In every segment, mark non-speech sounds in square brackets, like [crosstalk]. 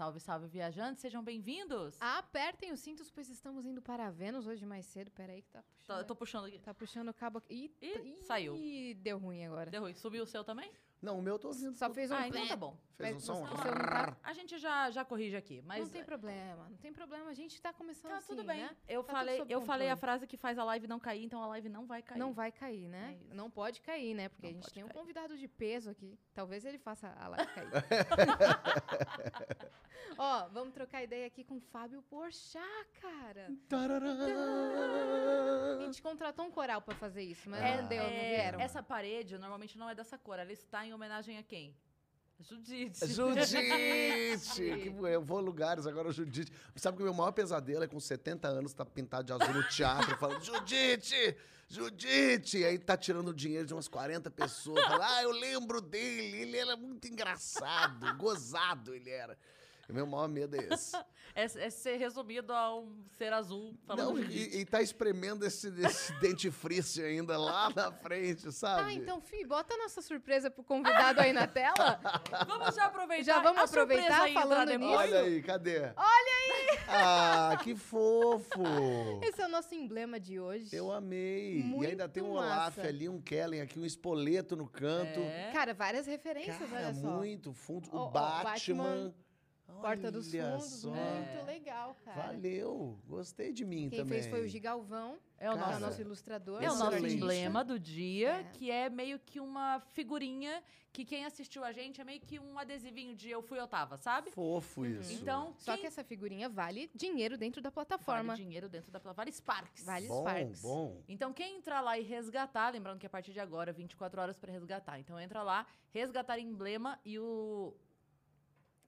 Salve, salve, viajantes, sejam bem-vindos. Apertem os cintos, pois estamos indo para Vênus hoje mais cedo. Peraí que tá Tô, puxando. eu tô puxando aqui. Tá puxando o cabo aqui. Ih, Ih, ih, saiu. deu ruim agora. Deu ruim. Subiu o seu também? Não, o meu eu tô ouvindo. Só tudo. fez um... Ah, então tá bom. Fez um som. tá- A gente já, já corrige aqui, mas... não tem problema, não tem problema. A gente tá começando Tá, assim, tudo bem. né? Eu, Tá tudo falei, eu falei a frase que faz a live não cair, então a live não vai cair. Não vai cair, né? É não pode cair, né? Porque Não a gente tem um cair. convidado de peso aqui. Talvez ele faça a live cair. [laughs] Ó, vamos trocar ideia aqui com o Fábio Porchat, cara. Tarará. A gente contratou um coral pra fazer isso, mas É, não deu, não É, vieram. Essa parede normalmente não é dessa cor. Ela está em homenagem a quem? Judite. Judite! [laughs] que, eu vou a lugares agora, Judite. Sabe que o meu maior pesadelo é com 70 anos, tá pintado de azul no teatro, falando, Judite! Judite! E aí tá tirando o dinheiro de umas 40 pessoas. Fala, ah, eu lembro dele, ele era muito engraçado, gozado ele era. O meu maior medo é esse. [laughs] É, é ser resumido a um ser azul falando Não, e, e tá espremendo esse, esse dentifrício ainda lá [laughs] na frente, sabe? Ah, então, Fih, bota a nossa surpresa pro convidado aí na tela. [laughs] Vamos já aproveitar. Já vamos aproveitar falando nisso? Olha aí, cadê? Olha aí! Ah, que fofo! Esse é o nosso emblema de hoje. Eu amei. Muito e ainda tem um Olaf ali, um Kellen aqui, um espoleto no canto. É. Cara, várias referências, Cara, olha só. muito fundo. O ó, Batman. Batman, Porta dos Fundos, só. muito legal, cara. Valeu. Gostei de mim Quem também. fez foi o Gigalvão, É o é Cara, o nosso ilustrador. É o nosso Excelente. emblema do dia, É. que é meio que uma figurinha que quem assistiu a gente é meio que um adesivinho de eu fui eu tava, sabe? Fofo isso. Então, Só quem que essa figurinha vale dinheiro dentro da plataforma. vale dinheiro dentro da plataforma, vale Sparks. Vale bom, Sparks. bom. Então, quem entrar lá e resgatar, lembrando que a partir de agora, 24 horas pra resgatar. Então, entra lá, resgatar emblema e o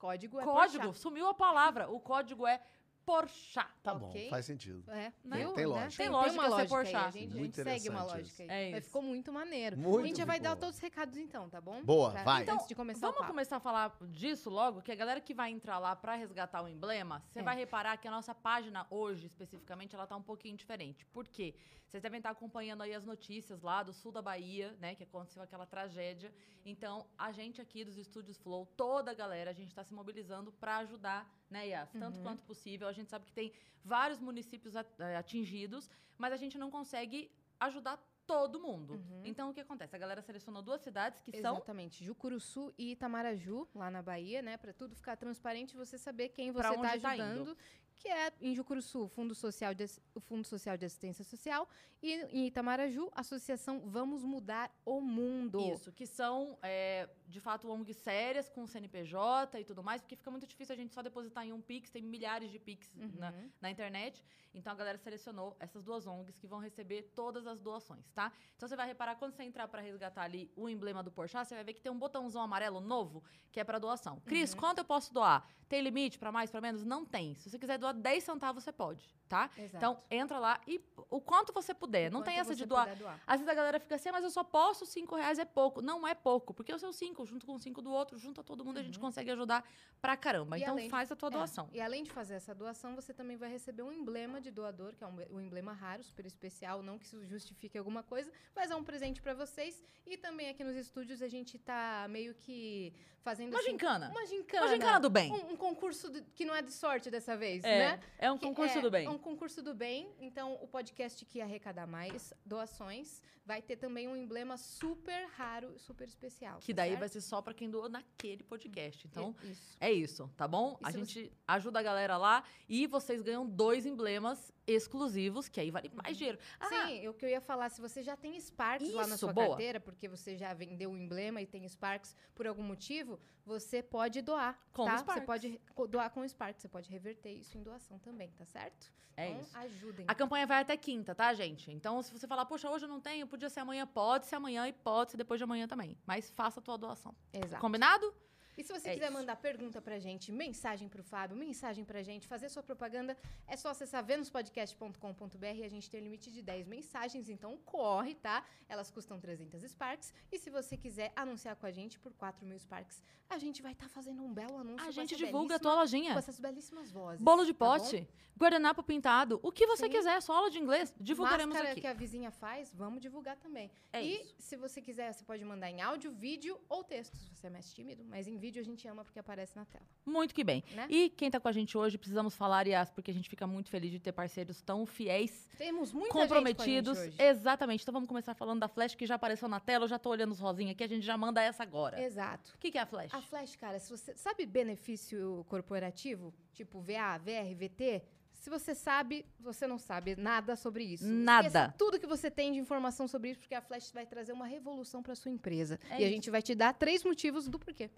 Código é código, sumiu a palavra, o código é Porchat. Tá Ok. bom, faz sentido. É, Né? Tem né? lógica. Tem Tem, lógica uma ser lógica aí. Porchat. A gente, a Muito gente segue uma lógica aí. isso. É Mas ficou muito maneiro. Muito a gente já vai dar ficou. todos os recados então, tá bom? Boa, Pra- vai. Antes de começar Vamos começar a falar disso logo, que a galera que vai entrar lá pra resgatar o emblema, você É. vai reparar que a nossa página hoje, especificamente, ela tá um pouquinho diferente. Por quê? Vocês devem estar acompanhando aí as notícias lá do sul da Bahia, né, que aconteceu aquela tragédia. Então, a gente aqui dos Estúdios Flow, toda a galera, a gente tá se mobilizando pra ajudar, né, Yas? Tanto Uhum. quanto possível. A gente sabe que tem vários municípios eh, atingidos, mas a gente não consegue ajudar todo mundo. Uhum. Então, o que acontece? A galera selecionou duas cidades que são Exatamente. Jucuruçu e Itamaraju, lá na Bahia, né? Pra tudo ficar transparente e você saber quem você tá onde tá ajudando. Que é em Jucuruçu, Fundo Social de, o Fundo Social de Assistência Social. E em Itamaraju, Associação Vamos Mudar o Mundo. Isso, que são, é, de fato, ONGs sérias, com CNPJ e tudo mais, porque fica muito difícil a gente só depositar em um Pix, tem milhares de Pix na, Uhum. na internet. Então a galera selecionou essas duas ONGs que vão receber todas as doações, tá? Então você vai reparar, quando você entrar para resgatar ali o emblema do Porchat, você vai ver que tem um botãozão amarelo novo, que é para doação. Cris, Uhum. quanto eu posso doar? Tem limite para mais, para menos? Não tem. Se você quiser doar 10 centavos, você pode, tá? Exato. Então entra lá e o quanto você puder. Não Enquanto tem essa de doar doar. às vezes a galera fica assim, "Ah, mas eu só posso cinco reais, é pouco. Não é pouco, porque o seu cinco, junto com o cinco do outro, junta todo mundo, a gente consegue ajudar pra caramba. Uhum. E então além de- faz a tua É, doação. E além de fazer essa doação, você também vai receber um emblema de doador, que é um, um emblema raro, super especial, não que isso justifique alguma coisa, mas é um presente pra vocês. E também aqui nos estúdios a gente tá meio que fazendo Uma assim, gincana. Uma gincana. Uma gincana do bem. Um, um concurso que não é de sorte dessa vez, É, né? é um Que concurso é do bem. um concurso do bem. Então, o podcast que arrecadar mais doações vai ter também um emblema super raro, super especial. Que tá daí certo? vai ser só pra quem doou naquele podcast. Então, I- Isso. é isso, tá bom? E a gente ajuda a galera lá e vocês ganham dois emblemas exclusivos, que aí vale mais dinheiro. Ah, Sim, o que eu ia falar, se você já tem Sparks lá na Isso, sua boa. carteira, porque você já vendeu o emblema e tem Sparks por algum motivo, você pode doar, Com tá? Sparks. Você pode doar com Sparks, você pode reverter isso em doação também, tá certo? É então, isso. ajudem. A campanha vai até quinta, tá, gente? Então, se você falar, poxa, hoje eu não tenho, podia ser amanhã, pode ser amanhã e pode ser depois de amanhã também. Mas faça a tua doação. Exato. Combinado? E se você É quiser isso. mandar pergunta pra gente, mensagem pro Fábio, mensagem pra gente, fazer sua propaganda, é só acessar venuspodcast.com.br e a gente tem um limite de 10 mensagens, então corre, tá? Elas custam 300 Sparks. E se você quiser anunciar com a gente por 4 mil Sparks, a gente vai estar fazendo um belo anúncio A gente divulga a tua lojinha. Com essas belíssimas vozes. Bolo de tá pote, guardanapo pintado, o que você Sim. quiser, só aula de inglês, divulgaremos Máscara aqui. que a vizinha faz, vamos divulgar também. É e isso. se você quiser, você pode mandar em áudio, vídeo ou texto, se você é mais tímido, mas em vídeo vídeo a gente ama porque aparece na tela. Muito que bem. Né? E quem tá com a gente hoje, precisamos falar, Yas, porque a gente fica muito feliz de ter parceiros tão fiéis, Temos muita comprometidos. a. Exatamente. Então vamos começar falando da Flash que já apareceu na tela. Eu já tô olhando os rosinhos aqui, a gente já manda essa agora. Exato. O que, que é a Flash? A Flash, cara, se você sabe benefício corporativo, tipo VA, VR, VT, se você sabe, você não sabe nada sobre isso. Nada. Esqueça tudo que você tem de informação sobre isso, porque a Flash vai trazer uma revolução para sua empresa. É e a isso. gente vai te dar três motivos do porquê.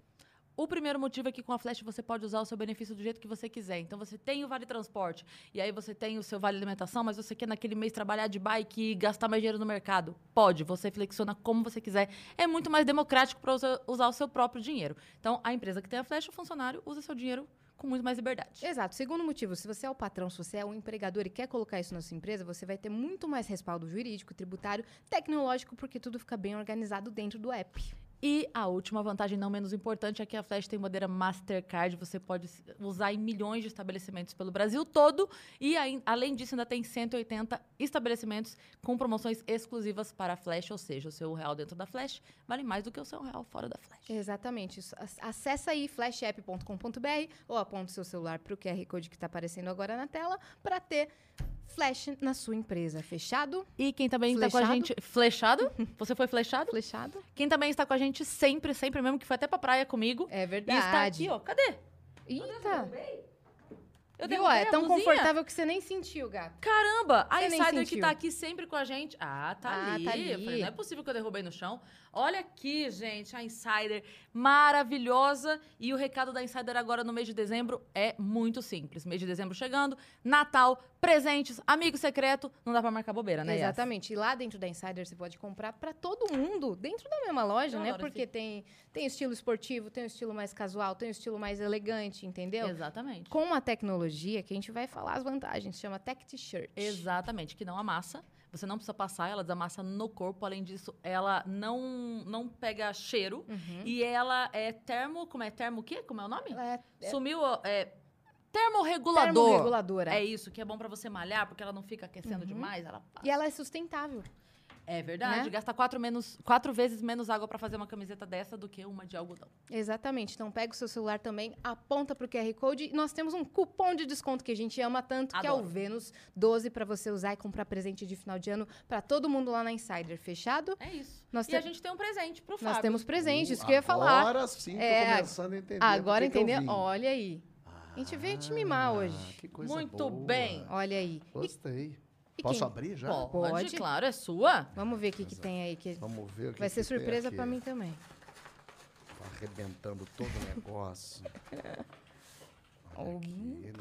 O primeiro motivo é que com a Flash você pode usar o seu benefício do jeito que você quiser. Então você tem o Vale Transporte, e aí você tem o seu Vale Alimentação, mas você quer naquele mês trabalhar de bike e gastar mais dinheiro no mercado. Pode, você flexiona como você quiser. É muito mais democrático para usar o seu próprio dinheiro. Então a empresa que tem a Flash, o funcionário usa seu dinheiro com muito mais liberdade. Exato. Segundo motivo, se você é o patrão, se você é um empregador e quer colocar isso na sua empresa, você vai ter muito mais respaldo jurídico, tributário, tecnológico, porque tudo fica bem organizado dentro do app. E a última vantagem, não menos importante, é que a Flash tem bandeira Mastercard. Você pode usar em milhões de estabelecimentos pelo Brasil todo. E, ain- além disso, ainda tem 180 estabelecimentos com promoções exclusivas para a Flash. Ou seja, o seu real dentro da Flash vale mais do que o seu real fora da Flash. Exatamente. Isso. Ac- Acessa aí flashapp.com.br ou aponta o seu celular para o QR Code que está aparecendo agora na tela para ter Flash na sua empresa. Fechado? E quem também está com a Flechado? gente... Flechado? [laughs] Você foi flechado? Flechado? Quem também está com a gente sempre, sempre mesmo, que foi até pra praia comigo. É E verdade. está aqui, ó. Cadê? Eita! Eu Viu? É tão blusinha. confortável que você nem sentiu, gato. Caramba! A Você Insider que tá aqui sempre com a gente. Ah, tá Ah, ali. tá ali. Eu falei, não é possível que eu derrubei no chão. Olha aqui, gente, a Insider maravilhosa. E o recado da Insider agora no mês de dezembro é muito simples. Mês de dezembro chegando, Natal, presentes, amigo secreto. Não dá pra marcar bobeira, né? Yas? Exatamente. E lá dentro da Insider você pode comprar para todo mundo, dentro da mesma loja, Eu né? Porque esse- tem, tem estilo esportivo, tem o estilo mais casual, tem o estilo mais elegante, entendeu? Exatamente. Com a tecnologia que a gente vai falar as vantagens, chama Tech T-shirt. Exatamente, que não amassa. Você não precisa passar, ela desamassa no corpo. Além disso, ela não, não pega cheiro. Uhum. E ela é termo. Como é? Termo o quê? Como é o nome? É, é Sumiu. É, termorregulador. termorreguladora. É isso, que é bom pra você malhar, porque ela não fica aquecendo Uhum. demais. Ela passa. E ela é sustentável. É verdade, Né? gasta quatro, menos, quatro vezes menos água pra fazer uma camiseta dessa do que uma de algodão. Exatamente. Então pega o seu celular também, aponta pro QR Code e nós temos um cupom de desconto que a gente ama tanto, que é o Adoro. Vênus 12 para você usar e comprar presente de final de ano para todo mundo lá na Insider. Fechado? É isso. Nós, e te- a gente tem um presente pro Fábio. nós temos presente, isso Uh, que eu ia falar. Agora sim, tô É, começando a entender. Agora entendeu? Olha aí. A gente veio te mimar hoje. Ah, Que coisa Muito boa. bem. Olha aí. Gostei. e Posso quem- abrir já? Pode, Pode. claro, é sua. Vamos ver o que, que tem aí. Que Vamos ver o que vai ser que surpresa para mim também. Tá arrebentando todo o negócio. [laughs] Olha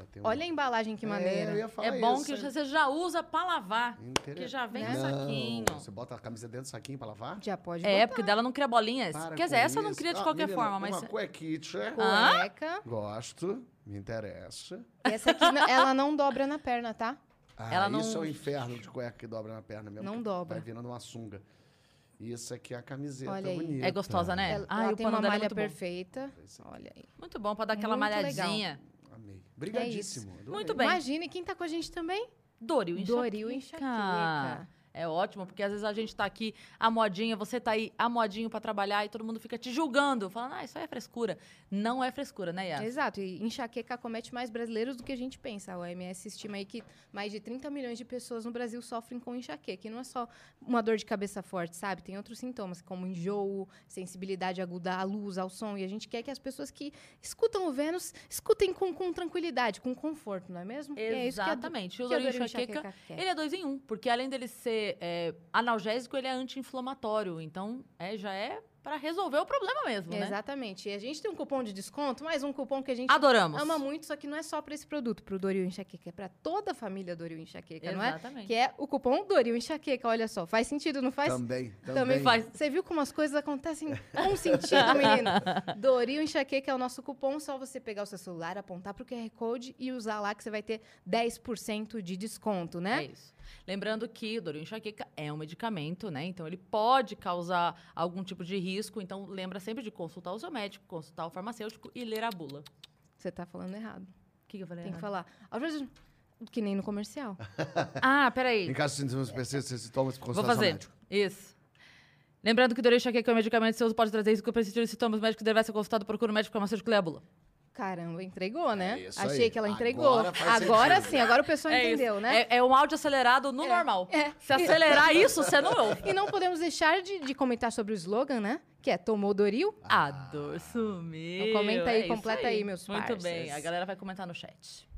aqui, um- Olha a embalagem que É, maneira. falar É bom isso, que hein? você já usa pra lavar. Inter- que já vem Né? no saquinho. Você bota a camisa dentro do saquinho pra lavar? Já pode É, botar. porque dela não cria bolinhas. Para Quer dizer, essa não cria de Ah, qualquer menina, forma, mas. Uma cuequita. Cueca. Gosto, me interessa. Essa aqui, ela não dobra na perna, tá? Ah, Ela não- isso é o inferno de cueca que dobra na perna mesmo. Não dobra. Vai virando uma sunga. Isso aqui é a camiseta Olha aí. bonita. É gostosa, né? Ela, Ai, ela tem uma é malha bom. perfeita. Aqui. Olha aí. Muito bom pra dar aquela Muito malhadinha. Amei. Obrigadíssimo. adorei. Muito bem. Imagine quem tá com a gente também. Doril enxaqueca. Doril enxaqueca. É ótimo, porque às vezes a gente tá aqui a modinha, você tá aí a modinho pra trabalhar e todo mundo fica te julgando, falando, ah, isso aí é frescura. Não é frescura, né, Yas? Exato, e enxaqueca acomete mais brasileiros do que a gente pensa. A OMS estima aí que mais de 30 milhões de pessoas no Brasil sofrem com enxaqueca. E não é só uma dor de cabeça forte, sabe? Tem outros sintomas, como enjoo, sensibilidade aguda à luz, ao som. E a gente quer que as pessoas que escutam o Vênus escutem com, com tranquilidade, com conforto, não é mesmo? E é isso que a, Exatamente. o que a dor enxaqueca, enxaqueca ele é dois em um, porque além dele ser é, analgésico, ele é anti-inflamatório. Então, é, já é pra resolver o problema mesmo, né? Exatamente. E a gente tem um cupom de desconto, mais um cupom que a gente Adoramos. ama muito, só que não é só para esse produto, para o Doril Enxaqueca, é para toda a família Doril Enxaqueca, não é? Exatamente. Que é o cupom Doril Enxaqueca, olha só. Faz sentido, não faz? Também, também. Também faz. Você viu como as coisas acontecem com [laughs] sentido, menino? Doril Enxaqueca é o nosso cupom, só você pegar o seu celular, apontar pro QR Code e usar lá que você vai ter 10% de desconto, É né? isso. Lembrando que enxaqueca é um medicamento, né? Então ele pode causar algum tipo de risco. Então lembra sempre de consultar o seu médico, consultar o farmacêutico e ler a bula. Você tá falando errado. O que, que eu falei? Tem que errado? falar. Às vezes, que nem no comercial. [laughs] Ah, peraí. Em caso de sintomas específicos, você toma esse Vou fazer. médica. Isso. Lembrando que dor e enxaqueca é um medicamento que você usa pode trazer risco para persistir sintomas médicos deve ser consultado procura um médico farmacêutico e bula. Caramba, entregou, né? É Achei aí. que ela entregou. Agora Agora sim, agora o pessoal É entendeu, isso. né? É, é um áudio acelerado no É, normal. é. Se acelerar [laughs] isso, você não ouve. E não podemos deixar de, de comentar sobre o slogan, né? Que é Tomou Doril? A dor sumiu. Então comenta aí, É completa aí, meus Muito parças. bem, a galera vai comentar no chat.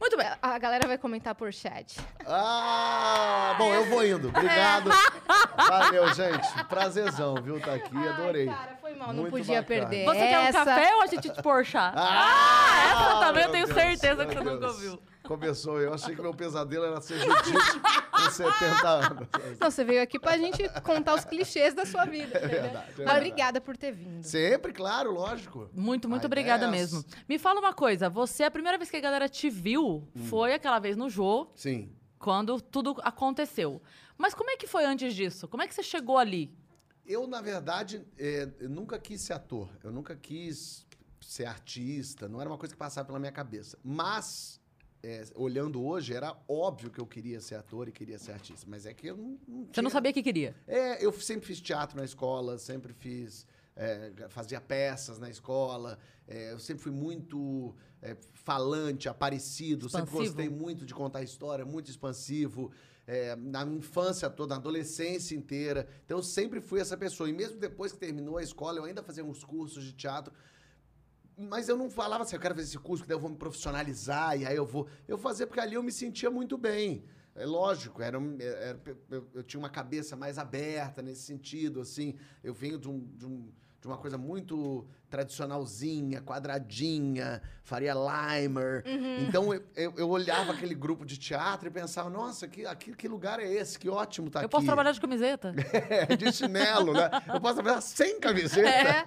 Muito bem. A galera vai comentar por chat. Ah, bom, eu vou indo. Obrigado. [laughs] Valeu, gente. Prazerzão, viu? Tá aqui, adorei. Ai, cara, foi mal, não Muito podia bacana. perder. Você quer um essa. café ou a gente te pôr chá? Ah, essa também eu tenho Deus, certeza que você nunca ouviu. Começou, eu achei que meu pesadelo era ser Judite com 70 anos. Não, você veio aqui pra gente contar os clichês da sua vida. É né? verdade, é Mas obrigada por ter vindo. Sempre, claro, lógico. Muito, muito obrigada é mesmo. Me fala uma coisa, você, a primeira vez que a galera te viu Hum. foi aquela vez no Jô, Sim. quando tudo aconteceu. Mas como é que foi antes disso? Como é que você chegou ali? Eu, na verdade, é, eu nunca quis ser ator. Eu nunca quis ser artista. Não era uma coisa que passava pela minha cabeça. Mas, é, olhando hoje, era óbvio que eu queria ser ator e queria ser artista. Mas é que eu não, não Você não sabia que queria? É, eu sempre fiz teatro na escola, sempre fiz. é, fazia peças na escola. é, eu sempre fui muito é, falante, aparecido. Sempre Expansivo. gostei muito de contar história, muito expansivo. é, na infância toda, na adolescência inteira. Então eu sempre fui essa pessoa. E mesmo depois que terminou a escola, eu ainda fazia uns cursos de teatro. Mas eu não falava assim, eu quero fazer esse curso, que daí eu vou me profissionalizar, e aí eu vou. Eu fazia porque ali eu me sentia muito bem. É lógico, era, um- era- eu, eu tinha uma cabeça mais aberta nesse sentido, assim. Eu venho de, um, de, um- de uma coisa muito tradicionalzinha, quadradinha, Faria Limer. Então eu, eu, eu olhava aquele grupo de teatro e pensava, nossa, que, aqui, que lugar é esse? Que ótimo tá eu aqui. posso trabalhar de camiseta? [laughs] É, de chinelo, né? Eu posso trabalhar sem camiseta. É.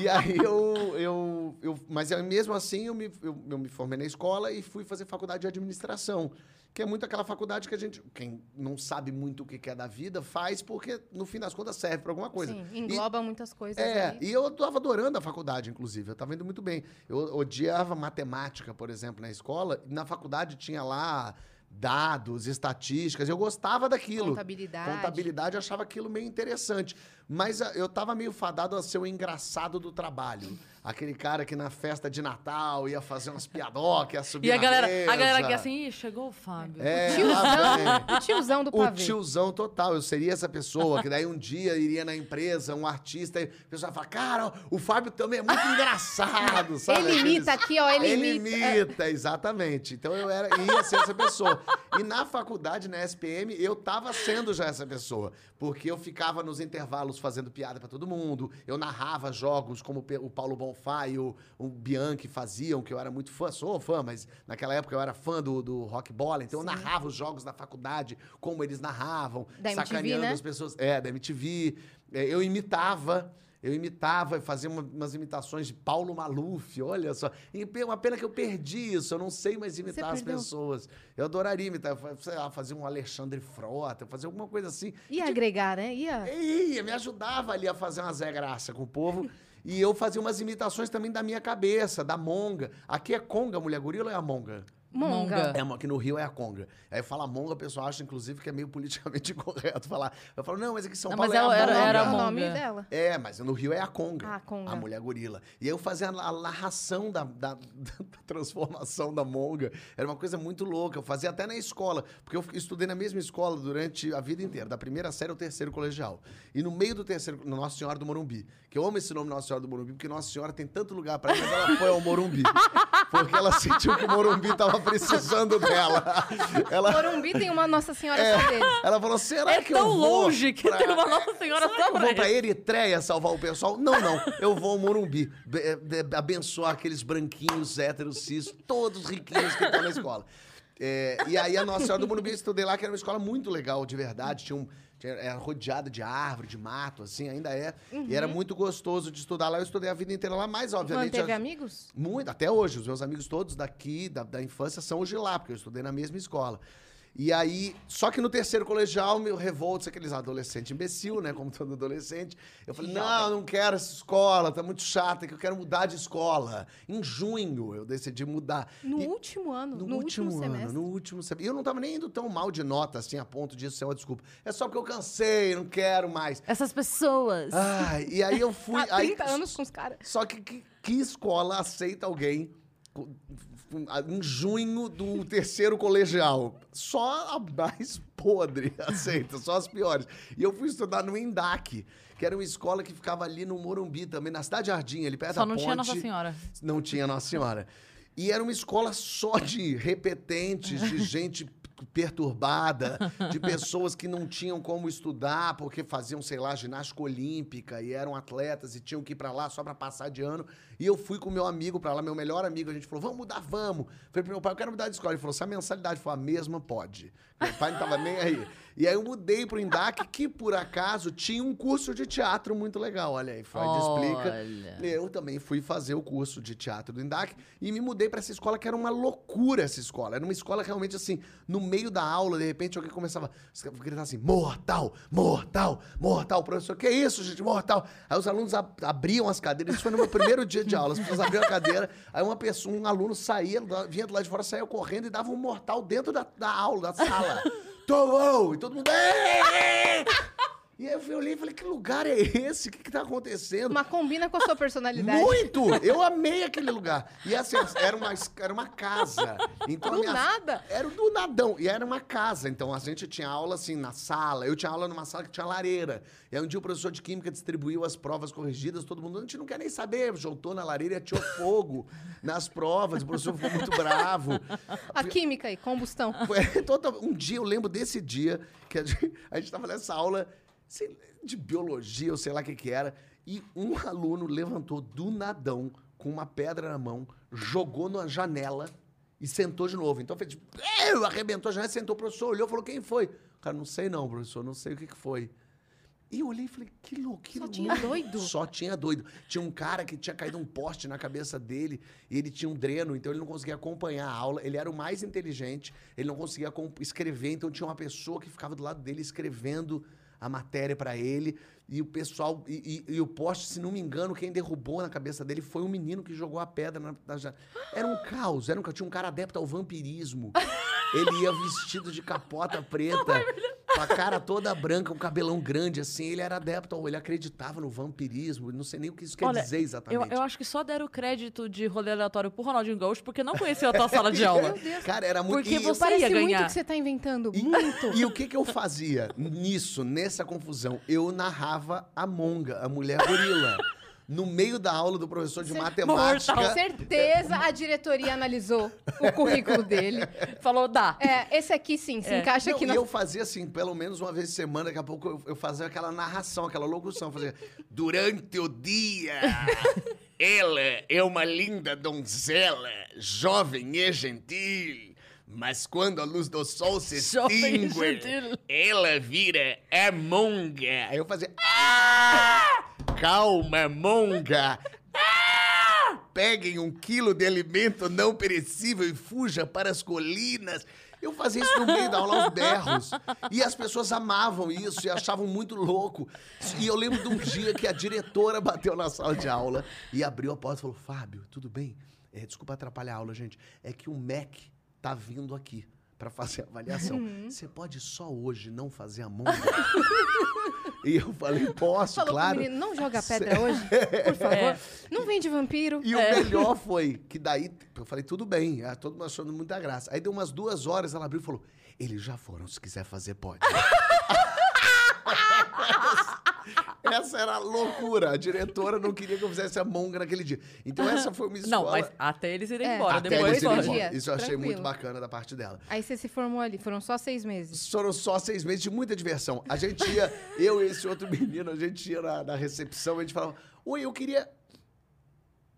E aí eu, eu, eu. Mas eu, mesmo assim eu me, eu, eu me formei na escola e fui fazer faculdade de administração. Que é muito aquela faculdade que a gente. Quem não sabe muito o que é da vida, faz porque, no fim das contas, serve para alguma coisa. Sim, E- engloba muitas coisas é, aí. e eu tava adorando a faculdade, inclusive. Eu tava indo muito bem. Eu odiava matemática, por exemplo, na escola. E na faculdade tinha lá dados, estatísticas. Eu gostava daquilo. Contabilidade. Contabilidade, eu achava aquilo meio interessante. Mas ah, eu tava meio fadado a ser o engraçado do trabalho. Aquele cara que na festa de Natal ia fazer umas piadocas, ia subir E a galera, a mesa. galera aqui assim, Ih, chegou o Fábio. É, Tiozão, lá vem. [laughs] o tiozão do O pavê. tiozão total, eu seria essa pessoa, que daí um dia iria na empresa, um artista, e o pessoal fala, cara, o Fábio também é muito [laughs] engraçado, sabe? Ele imita Aqueles- aqui, ó, ele, Ele imita. imita, exatamente. Então eu era, ia ser essa pessoa. E na faculdade, na SPM, eu tava sendo já essa pessoa. Porque eu ficava nos intervalos fazendo piada pra todo mundo. Eu narrava jogos como o o Paulo Bonfá e o, o Bianchi faziam, que eu era muito fã, sou fã, mas naquela época eu era fã do, do rock bola. Então eu narrava os jogos da faculdade, como eles narravam, Da MTV, sacaneando né? as pessoas. É, da MTV. É, Eu imitava. Eu imitava fazia uma- umas imitações de Paulo Maluf, olha só. E uma pena que eu perdi isso, eu não sei mais imitar as pessoas. Eu adoraria imitar, sei lá, fazer um Alexandre Frota, fazer alguma coisa assim. Ia agregar, né? Ia. Ia, me ajudava ali a fazer uma Zé Graça com o povo. [laughs] E eu fazia umas imitações também da minha cabeça, da Monga. Aqui é Conga, mulher gorila é a Monga? Monga. É, aqui no Rio é a Conga. Aí fala Monga, o pessoal acha, inclusive, que é meio politicamente [laughs] incorreto falar. Eu falo, não, mas aqui em São Não, Paulo mas é a ela era- Monga. era é o Monga. nome dela. É, mas no Rio é a Conga. Ah, a Conga. A mulher gorila. E aí eu fazia a, a narração da, da- [laughs] da transformação da Monga. Era uma coisa muito louca. Eu fazia até na escola, porque eu estudei na mesma escola durante a vida inteira, da primeira série ao terceiro colegial. E no meio do terceiro, no Nossa Senhora do Morumbi. Que eu amo esse nome Nossa Senhora do Morumbi, porque Nossa Senhora tem tanto lugar pra ir, mas ela foi ao Morumbi. [laughs] Porque ela sentiu que o Morumbi tava precisando dela. Ela, Morumbi tem uma Nossa Senhora É. só dele. ela falou: será É que eu tão vou longe que pra- tem uma Nossa Senhora Será que só eu pra vou pra ele? Eritreia salvar o pessoal? Não, não. Eu vou ao Morumbi. be- be- abençoar aqueles branquinhos héteros cis, todos riquinhos que estão na escola. É, e aí a Nossa Senhora do Morumbi eu estudei lá, que era uma escola muito legal, de verdade. Tinha um, era rodeada de árvore, de mato, assim, ainda é. E era muito gostoso de estudar lá. Eu estudei a vida inteira lá, mas obviamente... Manteve já- amigos? muito, até hoje. Os meus amigos todos daqui, da, da infância, são os de lá, porque eu estudei na mesma escola. E aí, só que no terceiro colegial, meu revolto, aqueles adolescente imbecil, né? Como todo adolescente. Eu falei, não, não quero essa escola, tá muito chata, que eu quero mudar de escola. Em junho, eu decidi mudar. No E- último ano, no, no, último, ano, semestre. no último semestre. E eu não tava nem indo tão mal de nota, assim, a ponto disso ser uma desculpa. É só porque eu cansei, não quero mais. Essas pessoas. Ai, e aí eu fui. Há aí, 30 anos com os caras. Só que, que que escola aceita alguém em junho do terceiro colegial? Só a mais podre [laughs] aceita, só as piores. E eu fui estudar no Endac, que era uma escola que ficava ali no Morumbi também, na Cidade Jardim, ali perto Só da não ponte. tinha Nossa Senhora. Não tinha Nossa Senhora. E era uma escola só de repetentes, de [laughs] gente perturbada, de pessoas que não tinham como estudar porque faziam, sei lá, ginástica olímpica e eram atletas e tinham que ir pra lá só pra passar de ano. E eu fui com meu amigo pra lá, meu melhor amigo, a gente falou: "Vamos mudar, vamos". Falei pro meu pai: "Eu quero mudar de escola". Ele falou: "Se a mensalidade for a mesma, pode". Meu pai não tava nem aí. E aí eu mudei pro Indac, que por acaso tinha um curso de teatro muito legal. Olha aí, Freud explica. Olha. Eu também fui fazer o curso de teatro do INDAC e me mudei pra essa escola que era uma loucura essa escola. Era uma escola realmente assim, no meio da aula, de repente alguém começava a gritar assim: mortal, mortal, mortal. Professor, que isso, gente, mortal? Aí os alunos ab- abriam as cadeiras, isso foi no meu primeiro dia de aula. As pessoas abriam a cadeira, aí uma pessoa, um aluno saía, vinha do lado de fora, saía correndo e dava um mortal dentro da, da aula, da sala. Tomou! E todo mundo. E aí eu olhei e falei, que lugar é esse? O que, que tá acontecendo? Mas combina com a sua personalidade. Muito! Eu amei aquele lugar. E assim, era uma, era uma casa. Então, Do minha- nada. Era do nadão. E era uma casa. Então a gente tinha aula assim na sala. Eu tinha aula numa sala que tinha lareira. E aí um dia o professor de química distribuiu as provas corrigidas. Todo mundo, a gente não quer nem saber. Jogou na lareira e atirou fogo nas provas. O professor ficou muito bravo. A química aí, combustão. Foi [laughs] Um dia eu lembro desse dia que a gente, a gente tava nessa aula de biologia, ou sei lá o que que era, e um aluno levantou do nadão com uma pedra na mão, jogou na janela e sentou de novo. Então fez tipo, arrebentou a janela, sentou, o professor olhou e falou: quem foi? Cara, não sei não, professor, não sei o que, que foi. E eu olhei e falei, que louco, que Só louco. tinha doido? Só tinha doido. Tinha um cara que tinha caído um poste na cabeça dele e ele tinha um dreno, então ele não conseguia acompanhar a aula. Ele era o mais inteligente, ele não conseguia escrever, então tinha uma pessoa que ficava do lado dele escrevendo a matéria pra ele. E o pessoal. E, e- e o poste, se não me engano, quem derrubou na cabeça dele foi um menino que jogou a pedra na, na janela. Era um caos, era um, tinha um cara adepto ao vampirismo. Ele ia vestido de capota preta, com a cara toda branca, um cabelão grande assim. Ele era adepto, ao- ele acreditava no vampirismo. Não sei nem o que isso quer Olha, dizer Eu, exatamente. eu acho que só deram crédito de rolê aleatório pro Ronaldinho Gaúcho porque não conhecia a tua sala de [laughs] aula. Meu Deus. Cara, era muito. Porque e- você- Parece ia muito ganhar. que você tá inventando. E, Muito. e o que que eu fazia nisso, nessa confusão? Eu narrava a Monga, a mulher gorila. [laughs] No meio da aula do professor de matemática. Com certeza a diretoria analisou o [laughs] currículo dele. Falou, dá. É, esse aqui sim, se É. encaixa Não, aqui e na. eu fazia assim, pelo menos uma vez por semana, daqui a pouco eu, eu fazia aquela narração, aquela locução, fazia durante o dia. [laughs] Ela é uma linda donzela, jovem e gentil. Mas quando a luz do sol se [laughs] extingue, ela vira a monga. Aí eu fazia. "Ah! Calma, monga! Ah! Peguem um quilo de alimento não perecível e fuja para as colinas. Eu fazia isso no meio da aula aos berros. E as pessoas amavam isso e achavam muito louco. E eu lembro de um dia que a diretora bateu na sala de aula e abriu a porta e falou: Fábio, tudo bem? É, desculpa atrapalhar a aula, gente. É que o MEC tá vindo aqui para fazer a avaliação. Você pode só hoje não fazer a monga? e eu falei: Posso, Falou claro. menino, não joga pedra hoje, [laughs] por favor. É. Não vende vampiro. E o melhor foi [laughs] que daí eu falei, tudo bem, ah, todo mundo achando muita graça. Aí deu umas duas horas, ela abriu e falou: eles já foram, se quiser fazer, pode. [laughs] essa era a loucura. A diretora não queria que eu fizesse a monga naquele dia. Então essa foi uma escola. Não, mas até eles irem É. embora. Até Depois eles irem embora. Dia, Isso eu achei tranquilo. muito bacana da parte dela. Aí você se formou ali, foram só seis meses. Foram só seis meses de muita diversão. A gente ia, [laughs] eu e esse outro menino, a gente ia na, na recepção, a gente falava, oi, eu queria.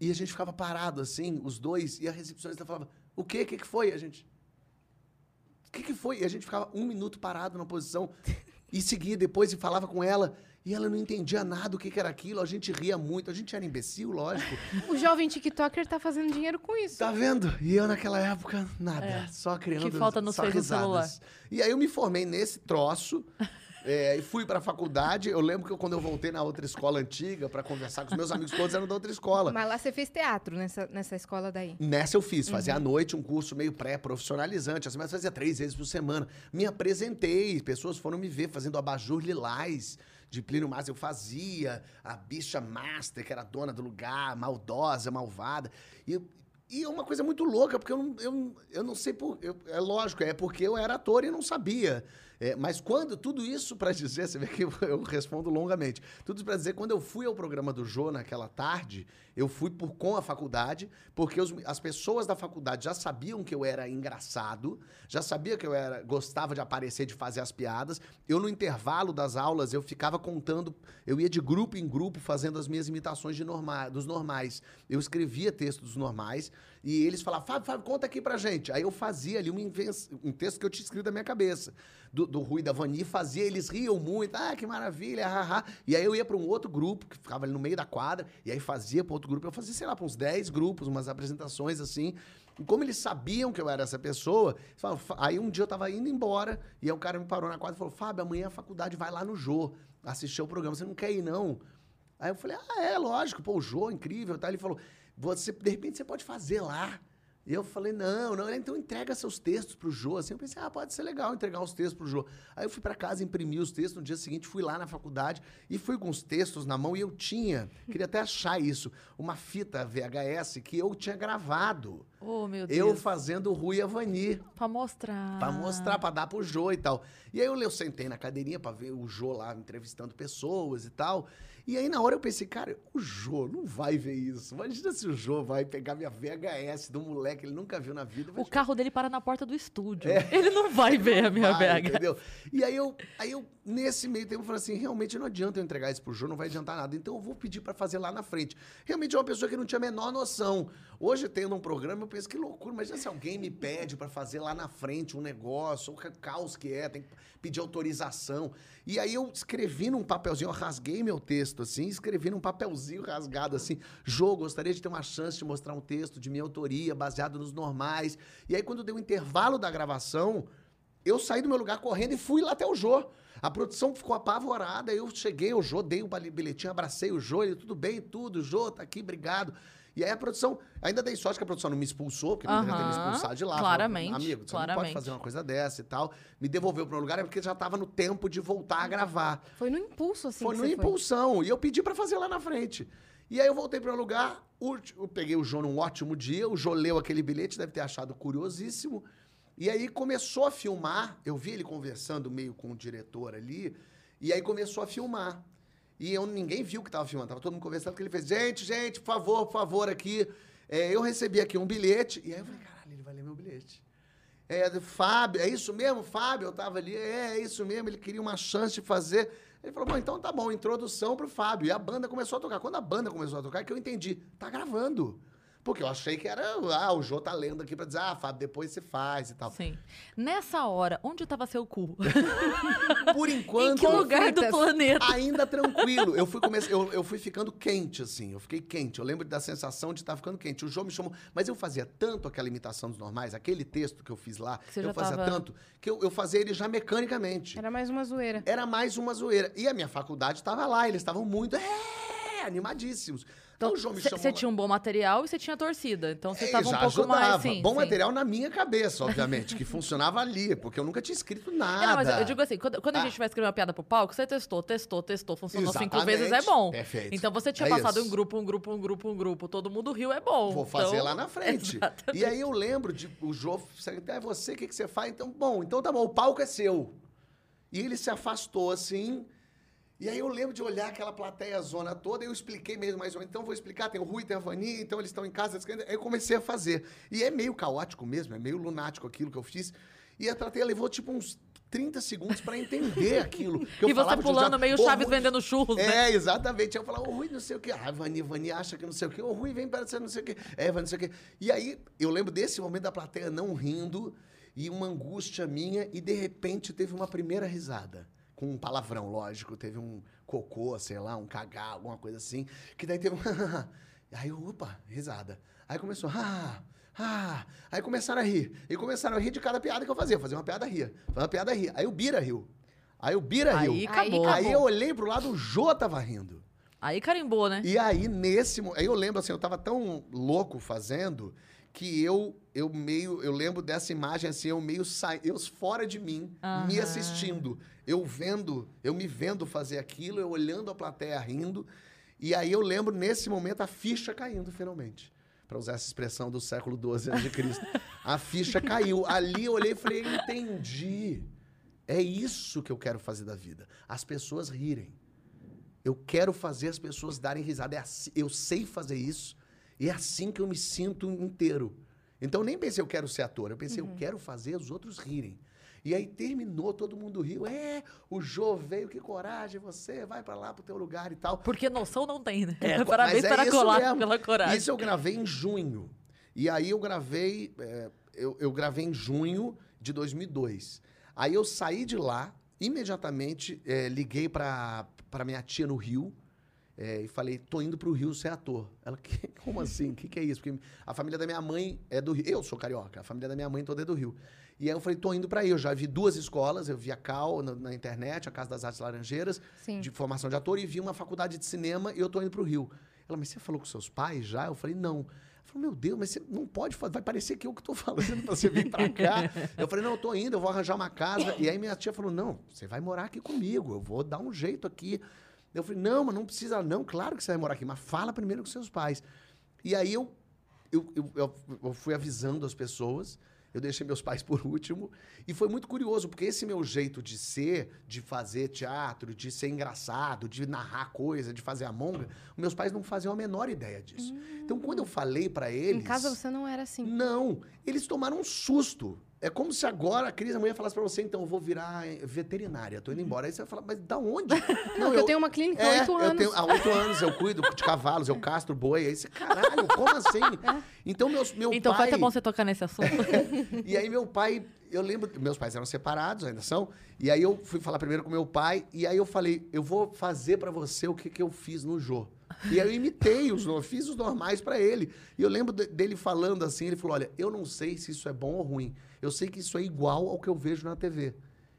E a gente ficava parado assim, os dois, e a recepcionista falava, o quê? O que, que foi? A gente. O que, que foi? E a gente ficava um minuto parado na posição e seguia depois e falava com ela. E ela não entendia nada o que, que era aquilo, a gente ria muito, a gente era imbecil, lógico. [laughs] O jovem TikToker tá fazendo dinheiro com isso. Tá vendo? E eu naquela época, nada, É. só criando Que falta no risadas. E aí eu me formei nesse troço. [laughs] é, e fui pra faculdade. Eu lembro que eu, quando eu voltei na outra escola antiga pra conversar com os meus amigos, todos eram da outra escola. Mas lá você fez teatro nessa, nessa escola daí. Nessa eu fiz, fazia à noite um curso meio pré-profissionalizante, assim, mas fazia três vezes por semana. Me apresentei, pessoas foram me ver fazendo abajur lilás de Plínio Mas eu fazia, a bicha master, que era dona do lugar, maldosa, malvada. E, e é uma coisa muito louca, porque eu não, eu, eu não sei por. eu- é lógico, é porque eu era ator e não sabia. É, mas quando, tudo isso pra [laughs] dizer, você vê que eu, respondo longamente. Tudo isso pra dizer, quando eu fui ao programa do Jô naquela tarde, eu fui por com a faculdade, porque os- as pessoas da faculdade já sabiam que eu era engraçado, já sabia que eu era gostava de aparecer, de fazer as piadas. Eu, no intervalo das aulas, eu ficava contando, eu ia de grupo em grupo fazendo as minhas imitações de norma, dos normais. Eu escrevia textos normais e eles falavam, Fábio, Fábio, conta aqui pra gente. Aí eu fazia ali inven- um texto que eu tinha escrito na minha cabeça, do, do Rui da Vani, fazia, eles riam muito, ah, que maravilha, haha. E aí eu ia pra um outro grupo, que ficava ali no meio da quadra, e aí fazia pra outro grupo. Eu fazia, sei lá, pra uns 10 grupos, umas apresentações assim. E como eles sabiam que eu era essa pessoa, aí um dia eu tava indo embora, e aí o cara me parou na quadra e falou, Fábio, amanhã a faculdade vai lá no Jô, assistir o programa, você não quer ir não? Aí eu falei, ah, é, lógico, pô, o Jô, incrível, tá? Ele falou, você, de repente você pode fazer lá. E eu falei, não, não, então entrega seus textos pro Jô. Assim, eu pensei, ah, pode ser legal entregar os textos pro Jô. Aí eu fui pra casa, imprimi os textos, no dia seguinte fui lá na faculdade e fui com os textos na mão e eu tinha, queria até achar isso, uma fita VHS que eu tinha gravado. Oh, meu Eu Deus. fazendo o Rui e a Vani. Pra mostrar. Pra mostrar, pra dar pro Jô e tal. E aí eu, eu sentei na cadeirinha pra ver o Jô lá entrevistando pessoas e tal. E aí na hora eu pensei, cara, o Jô não vai ver isso. Imagina se o Jô vai pegar minha VHS do moleque, ele nunca viu na vida. vai O carro dele para na porta do estúdio. É. Ele não vai ver a minha vai, BH. Entendeu? E aí eu, aí eu, nesse meio tempo, eu falei assim: realmente não adianta eu entregar isso pro Jô, não vai adiantar nada. Então eu vou pedir pra fazer lá na frente. Realmente é uma pessoa que não tinha a menor noção. Hoje, tendo um programa, eu penso que loucura. Imagina se alguém me pede pra fazer lá na frente um negócio, o ca- caos que é, tem que pedir autorização. E aí eu escrevi num papelzinho, eu rasguei meu texto assim, escrevi num papelzinho rasgado assim: Jô, gostaria de ter uma chance de mostrar um texto de minha autoria, baseado nos normais. E aí, quando deu o intervalo da gravação, eu saí do meu lugar correndo e fui lá até o Jô. A produção ficou apavorada, eu cheguei, o Jô, dei o bali- bilhetinho, abracei o Jô, ele, tudo bem, tudo, Jô, tá aqui, obrigado. E aí a produção, ainda dei sorte que a produção não me expulsou, porque não deveria ter me expulsado de lá. Falou, claramente, Amigo, você não pode claramente. fazer uma coisa dessa e tal. Me devolveu para um lugar, é porque já tava no tempo de voltar a gravar. Foi no impulso, assim, Foi no impulsão. E eu pedi pra fazer lá na frente. E aí eu voltei para o lugar, eu peguei o Jô num ótimo dia, o Jô leu aquele bilhete, deve ter achado curiosíssimo. E aí começou a filmar, eu vi ele conversando meio com o diretor ali, e aí começou a filmar. E eu, ninguém viu que tava filmando, tava todo mundo conversando, que ele fez, gente, gente, por favor, por favor, aqui. É, eu recebi aqui um bilhete, e aí eu falei, caralho, ele vai ler meu bilhete. É, Fábio, é isso mesmo, Fábio? Eu tava ali, é, é isso mesmo, ele queria uma chance de fazer. Ele falou, bom, então tá bom, introdução pro Fábio. E a banda começou a tocar. Quando a banda começou a tocar, é que eu entendi, tá gravando. Porque eu achei que era, ah, o Jô tá lendo aqui pra dizer, ah, Fábio, depois você faz e tal. Sim. Nessa hora, onde tava seu cu? [laughs] Por em enquanto, que lugar do planeta? ainda tranquilo. Eu fui, come... eu, eu fui ficando quente, assim. Eu fiquei quente. Eu lembro da sensação de estar ficando quente. O João me chamou. Mas eu fazia tanto aquela imitação dos normais, aquele texto que eu fiz lá, eu fazia tava- tanto, que eu, eu fazia ele já mecanicamente. Era mais uma zoeira. Era mais uma zoeira. E a minha faculdade estava lá, eles estavam muito é, animadíssimos. Então, o João me chamou. Você lá- tinha um bom material e você tinha torcida. Então você É, tava um pouco mais. ajudava. Sim, Bom sim. material na minha cabeça, obviamente, que funcionava ali, porque eu nunca tinha escrito nada. [laughs] É, não, mas eu digo assim, quando, quando a Ah. gente vai escrever uma piada pro palco, você testou, testou, testou, funcionou cinco Exatamente. vezes, é bom. Perfeito. Então você tinha É passado isso. um grupo, um grupo, um grupo, um grupo, todo mundo riu, é bom. Vou fazer Então, lá na frente. [laughs] exatamente. E aí eu lembro de o Jô, é você, o que, que você faz? Então, bom, então tá bom, o palco é seu. E ele se afastou assim. E aí eu lembro de olhar aquela plateia zona toda, e eu expliquei mesmo mais ou menos. Então vou explicar, tem o Rui, tem a Vani, então eles estão em casa. Aí eu comecei a fazer. E é meio caótico mesmo, é meio lunático aquilo que eu fiz. E a plateia levou tipo uns 30 segundos pra entender [laughs] aquilo. que eu E você pulando meio Ô, Chaves Rui, vendendo churros, né? é, exatamente. Eu falava, o Rui não sei o quê. Ah, Vani, Vani acha que não sei o quê. O Rui vem para não sei o quê. É, Vani não sei o quê. E aí, eu lembro desse momento da plateia não rindo e uma angústia minha e, de repente, teve uma primeira risada. Com um palavrão, lógico. Teve um cocô, sei lá, um cagar, alguma coisa assim. Que daí teve um. [laughs] aí, opa, risada. Aí começou, ah, ah. Aí começaram a rir. E começaram a rir de cada piada que eu fazia. Eu fazia uma piada, ria. Fazia uma piada, ria. Aí o Bira riu. Aí o Bira Aí riu. acabou. Aí eu olhei pro lado, o Jô tava rindo. Aí carimbou, né? E aí, nesse. Aí eu lembro assim, eu tava tão louco fazendo que eu, eu meio. Eu lembro dessa imagem assim, eu meio sai, eu fora de mim, me Aham. assistindo. Eu vendo, eu me vendo fazer aquilo, eu olhando a plateia rindo. E aí eu lembro, nesse momento, a ficha caindo finalmente. Pra usar essa expressão do século XII a.C. a ficha caiu. Ali eu olhei e falei, entendi. É isso que eu quero fazer da vida. As pessoas rirem. Eu quero fazer as pessoas darem risada. É eu sei fazer isso. E é assim que eu me sinto inteiro. Então eu nem pensei, eu quero ser ator. Eu pensei, eu quero fazer os outros rirem. E aí terminou, todo mundo riu. É, o Jô veio, que coragem, você vai pra lá pro teu lugar e tal. Porque noção não tem, né? É, [laughs] Parabéns é para colar mesmo. pela coragem. Isso eu gravei em junho. E aí eu gravei, é, eu, eu gravei em junho de 2002. Aí eu saí de lá, imediatamente é, liguei pra minha tia no Rio é, e falei, tô indo pro Rio ser ator. Ela, "Que- [laughs] como assim? O que, que é isso? Porque a família da minha mãe é do Rio. Eu sou carioca, a família da minha mãe toda é do Rio. E aí eu falei, tô indo pra aí. Eu já vi duas escolas, eu vi a Cal na, na internet, a Casa das Artes Laranjeiras, Sim. de formação de ator, e vi uma faculdade de cinema e eu tô indo pro Rio. Ela, mas você falou com seus pais já? Eu falei, não. Ela falou, meu Deus, mas você não pode fazer, vai parecer que eu que tô [laughs] falando pra você vir pra cá. eu falei, não, eu tô indo, eu vou arranjar uma casa. E aí minha tia falou, não, você vai morar aqui comigo, eu vou dar um jeito aqui. Eu falei, não, mas não precisa, não, claro que você vai morar aqui, mas fala primeiro com seus pais. E aí eu, eu, eu, eu- fui avisando as pessoas, eu deixei meus pais [laughs] por último, e foi muito curioso, porque esse meu jeito de ser, de fazer teatro, de ser engraçado, de narrar coisa, de fazer a monga, meus pais não faziam a menor ideia disso. Então, quando eu falei pra eles... Em casa você não era assim. Não, eles tomaram um susto. É como se agora a Cris amanhã falasse pra você, então, eu vou virar eh, veterinária, tô indo embora. Aí você vai falar, mas da onde? [laughs] Não, que eu tenho uma clínica há é, oito eu anos. tenho- há oito anos eu cuido de cavalos, eu castro boi. Aí você, caralho, como assim? [laughs] Então, meus, meu Então pai... foi até bom você tocar nesse assunto. [laughs] E aí meu pai, eu lembro, meus pais eram separados, ainda são. E aí eu fui falar primeiro com meu pai, e aí eu falei, eu vou fazer pra você o que, que eu fiz no Jô. E aí eu imitei os, fiz os normais pra ele. E eu lembro de- dele falando assim, ele falou, olha, eu não sei se isso é bom ou ruim. Eu sei que isso é igual ao que eu vejo na TV.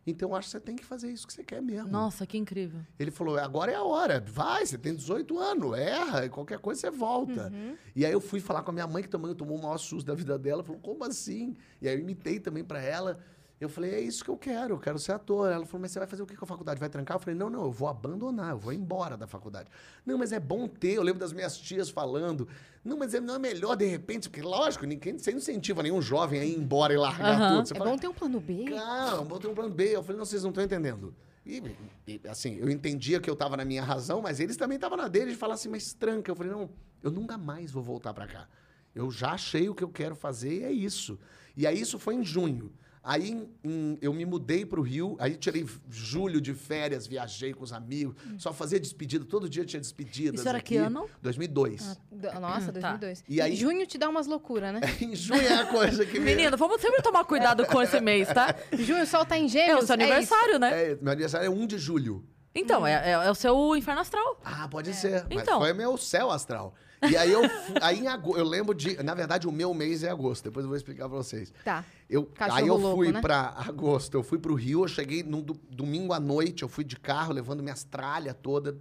Então eu acho que você tem que fazer isso que você quer mesmo. Nossa, que incrível. Ele falou: agora é a hora, vai, você tem 18 anos, erra, qualquer coisa você volta. E aí eu fui falar com a minha mãe, que também tomou o maior susto da vida dela, falou: como assim? E aí eu imitei também pra ela. Eu falei: é isso que eu quero, eu quero ser ator. Ela falou: mas você vai fazer o que com a faculdade? Vai trancar? Eu falei: não, não, eu vou abandonar, eu vou embora da faculdade. Não, mas é bom ter, eu lembro das minhas tias falando. Não, mas é- não é melhor de repente, porque lógico, ninguém, você não incentiva nenhum jovem a ir embora e largar Aham. tudo. Você É fala, bom ter um plano B. Calma, vou ter um plano B. Eu falei, não, vocês não estão entendendo. E, e, assim, eu entendia que eu tava na minha razão, mas eles também estavam na deles de falar assim, mas tranca. Eu falei, não, eu nunca mais vou voltar pra cá. Eu já achei o que eu quero fazer e é isso. E aí isso foi em junho. Aí em- em- eu me mudei pro Rio, aí tirei julho de férias, viajei com os amigos, só fazia despedida, todo dia tinha despedidas. Isso era aqui. que ano? 2002. Ah, Nossa, Tá. 2002. E aí- Junho te dá umas loucuras, né? [laughs] em junho é a coisa que me... Menino, vamos sempre tomar cuidado com esse mês, tá? [laughs] Junho o sol tá em É gêmeos. o seu isso. aniversário, né? É, meu aniversário é 1 de julho. Então, é, é- é o seu inferno astral. Ah, pode ser. Mas Então. foi meu céu astral. E aí eu aí em agosto, eu lembro de, na verdade o meu mês é agosto, depois eu vou explicar pra vocês. Tá. Eu, Cachorro aí eu louco, fui né? pra agosto, eu fui pro Rio, eu cheguei no do- domingo à noite, eu fui de carro levando minhas tralhas toda.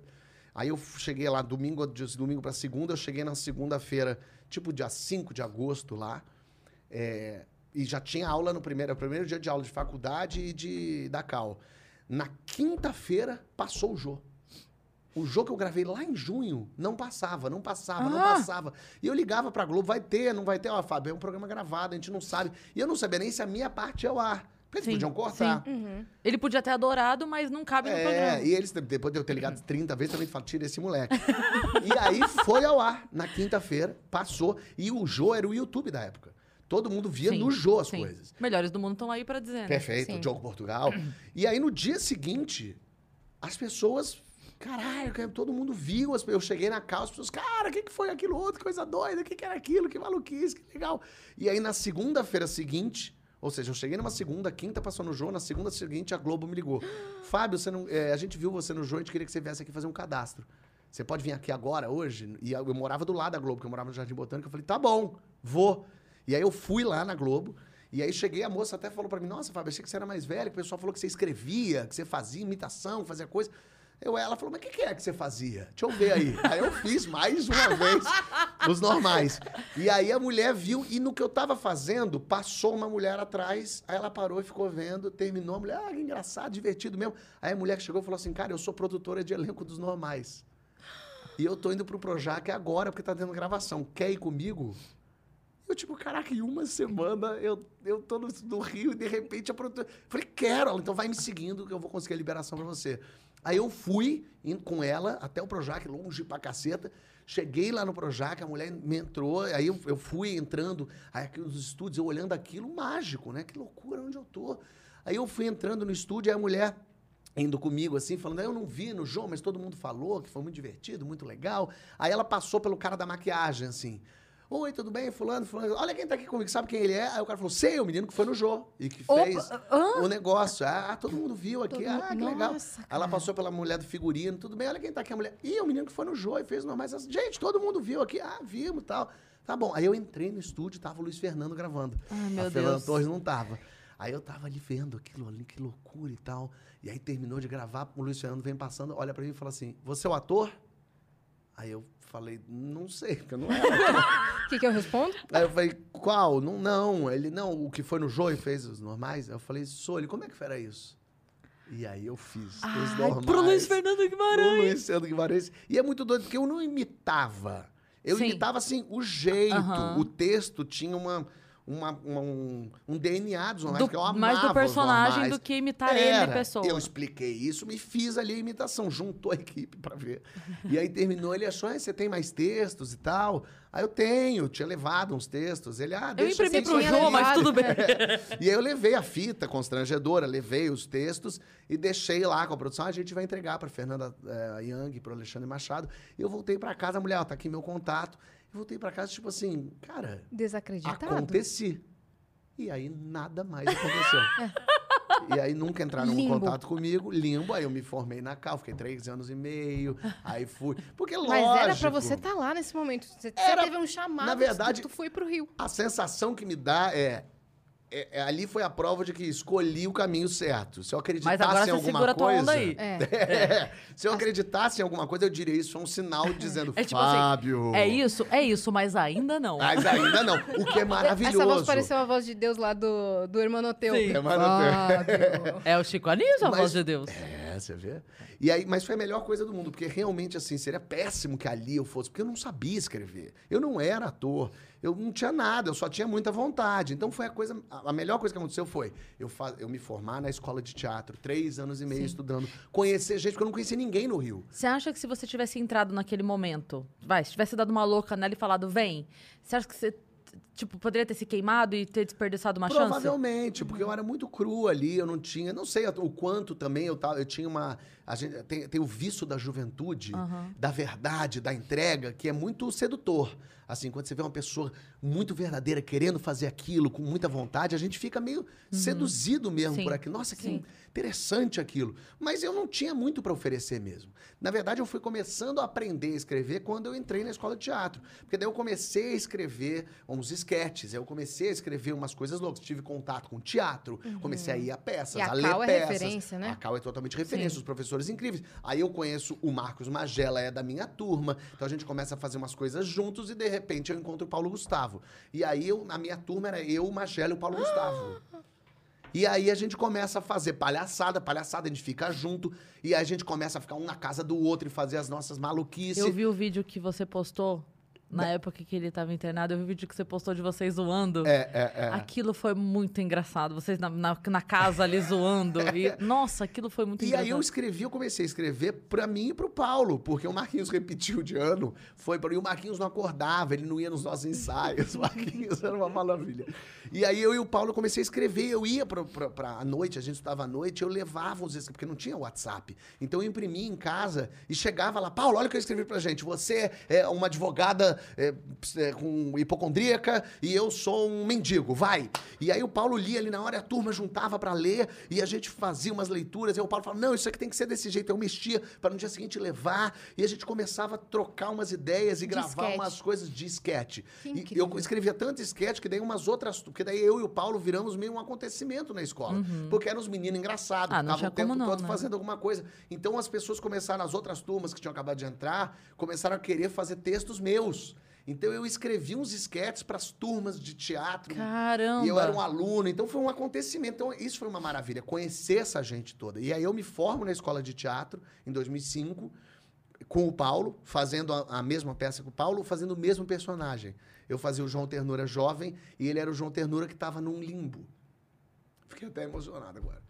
Aí eu cheguei lá domingo, de domingo para segunda, eu cheguei na segunda-feira, tipo dia 5 de agosto lá. É, e já tinha aula no primeiro, é o primeiro dia de aula de faculdade e de da Cal. Na quinta-feira passou o Jô. O jogo que eu gravei lá em junho não passava, não passava, não Ah. passava. E eu ligava pra Globo, vai ter, não vai ter? Ó, Fábio, é um programa gravado, a gente não sabe. E eu não sabia nem se a minha parte é o ar. Porque eles Sim, podiam cortar. Uhum. Ele podia ter adorado, mas não cabe no É, programa. e eles, depois de eu ter ligado 30 vezes, também falaram, tira esse moleque. [laughs] e aí foi ao ar, na quinta-feira, passou. E o Jô era o YouTube da época. Todo mundo via Sim, no Jô as sim. coisas. Melhores do mundo estão aí pra dizer, né? Perfeito. Diogo Portugal. E aí, no dia seguinte, as pessoas. Caralho, cara, todo mundo viu. as- Eu cheguei na casa, as pessoas, cara, o que, que foi aquilo outro? Coisa doida, o que, que era aquilo? Que maluquice, que legal. E aí, na segunda-feira seguinte, Ou seja, eu cheguei numa segunda, quinta passou no Jô, na segunda seguinte a Globo me ligou. [gasps] Fábio, você não, é, a gente viu você no Jô, a gente queria que você viesse aqui fazer um cadastro. Você pode vir aqui agora, hoje? E eu, morava do lado da Globo, porque eu morava no Jardim Botânico. Eu falei, tá bom, vou. E aí eu fui lá na Globo. E aí cheguei, a moça até falou pra mim, nossa, Fábio, achei que você era mais velho, o pessoal falou que você escrevia, que você fazia imitação, fazia coisa. Eu, ela falou, mas o que, que é que você fazia? Deixa eu ver aí. aí eu fiz mais uma vez os normais. E aí a mulher viu, e no que eu tava fazendo, passou uma mulher atrás, aí ela parou e ficou vendo, terminou, a mulher, ah, que engraçado, divertido mesmo. Aí a mulher que chegou falou assim, cara, eu sou produtora de elenco dos normais. E eu tô indo pro Projac agora, porque tá tendo gravação. Quer ir comigo? Eu, tipo, caraca, em uma semana eu, eu tô no, no Rio e de repente a produtora. Falei, quero, ela, então vai me seguindo que eu vou conseguir a liberação pra você. Aí eu fui indo com ela até o Projac, longe pra caceta. Cheguei lá no Projac, a mulher me entrou, aí eu, eu fui entrando, aí aqui nos estúdios, eu olhando aquilo, mágico, né? Que loucura, onde eu tô? Aí eu fui entrando no estúdio, aí a mulher indo comigo assim, falando, "Ah, eu não vi no João, mas todo mundo falou que foi muito divertido, muito legal. Aí ela passou pelo cara da maquiagem, assim. Oi, tudo bem? Fulano, fulano. Olha quem tá aqui comigo, sabe quem ele é? Aí o cara falou, sei, o menino que foi no Jô e que Opa, fez o negócio. Ah, todo mundo viu aqui. Todo ah, que legal. Nossa, Aí ela cara. passou pela mulher do figurino, tudo bem, olha quem tá aqui, a mulher. Ih, o menino que foi no Jô e fez normais. Gente, todo mundo viu aqui. Ah, vimos e tal. Tá bom. Aí eu entrei no estúdio, tava o Luiz Fernando gravando. Ai, meu a Fernanda Deus. Torres não tava. Aí eu tava ali vendo aquilo ali, que loucura e tal. E aí terminou de gravar, o Luiz Fernando vem passando, olha pra mim e fala assim: Você é o ator? Aí eu falei, não sei, porque eu não era. [laughs] O que, que eu respondo? Aí eu falei, qual? Não, não. Ele, não, o que foi no Jô e fez os normais. Aí eu falei, sou ele, como é que era isso? E aí eu fiz os Ai, normais. pro Luiz Fernando Pro Guimarães. Luiz Fernando Guimarães. E é muito doido, porque eu não imitava. Eu Sim. imitava, assim, o jeito. O texto tinha uma, uma, uma- um, um DNA dos normais, Do- que eu amava mais do personagem do que imitar ele Era. pessoa. Eu expliquei isso, me fiz ali a imitação, juntou a equipe pra ver. E aí terminou, ele achou, ah, você tem mais textos e tal? Aí eu tenho, tinha levado uns textos. Ele, ah, Eu deixa imprimi assim, pro João, mas levado. tudo bem. [laughs] e aí eu levei a fita constrangedora, levei os textos e deixei lá com a produção. "Ah, a gente vai entregar para Fernanda eh, Young, para Alexandre Machado. E eu voltei para casa, a mulher, ó, tá aqui meu contato. Eu voltei para casa, tipo assim, cara, Desacreditado. aconteci. E aí nada mais aconteceu. [laughs] E aí nunca entraram em contato comigo, limbo. Aí eu me formei na Cal, fiquei três anos e meio. [laughs] Aí fui. Porque lógico. Mas era pra você estar lá nesse momento. Você, você Era- teve um chamado. na verdade- Tu, tu foi pro Rio. A sensação que me dá é, é- é- Ali foi a prova de que escolhi o caminho certo. Se eu acreditasse Mas agora em você alguma segura a tua coisa. onda aí. [laughs] É, se eu acreditasse em alguma coisa, eu diria isso é um sinal [laughs] dizendo, É tipo assim, Fábio. É isso, é isso, mas ainda não. Mas ainda não. O que é [laughs] maravilhoso. Essa voz pareceu a voz de Deus lá do, do Hermanoteu. Sim. Fábio. É o Chico Anísio, a Mas- voz de Deus. É, você vê? E aí, mas foi a melhor coisa do mundo, porque realmente, assim, seria péssimo que ali eu fosse, porque eu não sabia escrever. Eu não era ator, eu não tinha nada, eu só tinha muita vontade. Então foi a coisa, a melhor coisa que aconteceu foi eu, fa- eu me formar na escola de teatro, três anos e meio Sim. estudando, conhecer gente, porque eu não conhecia ninguém no Rio. Você acha que se você tivesse entrado naquele momento, vai, se tivesse dado uma louca nela e falado, vem, você acha que você, tipo, poderia ter se queimado e ter desperdiçado uma chance? Provavelmente, porque eu era muito cru ali, eu não tinha, não sei o quanto também eu tava, eu tinha uma, a gente tem, tem o vício da juventude, Aham. da verdade, da entrega, que é muito sedutor. Assim, quando você vê uma pessoa muito verdadeira querendo fazer aquilo com muita vontade, a gente fica meio seduzido mesmo Uhum. Sim, por aquilo. Nossa, que sim. interessante aquilo. Mas eu não tinha muito para oferecer mesmo. Na verdade, eu fui começando a aprender a escrever quando eu entrei na escola de teatro. Porque daí eu comecei a escrever uns esquetes, eu comecei a escrever umas coisas loucas. Tive contato com teatro, comecei a ir a peças, a a ler Cal é peças. referência, né? A Cal é totalmente referência, os professores incríveis. Aí eu conheço o Marcos Magela, é da minha turma. Então a gente começa a fazer umas coisas juntos e de repente eu encontro o Paulo Gustavo. E aí eu, a minha turma era eu, o Magela e o Paulo Gustavo. E aí a gente começa a fazer palhaçada, palhaçada, a gente fica junto. E aí a gente começa a ficar um na casa do outro e fazer as nossas maluquices. Eu vi o vídeo que você postou na época que ele tava internado, eu vi o vídeo que você postou de vocês zoando. É, é, é. Aquilo foi muito engraçado. Vocês na, na, na casa ali zoando. E, [laughs] nossa, aquilo foi muito E engraçado. aí eu escrevi, eu comecei a escrever pra mim e pro Paulo, porque o Marquinhos [laughs] repetiu de ano, foi para e o Marquinhos não acordava, ele não ia nos nossos ensaios, [laughs] o Marquinhos era uma maravilha. E aí eu e o Paulo comecei a escrever, eu ia pra, pra, pra noite, a gente estava à noite, eu levava os escritos, porque não tinha WhatsApp. Então eu imprimia em casa e chegava lá, Paulo, olha o que eu escrevi pra gente, você é uma advogada é, é, com hipocondríaca e eu sou um mendigo, vai. E aí o Paulo lia ali na hora, a turma juntava para ler e a gente fazia umas leituras. E o Paulo falava: não, isso aqui tem que ser desse jeito. Eu mexia para no dia seguinte levar. E a gente começava a trocar umas ideias e De gravar sketch. umas coisas de esquete. Que E eu escrevia tanto esquete que daí umas outras. Porque daí eu e o Paulo viramos meio um acontecimento na escola. Porque eram os meninos engraçados, Ah, tinha o tempo não, todo né? fazendo alguma coisa. Então as pessoas começaram, as outras turmas que tinham acabado de entrar, começaram a querer fazer textos meus. Então eu escrevi uns esquetes para as turmas de teatro. Caramba. E eu era um aluno, então foi um acontecimento. Então, isso foi uma maravilha, conhecer essa gente toda. E aí eu me formo na escola de teatro em 2005, com o Paulo, fazendo a, a mesma peça que o Paulo, fazendo o mesmo personagem. Eu fazia o João Ternura jovem e ele era o João Ternura que estava num limbo. Fiquei até emocionado agora.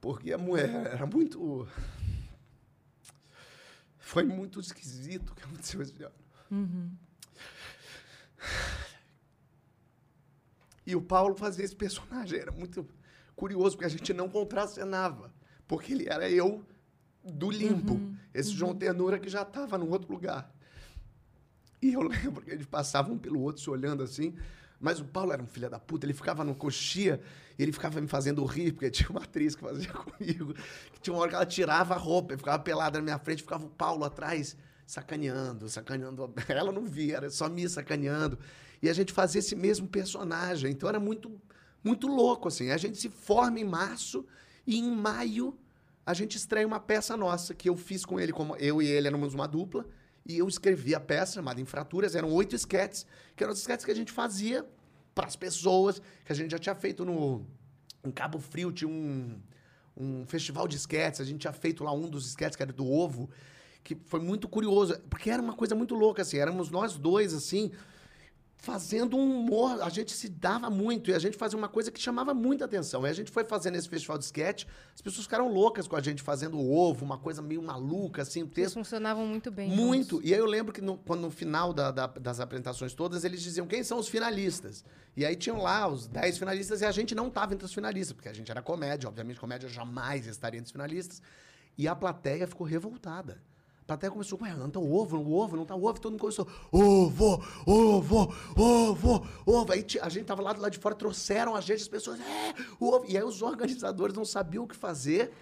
Porque a mulher era muito. Foi muito esquisito o que aconteceu esse ano. E o Paulo fazia esse personagem. Era muito curioso, porque a gente não contracenava. Porque ele era eu do limbo. esse João Ternura que já estava num outro lugar. E eu [laughs] lembro que eles passavam um pelo outro se olhando assim. Mas o Paulo era um filho da puta, ele ficava no coxia e ele ficava me fazendo rir, porque tinha uma atriz que fazia [laughs] comigo, que tinha uma hora que ela tirava a roupa, e ficava pelada na minha frente, ficava o Paulo atrás sacaneando, sacaneando. [laughs] Ela não via, era só me sacaneando. E a gente fazia esse mesmo personagem. Então era muito, muito louco, assim. A gente se forma em março e em maio a gente estreia uma peça nossa que eu fiz com ele, como eu e ele éramos uma dupla. E eu escrevi a peça chamada Infraturas, eram oito esquetes, que eram os esquetes que a gente fazia para as pessoas, que a gente já tinha feito no em Cabo Frio, tinha um, um festival de esquetes, a gente tinha feito lá um dos esquetes que era do ovo, que foi muito curioso, porque era uma coisa muito louca, assim, éramos nós dois, assim, fazendo um humor, a gente se dava muito e a gente fazia uma coisa que chamava muita atenção. E a gente foi fazendo esse festival de sketch, as pessoas ficaram loucas com a gente fazendo o ovo, uma coisa meio maluca, assim, o Eles texto. funcionavam muito bem. Muito. E aí eu lembro que no, quando no final da- da- das apresentações todas, eles diziam quem são os finalistas. E aí tinham lá os 10 finalistas e a gente não estava entre os finalistas, porque a gente era comédia, obviamente comédia jamais estaria entre os finalistas. E a plateia ficou revoltada. A plateia começou, ué, não tá o ovo, o ovo, não tá o ovo. Todo mundo começou, ovo, ovo, ovo, ovo. Aí a gente tava lá de fora, trouxeram a gente, as pessoas, é, ovo. E aí os organizadores não sabiam o que fazer.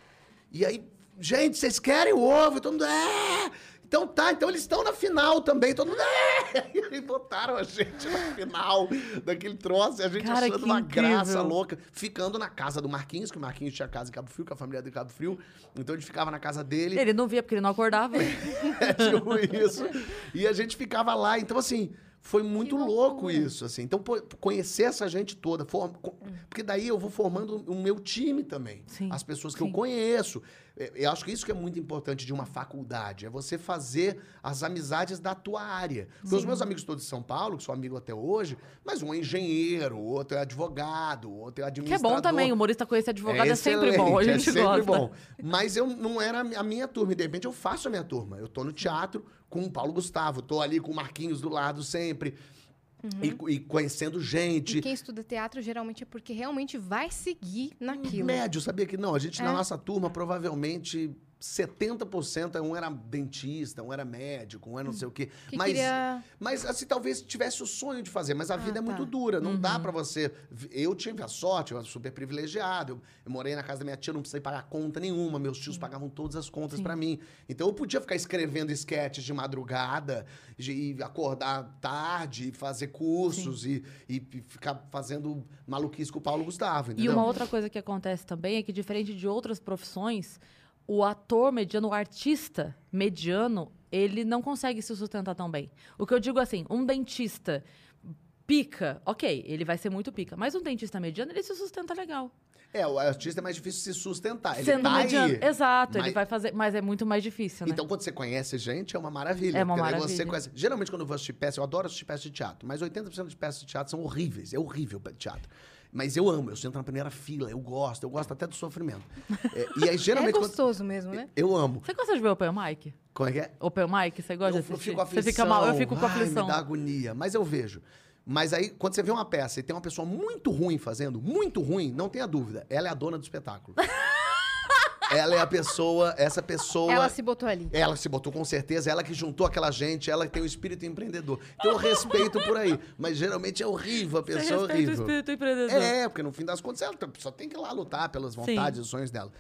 E aí, gente, vocês querem o ovo? E todo mundo, é! Então tá, então eles estão na final também. Todo mundo, é! [laughs] E botaram a gente na final daquele troço. E a gente Cara, achando uma incrível. graça louca. Ficando na casa do Marquinhos, que o Marquinhos tinha casa em Cabo Frio, com a família de Cabo Frio. Então a gente ficava na casa dele. Ele não via porque ele não acordava. [laughs] É tipo isso. E a gente ficava lá. Então, assim, foi muito louco isso. assim. Então, pô, conhecer essa gente toda. form-. Porque daí eu vou formando o meu time também. Sim, As pessoas que sim. eu conheço. É, Eu acho que isso que é muito importante de uma faculdade. É você fazer as amizades da tua área. Porque os meus amigos todos de São Paulo, que sou amigo até hoje, mas um é engenheiro, o outro é advogado, o outro é Que é administrador. bom também, humorista conhecer advogado é, sempre bom. A excelente, gente é sempre gosta. bom. Mas eu não era a minha turma. E de repente eu faço a minha turma. Eu tô no teatro com o Paulo Gustavo, tô ali com o Marquinhos do lado sempre. E, e conhecendo gente. E quem estuda teatro geralmente é porque realmente vai seguir naquilo. Médio, sabia que não? A gente, na É. nossa turma, provavelmente 70% um era dentista, um era médico, um era não sei o quê. Que mas, queria... mas, assim, talvez tivesse o sonho de fazer, mas a Ah, vida é tá. muito dura. Não dá pra você. Eu tive a sorte, eu era super privilegiado. Eu, eu morei na casa da minha tia, não precisei pagar conta nenhuma. Meus tios pagavam todas as contas pra mim. Então eu podia ficar escrevendo esquetes de madrugada, e acordar tarde, e fazer cursos e, e ficar fazendo maluquice com o Paulo Gustavo. E Entendeu? uma outra coisa que acontece também é que, diferente de outras profissões, o ator mediano, o artista mediano, ele não consegue se sustentar tão bem. O que eu digo assim, um dentista pica, ok, ele vai ser muito pica. Mas um dentista mediano, ele se sustenta legal. É, o artista é mais difícil se sustentar. Ele Sendo tá mediano. aí. Exato, ele mas- vai fazer. Mas é muito mais difícil, né? Então, quando você conhece gente, é uma maravilha. É uma daí Você maravilha. conhece... Geralmente, quando eu vou assistir peça, eu adoro assistir peça de teatro, mas 80% de peças de teatro são horríveis. É horrível o teatro. Mas eu amo, eu sento na primeira fila, eu gosto, eu gosto até do sofrimento. [laughs] É, e aí, É geralmente, quando... gostoso mesmo, né? eu amo. Você gosta de ver Open Mic? Como é que é? Open Mic, você gosta eu, de eu assistir? fico com você aflição. fica mal, eu fico com Ai, aflição. me dá agonia, mas eu vejo. Mas aí, quando você vê uma peça e tem uma pessoa muito ruim fazendo, muito ruim, não tenha dúvida, ela é a dona do espetáculo. [laughs] ela é a pessoa, essa pessoa. Ela se botou ali. Ela se botou com certeza, ela que juntou aquela gente, ela que tem o espírito empreendedor. Então eu respeito por aí. Mas geralmente é horrível, a pessoa é Você respeita o horrível. espírito empreendedor. É, porque no fim das contas ela só tem que ir lá lutar pelas vontades e os sonhos dela.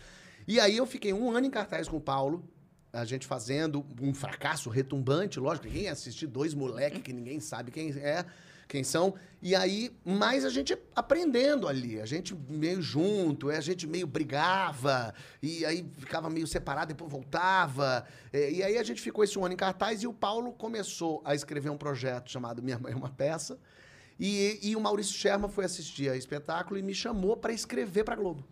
E aí eu fiquei um ano em cartaz com o Paulo, a gente fazendo um fracasso retumbante, lógico, ninguém ia assistir dois moleques que ninguém sabe quem é, quem são. E aí, mais a gente aprendendo ali, a gente meio junto, a gente meio brigava, e aí ficava meio separado, depois voltava. É, E aí a gente ficou esse ano em cartaz e o Paulo começou a escrever um projeto chamado Minha Mãe é uma Peça. E, e o Maurício Sherman foi assistir a espetáculo e me chamou para escrever para Globo.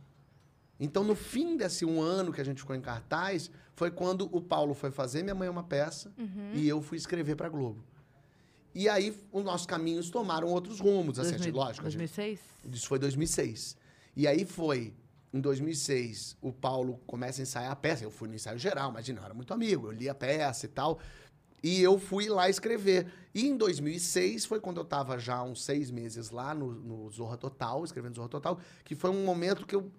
Então, no fim desse um ano que a gente ficou em cartaz, foi quando o Paulo foi fazer Minha Mãe é uma Peça e eu fui escrever para Globo. E aí, os nossos caminhos tomaram outros rumos. Assim, a gente- 2000, lógico, a gente- 2006? isso foi 2006. E aí foi, em 2006, o Paulo começa a ensaiar a peça. Eu fui no ensaio geral, imagina, eu era muito amigo, eu li a peça e tal. E eu fui lá escrever. E em 2006 foi quando eu estava já uns seis meses lá no, no Zorra Total, escrevendo Zorra Total, que foi um momento que eu.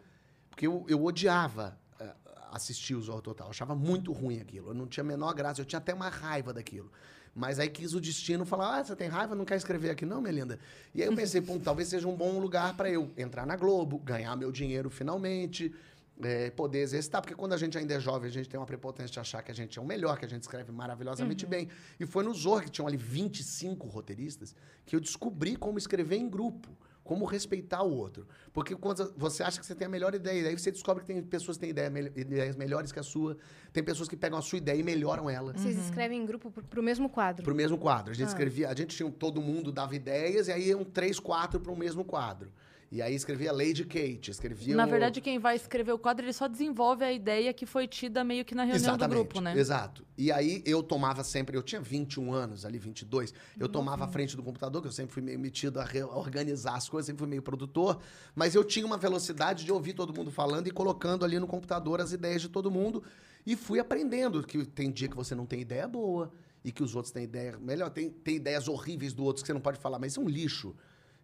Porque eu, eu odiava eh, assistir o Zorra Total. Eu achava muito ruim aquilo. Eu não tinha a menor graça, eu tinha até uma raiva daquilo. Mas aí quis o destino falar: ah, você tem raiva, não quer escrever aqui, não, Melinda? E aí eu pensei, pô, talvez seja um bom lugar para eu entrar na Globo, ganhar meu dinheiro finalmente, é, poder exercitar, porque quando a gente ainda é jovem, a gente tem uma prepotência de achar que a gente é o melhor, que a gente escreve maravilhosamente bem. E foi no Zorra, que tinham ali 25 roteiristas, que eu descobri como escrever em grupo, como respeitar o outro. Porque quando você acha que você tem a melhor ideia, aí você descobre que tem pessoas que têm ideia, mel- ideias melhores que a sua, tem pessoas que pegam a sua ideia e melhoram ela. Vocês escrevem em grupo pro, pro mesmo quadro. Pro mesmo quadro. A gente Ah. escrevia, a gente tinha todo mundo dava ideias e aí iam três, quatro para o mesmo quadro. E aí escrevia Lady Kate, escrevia Na o- verdade, quem vai escrever o quadro, ele só desenvolve a ideia que foi tida meio que na reunião Exatamente, do grupo, né? Exato. E aí eu tomava sempre, eu tinha 21 anos, ali 22, eu tomava a frente do computador, que eu sempre fui meio metido a organizar as coisas, sempre fui meio produtor, mas eu tinha uma velocidade de ouvir todo mundo falando e colocando ali no computador as ideias de todo mundo e fui aprendendo que tem dia que você não tem ideia boa e que os outros têm ideia melhor, tem, tem ideias horríveis do outro que você não pode falar, mas isso é um lixo.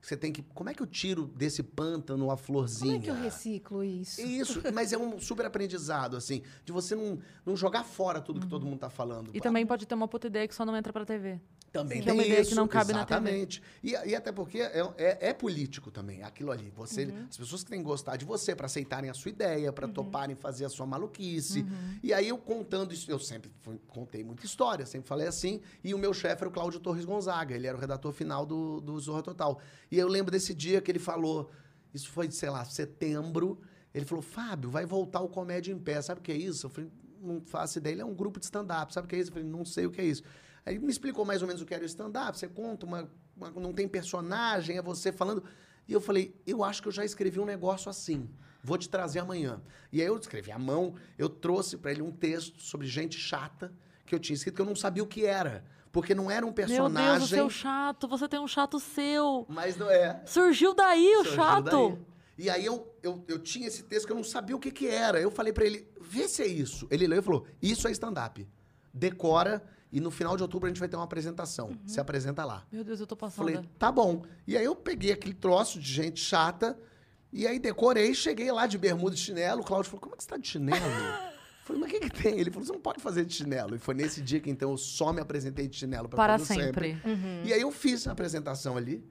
Você tem que, como é que eu tiro desse pântano a florzinha? Como é que eu reciclo isso? Isso, mas é um super aprendizado, assim, de você não, não jogar fora tudo que todo mundo tá falando. E também pode ter uma puta ideia que só não entra pra TV. Também que é tem ideia isso, que não cabe na TV. exatamente. E, e até porque é, é, é político também, aquilo ali. Você, Uhum. As pessoas que têm que gostar de você para aceitarem a sua ideia, Uhum. para toparem fazer a sua maluquice. E aí eu contando isso, eu sempre fui- contei muita história, sempre falei assim. E o meu chefe era o Cláudio Torres Gonzaga, ele era o redator final do, do Zorra Total. E eu lembro desse dia que ele falou, isso foi, sei lá, setembro. Ele falou, Fábio, vai voltar o Comédia em Pé. Sabe o que é isso? Eu falei, não faço ideia. Ele é um grupo de stand-up. Sabe o que é isso? Eu falei, não sei o que é isso. Aí ele me explicou mais ou menos o que era o stand-up. Você conta, uma, uma- não tem personagem, é você falando. E eu falei, eu acho que eu já escrevi um negócio assim. Vou te trazer amanhã. E aí eu escrevi à mão, eu trouxe para ele um texto sobre gente chata que eu tinha escrito que eu não sabia o que era. Porque não era um Meu Deus, o personagem. seu chato, você tem um chato seu. Mas não é. Surgiu daí o Surgiu chato. daí. E aí eu, eu, eu tinha esse texto que eu não sabia o que, que era. Eu falei pra ele, vê se é isso. Ele leu e falou, isso é stand-up. Decora e no final de outubro a gente vai ter uma apresentação. Uhum. Se apresenta lá. Meu Deus, eu tô passando. Falei, tá bom. E aí eu peguei aquele troço de gente chata e aí decorei, cheguei lá de bermuda e chinelo. O Cláudio falou, como é que você tá de chinelo? Eu Falei, mas o que, que tem? Ele falou, você não pode fazer de chinelo. E foi nesse dia que então eu só me apresentei de chinelo pra Para todo sempre. Uhum. e aí eu fiz a apresentação ali.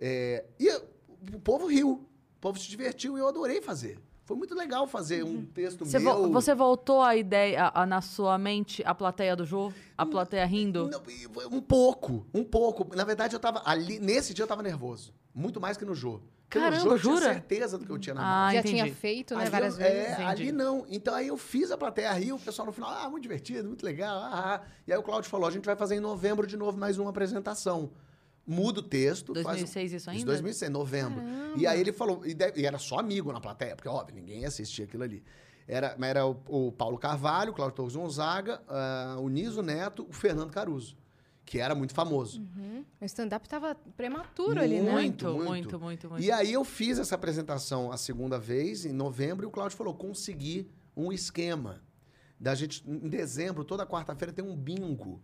é, e eu- o povo riu. O povo se divertiu e eu adorei fazer. Foi muito legal fazer um texto Você, meu. vo- você voltou a ideia, a- a- na sua mente, a plateia do Jô? A plateia rindo? Não, um pouco, um pouco. Na verdade, eu tava ali. Nesse dia eu tava nervoso. Muito mais que no Jô. Porque Caramba, no Jô eu tinha jura? certeza do que eu tinha na mão. Ah, Já entendi. tinha feito, né, Ali várias eu- vezes. É, ali não. Então aí eu fiz a plateia rir, o pessoal no final, ah, muito divertido, muito legal. ah, ah. E aí o Cláudio falou: a gente vai fazer em novembro de novo mais uma apresentação. Muda o texto. faz um- 2006 isso Isso, ainda? 2006, novembro. E aí ele falou, e, de- e era só amigo na plateia, porque, óbvio, ninguém ia assistir aquilo ali. Era, mas era o, o Paulo Carvalho, o Cláudio Torres Gonzaga, ah, o Niso Neto, o Fernando Caruso, que era muito famoso. Uhum. O stand-up tava prematuro ali, né? Muito, Muito, muito. muito, muito, muito. E aí eu fiz essa apresentação a segunda vez, em novembro, e o Cláudio falou, consegui um esquema. Da gente, em dezembro, toda quarta-feira, tem um bingo,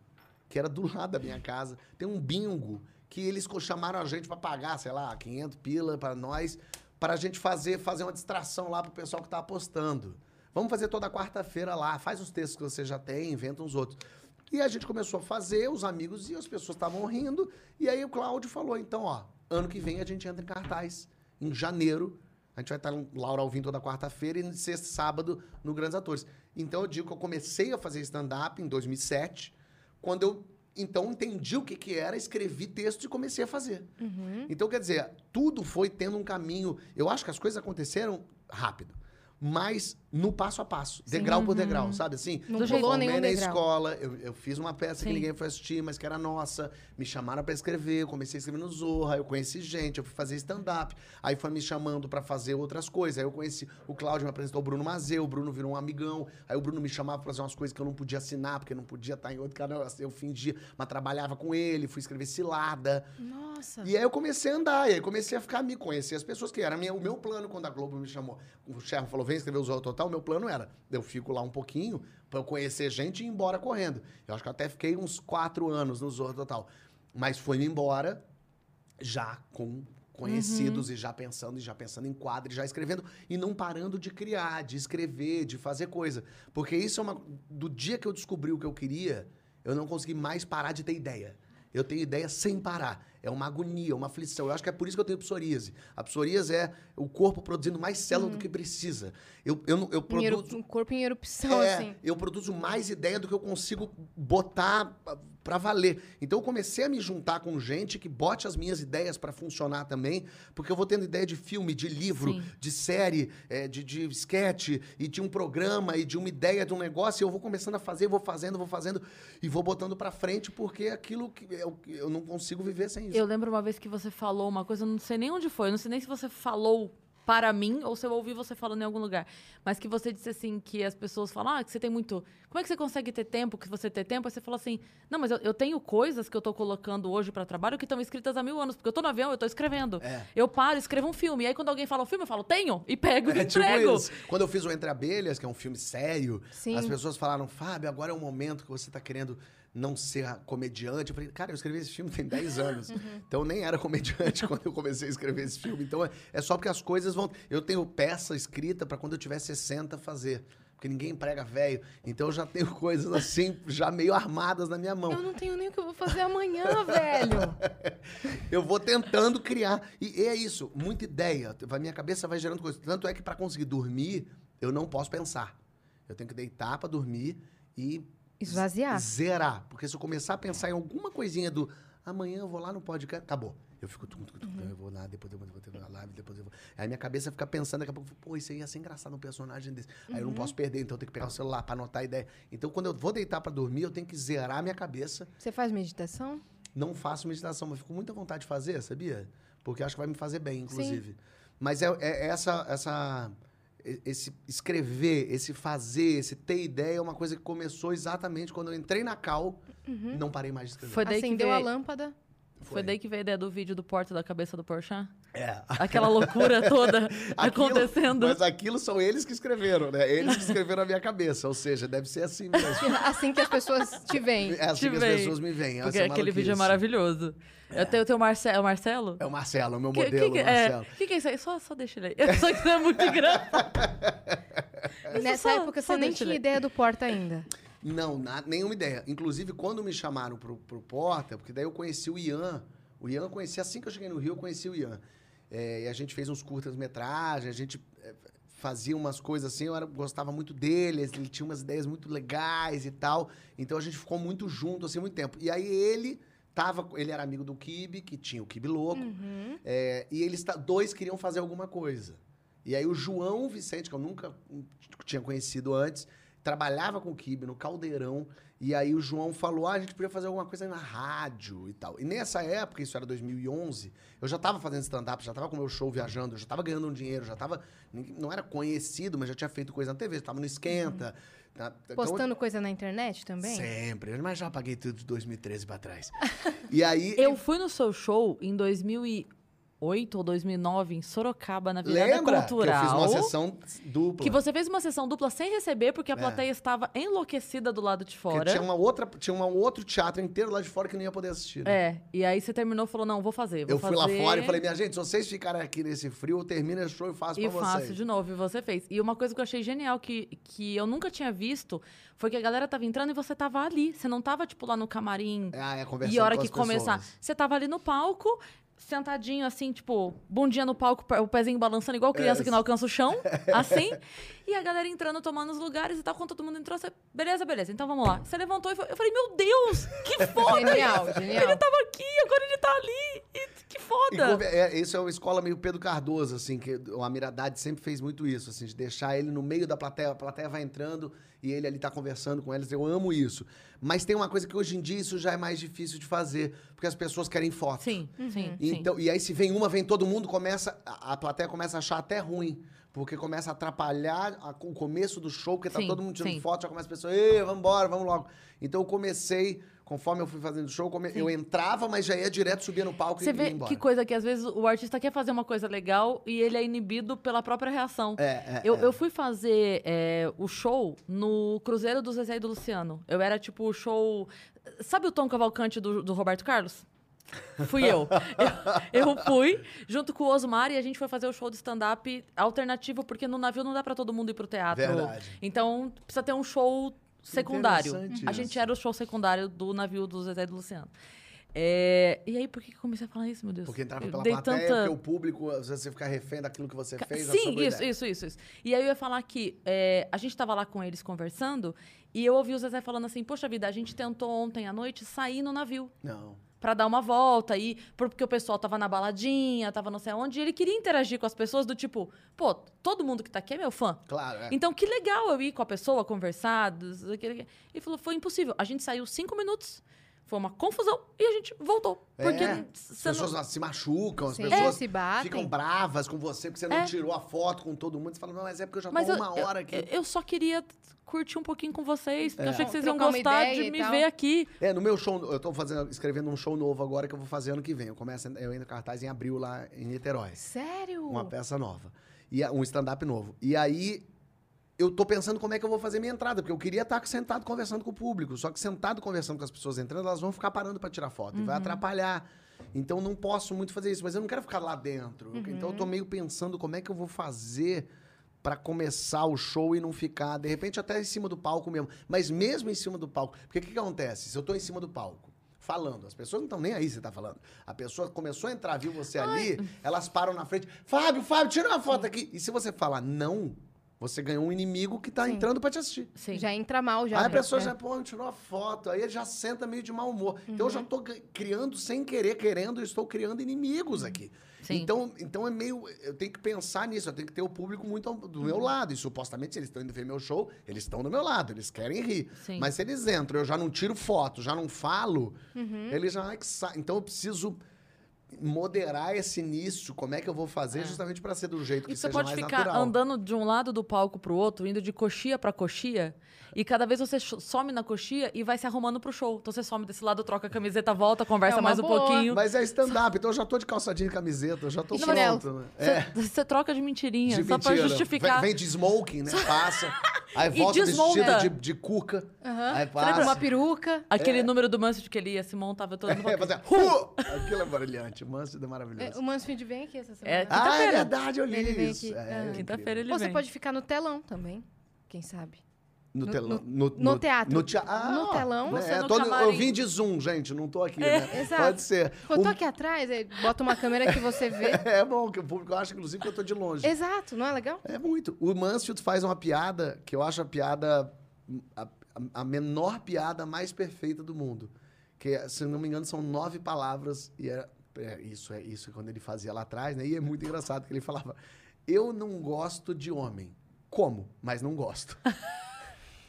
que era do lado da minha casa. Tem um bingo que eles chamaram a gente para pagar, sei lá, 500 pila para nós, para a gente fazer, fazer uma distração lá pro pessoal que tá apostando. Vamos fazer toda quarta-feira lá, faz os textos que você já tem, inventa uns outros. E a gente começou a fazer, os amigos e as pessoas estavam rindo. E aí o Cláudio falou: então, ó, ano que vem a gente entra em cartaz. Em janeiro, a gente vai estar em Laura Alvim toda quarta-feira e sexta sábado no Grandes Atores. Então eu digo que eu comecei a fazer stand-up em 2007, quando eu então entendi o que, que era, escrevi texto e comecei a fazer. Então, quer dizer, tudo foi tendo um caminho. Eu acho que as coisas aconteceram rápido. Mas no passo a passo, degrau por degrau, sabe assim? Não Eu pulou nenhum na degrau. escola, eu, eu fiz uma peça Sim. que ninguém foi assistir, mas que era nossa. Me chamaram pra escrever, eu comecei a escrever no Zorra, eu conheci gente, eu fui fazer stand-up. Aí foi me chamando pra fazer outras coisas. Aí eu conheci o Cláudio, me apresentou o Bruno Mazeu, o Bruno virou um amigão. Aí o Bruno me chamava pra fazer umas coisas que eu não podia assinar, porque eu não podia estar em outro canal. Eu fingia, mas trabalhava com ele, fui escrever cilada. Nossa. E aí eu comecei a andar, e aí comecei a ficar me conhecer as pessoas, que era minha, o meu plano quando a Globo me chamou. O chefe falou, vem escrever o Zorro Total, o meu plano era, eu fico lá um pouquinho pra eu conhecer gente e ir embora correndo. Eu acho que eu até fiquei uns quatro anos no Zorro Total. Mas fui-me embora já com conhecidos e já pensando, e já pensando em quadro, e já escrevendo, e não parando de criar, de escrever, de fazer coisa. Porque isso é uma... Do dia que eu descobri o que eu queria, eu não consegui mais parar de ter ideia. Eu tenho ideia sem parar. É uma agonia, uma aflição. Eu acho que é por isso que eu tenho psoríase. A psoríase é o corpo produzindo mais célula do que precisa. Eu, eu, eu eru- produzo... um corpo em erupção, É, assim. eu produzo mais ideia do que eu consigo botar pra valer. Então eu comecei a me juntar com gente que bote as minhas ideias pra funcionar também, porque eu vou tendo ideia de filme, de livro, Sim. de série, eh, de, de sketch, e de um programa, e de uma ideia de um negócio, e eu vou começando a fazer, vou fazendo, vou fazendo, e vou botando pra frente, porque é aquilo que eu, eu não consigo viver sem isso. Eu lembro uma vez que você falou uma coisa, eu não sei nem onde foi, eu não sei nem se você falou para mim ou se eu ouvi você falando em algum lugar, mas que você disse assim que as pessoas falam, ah, que você tem muito. Como é que você consegue ter tempo? Que você ter tempo? Aí você falou assim, não, mas eu, eu tenho coisas que eu tô colocando hoje para trabalho que estão escritas há mil anos, porque eu tô no avião, eu tô escrevendo. É. Eu paro, escrevo um filme. E aí quando alguém fala um filme, eu falo, tenho, e pego [laughs] e É tipo entrego. isso. Quando eu fiz o Entre Abelhas, que é um filme sério, Sim. as pessoas falaram, Fábio, agora é o momento que você tá querendo não ser comediante. Eu falei, cara, eu escrevi esse filme tem 10 anos. Então eu nem era comediante [laughs] quando eu comecei a escrever esse filme. Então é, é só porque as coisas vão. Eu tenho peça escrita para quando eu tiver 60 fazer. Porque ninguém prega velho. Então eu já tenho [laughs] coisas assim, já meio armadas na minha mão. Eu não tenho nem o que eu vou fazer amanhã, [laughs] velho. Eu vou tentando criar. E é isso, muita ideia. A minha cabeça vai gerando coisas. Tanto é que para conseguir dormir, eu não posso pensar. Eu tenho que deitar para dormir e Esvaziar. zerar. Porque se eu começar a pensar em alguma coisinha do amanhã eu vou lá no podcast, acabou. Eu fico, tum, tum, tum, Uhum. eu vou lá, depois eu vou, depois eu vou lá, depois eu vou. Aí minha cabeça fica pensando, daqui a pouco, pô, isso aí ia ser engraçado um personagem desse. Aí Uhum. eu não posso perder, então eu tenho que pegar o celular para anotar a ideia. Então quando eu vou deitar para dormir, eu tenho que zerar a minha cabeça Você faz meditação? não faço meditação, mas fico com muita vontade de fazer, sabia? Porque acho que vai me fazer bem, inclusive. Mas é, é essa, essa, e- esse escrever, esse fazer, esse ter ideia é uma coisa que começou exatamente quando eu entrei na Cal e não parei mais de escrever. Foi daí que Acendeu a lâmpada. Foi daí que veio a ideia do vídeo do Porta da cabeça do Porchat? É. Aquela loucura [laughs] toda Aquilo- acontecendo. Mas aquilo são eles que escreveram, né? Eles que escreveram a minha cabeça. Ou seja, deve ser assim mesmo. [laughs] Assim que as pessoas te veem. É assim Te que as veem. pessoas me veem. Porque essa aquele vídeo é maravilhoso. Eu tenho, eu tenho o Marcelo. É o Marcelo? É o Marcelo, o meu Que- modelo, que, que, Marcelo. é, que, que é isso aí? Só, só deixa ele aí. [laughs] Só que isso é muito engraçado. Nessa só- época só você nem tinha ele. ideia do porta ainda. Não, nenhuma ideia. Inclusive, quando me chamaram pro, pro Porta, porque daí eu conheci o Ian. O Ian eu conheci, assim que eu cheguei no Rio, eu conheci o Ian. É, e a gente fez uns curtas-metragens, a gente é, fazia umas coisas assim, eu era- gostava muito dele, ele tinha umas ideias muito legais e tal. Então a gente ficou muito junto, assim, muito tempo. E aí ele tava, ele era amigo do Kibe, que tinha o Kibe Louco, Uhum. é, e eles dois queriam fazer alguma coisa. E aí o João Vicente, que eu nunca hum, tinha conhecido antes, trabalhava com o Kibe no Caldeirão. E aí o João falou: ah, a gente podia fazer alguma coisa na rádio e tal. E nessa época, isso era 2011, eu já estava fazendo stand-up, já estava com o meu show viajando, eu já estava ganhando um dinheiro, já estava. Não era conhecido, mas já tinha feito coisa na TV, estava no Esquenta. tá? Então, Postando coisa na internet também? Sempre, mas já paguei tudo de 2013 pra trás. [laughs] e aí. Eu fui no seu show em 2008, 2008 ou 2009 em Sorocaba, na Virada Lembra Cultural. que eu fiz uma sessão dupla? que você fez uma sessão dupla sem receber, porque a É. plateia estava enlouquecida do lado de Porque fora. tinha, uma outra, tinha um outro teatro inteiro lá de fora que não ia poder assistir. né? É, e aí você terminou e falou, não, vou fazer, vou Eu fui lá fazer fora e falei, minha gente, se vocês ficarem aqui nesse frio, eu termino esse show e faço E pra faço vocês. de novo, e você fez. E uma coisa que eu achei genial, que, que eu nunca tinha visto, foi que a galera tava entrando e você tava ali. Você não tava, tipo, lá no camarim Ah, é, conversando e a hora que as começar. pessoas. Você tava ali no palco, sentadinho, assim, tipo, bundinha no palco, o pezinho balançando, igual criança É. que não alcança o chão, [laughs] assim. E a galera entrando, tomando os lugares e tal. Quando todo mundo entrou, você, beleza, beleza, então vamos lá. Você levantou e foi, eu falei, meu Deus, que [laughs] foda! Genial, isso! genial. Ele tava aqui, agora ele tá ali. E que E foda! conver- é, isso é uma escola meio Pedro Cardoso, assim, que o Amiradade sempre fez muito isso, assim, de deixar ele no meio da plateia, a plateia vai entrando e ele ali tá conversando com eles. Eu amo isso. Mas tem uma coisa que hoje em dia isso já é mais difícil de fazer, porque as pessoas querem foto. Sim, sim, sim. Então, e aí se vem uma, vem todo mundo, começa a, a plateia começa a achar até ruim, porque começa a atrapalhar a- o começo do show, porque tá Sim, todo mundo tirando sim. foto, já começa a pessoa, ei, vamos embora, vamos logo. Então eu comecei, conforme eu fui fazendo show, eu entrava, mas já ia direto subir no palco Você e ia vê embora. que coisa que às vezes o artista quer fazer uma coisa legal e ele é inibido pela própria reação. É, é, Eu, é. eu fui fazer é, o show no Cruzeiro do Zezé e do Luciano. Eu era tipo o show. Sabe o Tom Cavalcante do, do Roberto Carlos? Fui eu. [laughs] eu. Eu fui junto com o Osmar e a gente foi fazer o show de stand-up alternativo, porque no navio não dá pra todo mundo ir pro teatro. Verdade. Então precisa ter um show secundário. Interessante A gente era o show secundário do navio do Zezé e do Luciano. É, e aí, por que que eu comecei a falar isso, meu Deus? Porque entrava pela dei plateia, tanta- porque o público, às vezes você fica refém daquilo que você fez. Sim, isso, isso, isso, isso. E aí eu ia falar que é, a gente estava lá com eles conversando e eu ouvi o Zezé falando assim: Poxa vida, a gente tentou ontem à noite sair no navio Não. Pra dar uma volta aí, porque o pessoal tava na baladinha, tava não sei onde, e ele queria interagir com as pessoas do tipo, pô, todo mundo que tá aqui é meu fã. Claro, é. Então, que legal eu ir com a pessoa, conversar. Ele falou, foi impossível. A gente saiu cinco minutos, foi uma confusão e a gente voltou. Porque É, As você não- pessoas se machucam, as Sim. pessoas É, se batem. ficam bravas com você porque você não É. tirou a foto com todo mundo. Você fala, não, mas é porque eu já Mas tô eu, uma hora aqui. eu- eu só queria curtir um pouquinho com vocês, porque eu achei que vocês iam Trocar uma gostar ideia de e me tal. ver aqui. É, no meu show, eu tô fazendo, escrevendo um show novo agora que eu vou fazer ano que vem. Eu começo, eu entro em cartaz em abril lá em Niterói. Sério? Uma peça nova. E um stand-up novo. E aí, eu tô pensando como é que eu vou fazer minha entrada, porque eu queria estar sentado conversando com o público. Só que sentado conversando com as pessoas entrando, elas vão ficar parando pra tirar foto. E vai atrapalhar. Então não posso muito fazer isso, mas eu não quero ficar lá dentro. Então eu tô meio pensando como é que eu vou fazer pra começar o show e não ficar, de repente, até em cima do palco mesmo. Mas mesmo em cima do palco. Porque o que, que acontece? Se eu tô em cima do palco, falando, as pessoas não estão nem aí você tá falando. A pessoa começou a entrar, viu você ali, elas param na frente. Fábio, Fábio, tira uma foto aqui. E se você falar não, você ganhou um inimigo que tá Sim. entrando pra te assistir. Sim. Já entra mal, já. aí a pessoa é. já, pô, tirou a foto, aí ele já senta meio de mau humor. Então eu Uhum. já tô g- criando, sem querer, querendo, eu estou criando inimigos aqui. Sim. Então, então é meio. Eu tenho que pensar nisso, eu tenho que ter o público muito do Uhum. meu lado. E supostamente, se eles estão indo ver meu show, eles estão do meu lado, eles querem rir. Sim. Mas se eles entram, eu já não tiro foto, já não falo, Uhum. eles já. Então eu preciso moderar esse início, como é que eu vou fazer, É. justamente para ser do jeito que E você seja pode mais ficar natural. andando de um lado do palco pro outro, indo de coxia pra coxia, e cada vez você some na coxia e vai se arrumando pro show. Então você some desse lado, troca a camiseta, volta, conversa É mais um boa. pouquinho. Mas é stand-up, então eu já tô de calçadinha e camiseta, eu já tô E pronto. Né? Você, É. você troca de mentirinha, De só pra mentira. justificar. Vem, vem de smoking, né? Passa. [laughs] Aí E volta desmonta. vestida de, de cuca. Aí Você passa. lembra uma peruca? Aquele número do Mansfield que ele ia se montava todo [laughs] mundo. É, fazer, uh! Aquilo é brilhante. O Mansfield é É, maravilhoso. o Mansfield vem aqui essa semana. É, Ah, é verdade, eu li Ele vem isso. É. Quinta-feira ele Ou você vem. pode ficar no telão também, quem sabe. No, No- telão. no- No, teatro. No, tea- ah, No telão. né, é, tô camarim. eu vim de Zoom, gente, não tô aqui, né? Exato. Pode ser. Eu tô O- aqui atrás, bota uma câmera que você vê. [laughs] É bom, que o público acha, inclusive, que eu tô de longe. Exato, não é legal? É muito. O Mansfield faz uma piada que eu acho a piada. A, a menor piada mais perfeita do mundo. Que, é, se não me engano, são nove palavras. E era, é, isso é isso quando ele fazia lá atrás, né? E é muito engraçado que ele falava: Eu não gosto de homem. Como? Mas não gosto. [laughs]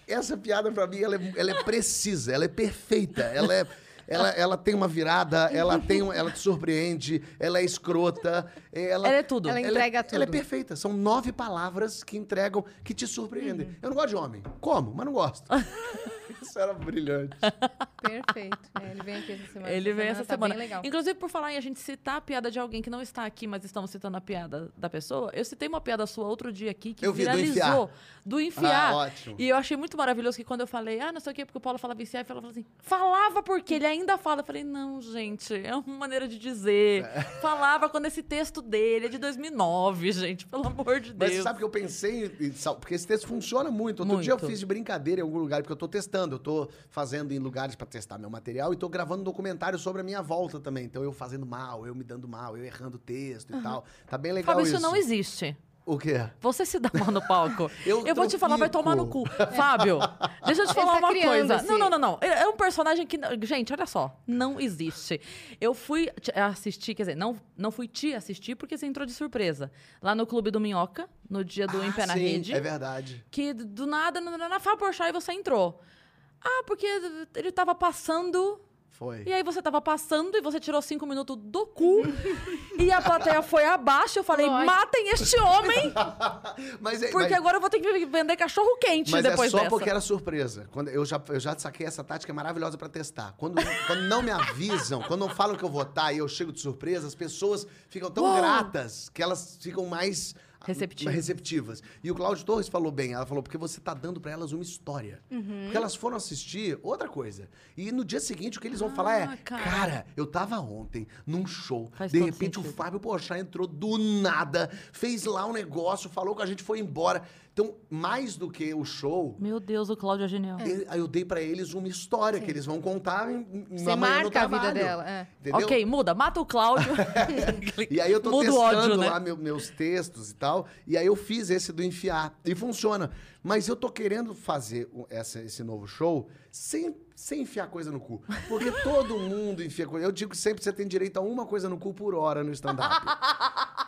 Essa piada, pra mim, ela é, ela é precisa, ela é perfeita, ela é. Ela, ela tem uma virada, ela tem ela te surpreende, ela é escrota, ela, Ela é tudo. Ela ela entrega é, tudo. Ela é perfeita. São nove palavras que entregam, que te surpreendem. Eu não gosto de homem. Como? Mas não gosto. [laughs] Isso era brilhante. Perfeito. É, ele vem aqui essa semana. Ele vem essa tá semana. Bem legal. Inclusive, por falar em a gente citar a piada de alguém que não está aqui, mas estamos citando a piada da pessoa, eu citei uma piada sua outro dia aqui que Eu vi, do viralizou. Do enfiar. Ah, ótimo. E eu achei muito maravilhoso que quando eu falei, ah, não sei o quê, porque o Paulo falava enfiar, e falava assim, falava porque ele ainda fala. Eu falei, não, gente, é uma maneira de dizer. É. [laughs] Falava quando esse texto dele é de 2009, gente, pelo amor de Mas Deus. você sabe que eu pensei, porque esse texto funciona muito. Outro dia eu Muito. fiz de brincadeira em algum lugar, porque eu tô testando, eu tô fazendo em lugares pra testar meu material e tô gravando um documentário sobre a minha volta também. Então eu fazendo mal, eu me dando mal, eu errando o texto e tal. Tá bem legal Fábio, isso. isso não existe. O quê? Você se dá mal no palco. [laughs] Eu Eu, vou te falar, vai tomar no cu. Fábio, deixa eu te falar tá uma coisa. esse- Não, não, não, não. É é um personagem que. Gente, olha só. Não existe. Eu fui assistir, quer dizer, não, não fui te assistir porque você entrou de surpresa. Lá no Clube do Minhoca, no dia do Em Pé na Ah, sim, Rede. É verdade. Que do nada, na, na Fábio Porchat, você entrou. Ah, porque ele tava passando. Foi. E aí você tava passando e você tirou cinco minutos do cu. [laughs] e a plateia foi abaixo. Eu falei, Lógico. matem este homem! [laughs] Mas, é- Porque mas- agora eu vou ter que vender cachorro quente Mas depois é só dessa. porque era surpresa. Quando eu, já, eu já saquei essa tática é maravilhosa pra testar. Quando, quando não me avisam, quando não falam que eu vou estar e eu chego de surpresa, as pessoas ficam tão Uou! gratas que elas ficam mais Receptivas. receptivas. E o Cláudio Torres falou bem, ela falou, porque você tá dando pra elas uma história. Porque elas foram assistir outra coisa. E no dia seguinte o que eles vão falar é, Ah, cara. cara, eu tava ontem num show, Faz de repente o sentido. Fábio Porchat entrou do nada, fez lá um negócio, falou com a gente, foi embora. Então, mais do que o show, Meu Deus, o Cláudio é genial. aí eu dei pra eles uma história que eles vão contar em, em Você marca a vida dela. é. Ok, muda. Mata o Cláudio. [laughs] E aí eu tô Muda o testando ódio, né? lá meu- meus textos e tal. E aí eu fiz esse do enfiar. E funciona. Mas eu tô querendo fazer essa- esse novo show sem, sem enfiar coisa no cu. Porque todo mundo enfia coisa. Eu digo que sempre você tem direito a uma coisa no cu por hora no stand-up.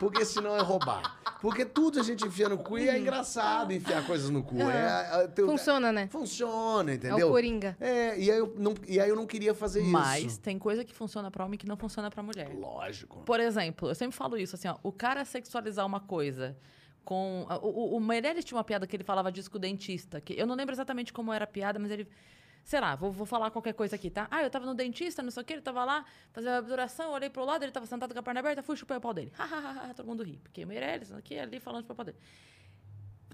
Porque senão é roubar. Porque tudo a gente enfia no cu e é engraçado enfiar coisas no cu. É, é, Funciona, né? Funciona, É entendeu? o Coringa. É, e aí eu não, e aí eu não queria fazer Mas isso. tem coisa que funciona pra homem que não funciona pra mulher. Lógico. Por exemplo, eu sempre falo isso, assim, ó, o cara sexualizar uma coisa com... O, o, o Meirelles tinha uma piada que ele falava disso com o dentista, que eu não lembro exatamente como era a piada, mas ele... Sei lá, vou, vou falar qualquer coisa aqui, tá? Ah, eu tava no dentista, não sei o que, ele tava lá, fazendo a obturação, eu olhei pro lado, ele tava sentado com a perna aberta, fui chupei o pau dele. [laughs] Hahaha, todo mundo ri. Porque Meirelles, aqui, ali, falando de pau dele.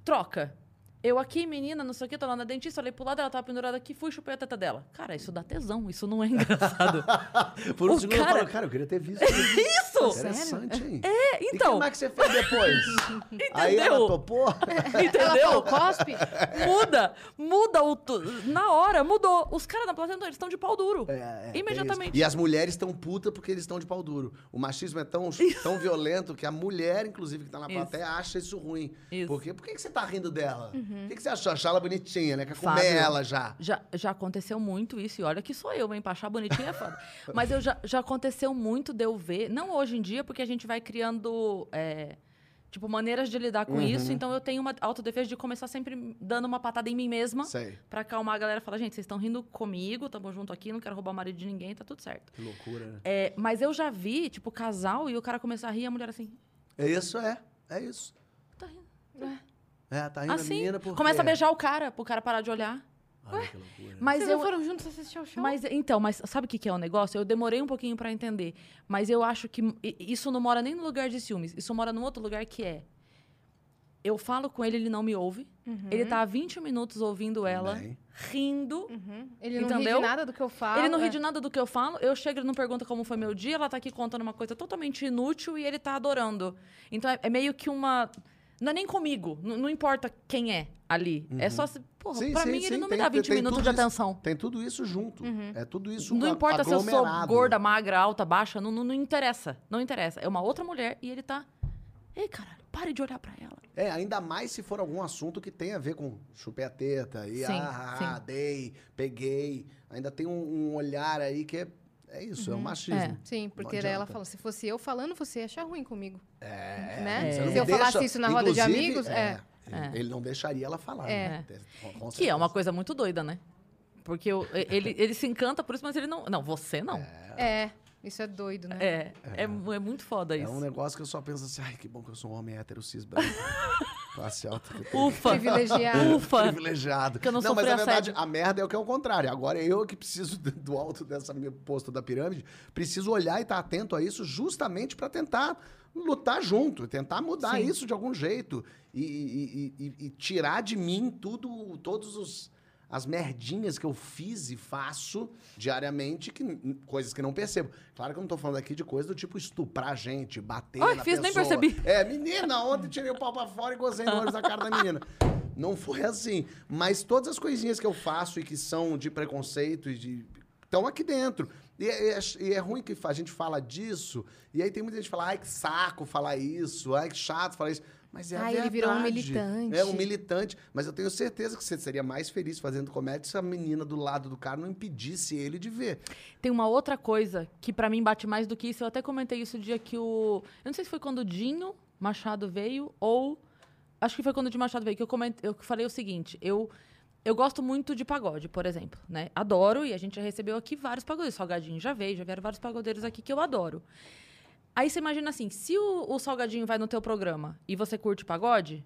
Troca. Eu aqui, menina, não sei o que, tô lá na dentista, olhei pro lado, ela tava pendurada aqui, fui chupei a teta dela. Cara, isso dá tesão, isso não é [laughs] engraçado. [laughs] Por um O segundo eu cara- falo, cara, eu queria ter visto [laughs] isso. isso! Interessante, hein? É, E então... como é que você fez depois? Aí ela Entendeu? topou? Entendeu? cospe? Muda, muda o. Na hora, mudou. Os caras da plateia, não, eles estão de pau duro. É, é, Imediatamente. tem isso. E as mulheres estão putas porque eles estão de pau duro. O machismo é tão, tão violento que a mulher, inclusive, que tá na Isso. plateia, acha isso ruim. Isso. Porque, por que, que você tá rindo dela? Por que, que você achou? Achar ela bonitinha, né? Quer comer Fábio. ela já. Já, já aconteceu muito isso, e olha que sou eu, hein? Pra achar bonitinho é foda. [laughs] Mas eu já, já aconteceu muito de eu ver, não hoje em dia, porque a gente vai criando. é, Tipo, maneiras de lidar com Uhum. isso. Então eu tenho uma autodefesa de começar sempre dando uma patada em mim mesma. Sei. Pra acalmar a galera e falar, gente, vocês estão rindo comigo, tamo junto aqui, não quero roubar o marido de ninguém, tá tudo certo. Que loucura, né? É, mas eu já vi, tipo, casal e o cara começar a rir e a mulher assim, É isso, é. É isso. tá rindo. É, tá rindo a Assim, menina por começa a beijar o cara, pro cara parar de olhar. Olha que loucura. Mas Vocês eu, não foram juntos assistir ao show? Mas, então, mas sabe o que, que é o negócio? Eu demorei um pouquinho pra entender. Mas eu acho que isso não mora nem no lugar de ciúmes. Isso mora num outro lugar que é. Eu falo com ele, ele não me ouve. Ele tá há 20 minutos ouvindo ela, rindo. Uhum. Ele não ri de nada do que eu falo. Ele não ri é. de nada do que eu falo. Eu chego e não pergunta como foi meu dia. Ela tá aqui contando uma coisa totalmente inútil e ele tá adorando. Então é, é meio que uma. Não é nem comigo. N- não importa quem é ali. É só. se- Porra, Sim, pra sim, mim ele sim, não tem- me dá 20 tem minutos de isso. atenção. Tem tudo isso junto. É tudo isso Não importa se eu sou gorda, magra, alta, baixa, não, não, não interessa. Não interessa. É uma outra mulher e ele tá. Ei, caralho, pare de olhar pra ela. É, ainda mais se for algum assunto que tem a ver com chupei a teta e Sim, ah, ah, sim. dei, peguei. Ainda tem um, um olhar aí que é, é isso, é o machismo. É. Sim, porque ela falou, se fosse eu falando, você ia achar ruim comigo. É, Né? você não Se eu falasse isso na roda de amigos, é. É. Ele não deixaria ela falar. É. né? Que é uma coisa muito doida, né? Porque eu- ele, ele se encanta por isso, mas ele não. Não, você não. É, isso é doido, né? É, é, é muito foda É isso. um negócio que eu só penso assim, ai, que bom que eu sou um homem hétero cis branco. [laughs] Classe alta. [laughs] Ufa. Privilegiado. Ufa. Privilegiado. Que eu não mas sofri na verdade, a merda é o que é o contrário. Agora eu que preciso [laughs] do- alto dessa minha posto da pirâmide, preciso olhar e estar atento a isso justamente para tentar lutar junto, tentar mudar Sim. isso de algum jeito e, e- e- e- e tirar de mim tudo, todos os as merdinhas que eu fiz e faço diariamente, que, coisas que não percebo. Claro que eu não tô falando aqui de coisa do tipo estuprar gente, bater Ai, na fiz, nem pessoa. percebi. É, menina, ontem tirei o pau pra fora e gozei no olho da cara da menina. Não foi assim. Mas todas as coisinhas que eu faço e que são de preconceito e de. estão aqui dentro. E é, é- e é ruim que a gente fala disso, e aí tem muita gente que fala, ai, que saco falar isso, ai, que chato falar isso. Mas é a Ai, verdade. ele virou um militante. É um militante. Mas eu tenho certeza que você seria mais feliz fazendo comédia se a menina do lado do cara não impedisse ele de ver. Tem uma outra coisa que pra mim bate mais do que isso. Eu até comentei isso o dia que o. Eu não sei se foi quando o Dinho Machado veio ou. Acho que foi quando o Dinho Machado veio que eu, coment... eu falei o seguinte. Eu. Eu gosto muito de pagode, por exemplo, né? Adoro, e a gente já recebeu aqui vários pagodeiros. Salgadinho já veio, já vieram vários pagodeiros aqui que eu adoro. Aí você imagina assim, se o, o Salgadinho vai no teu programa e você curte pagode,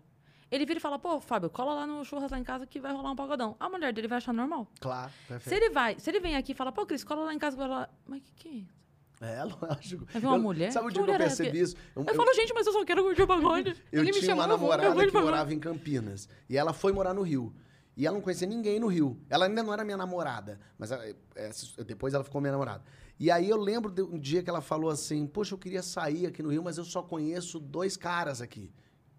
ele vira e fala, pô, Fábio, cola lá no churras lá em casa que vai rolar um pagodão. A mulher dele vai achar normal. Claro, Se perfeito. ele vai, se ele vem aqui e fala, pô, Cris, cola lá em casa, vai lá. Mas que que é isso? É, [laughs] lógico. Ver uma Eu- mulher? Sabe o Que dia que eu mulher é percebi isso? Eu- Eu, eu- falo, gente, mas eu só quero curtir o pagode. [laughs] Eu Ele tinha uma namorada que morava em Campinas. E ela foi morar no Rio. E ela não conhecia ninguém no Rio. Ela ainda não era minha namorada. Mas ela- é, depois ela ficou minha namorada. E aí eu lembro de um dia que ela falou assim: Poxa, eu queria sair aqui no Rio, mas eu só conheço dois caras aqui.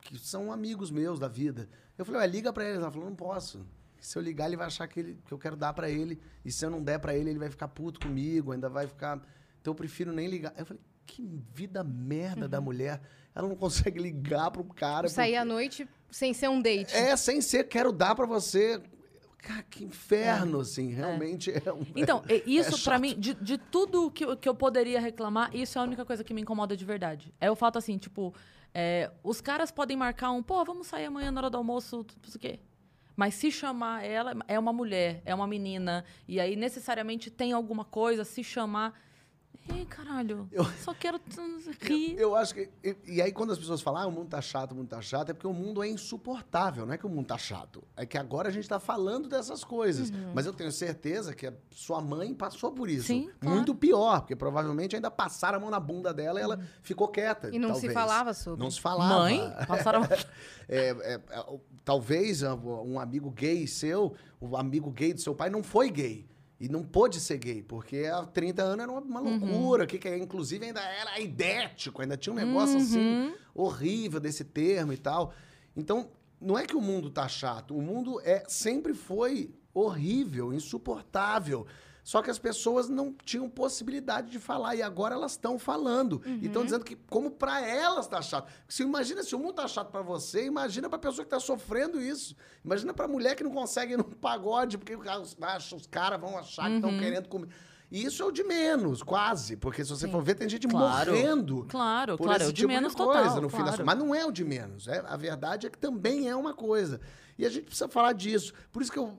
Que são amigos meus da vida. Eu falei, ué, liga pra eles. Ela falou, não posso. Se eu ligar, ele vai achar que, ele- que eu quero dar pra ele. E se eu não der pra ele, ele vai ficar puto comigo, ainda vai ficar. Então eu prefiro nem ligar. Eu falei, que vida merda da mulher. Ela não consegue [laughs] ligar pro cara. Sair porque- à noite sem ser um date. é, sem ser, quero dar pra você. Cara, que inferno, assim. Realmente é, um. Então, [laughs] e- isso É pra chato. mim, de, de tudo que, eu- que eu poderia reclamar, isso é a única coisa que me incomoda de verdade. É o fato assim, tipo, é, os caras podem marcar um, pô, vamos sair amanhã na hora do almoço, não sei o quê. Mas se chamar ela, é uma mulher, é uma menina, e aí necessariamente tem alguma coisa, se chamar. Ih, caralho, Eu- só quero [laughs] rir. Eu acho que. E, e aí, quando as pessoas falam, ah, o mundo tá chato, o mundo tá chato, é porque o mundo é insuportável, não é que o mundo tá chato. É que agora a gente tá falando dessas coisas. Uhum. Mas eu tenho certeza que a sua mãe passou por isso. Sim, claro. Muito pior, porque provavelmente ainda passaram a mão na bunda dela e ela ficou quieta. Uhum. E não se talvez. falava sobre. Não se falava. Mãe, passaram. [laughs] É, é, é, talvez ah, um amigo gay seu, o amigo gay do seu pai não foi gay. E não pôde ser gay, porque há 30 anos era uma, Uhum. loucura. Que, que inclusive ainda era idético, ainda tinha um negócio assim Uhum. horrível desse termo e tal. Então, não é que o mundo tá chato. O mundo é sempre foi horrível, insuportável. Só que as pessoas não tinham possibilidade de falar e agora elas estão falando. E estão dizendo que como para elas tá chato. Se imagina se o mundo tá chato para você, imagina para pessoa que tá sofrendo isso. Imagina para mulher que não consegue ir no pagode porque os, os caras vão achar que estão querendo comer. E isso é o de menos, quase, porque se você for ver tem gente Claro. morrendo Claro, por claro, é esse o de tipo menos de coisa, total. no claro. Mas não é o de menos. É, a verdade é que também é uma coisa. E a gente precisa falar disso. Por isso que eu.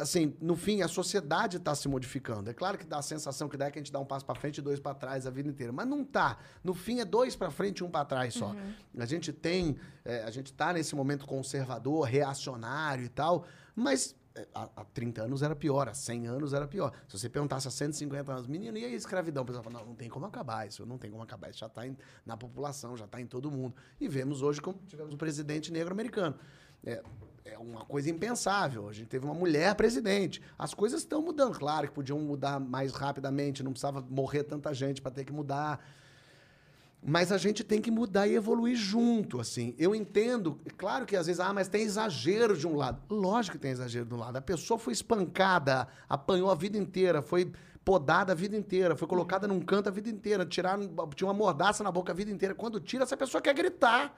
Assim, no fim, a sociedade está se modificando. É claro que dá a sensação que dá que a gente dá um passo para frente e dois para trás a vida inteira. Mas não tá. No fim, é dois para frente e um para trás só. A gente tem. é, a gente está nesse momento conservador, reacionário e tal. Mas é, há, há 30 anos era pior, há 100 anos era pior. Se você perguntasse há 150 anos, menino, e aí a escravidão? O pessoal fala, não, não tem como acabar isso, não tem como acabar. Isso já está na população, já está em todo mundo. E vemos hoje como tivemos um presidente negro americano. É, é uma coisa impensável. A gente teve uma mulher presidente. As coisas estão mudando. Claro que podiam mudar mais rapidamente, não precisava morrer tanta gente para ter que mudar. Mas a gente tem que mudar e evoluir junto, assim. Eu entendo, claro que às vezes, ah, mas tem exagero de um lado. Lógico que tem exagero de um lado. A pessoa foi espancada, apanhou a vida inteira, foi podada a vida inteira, foi colocada num canto a vida inteira, tiraram, tinha uma mordaça na boca a vida inteira. Quando tira, essa pessoa quer gritar.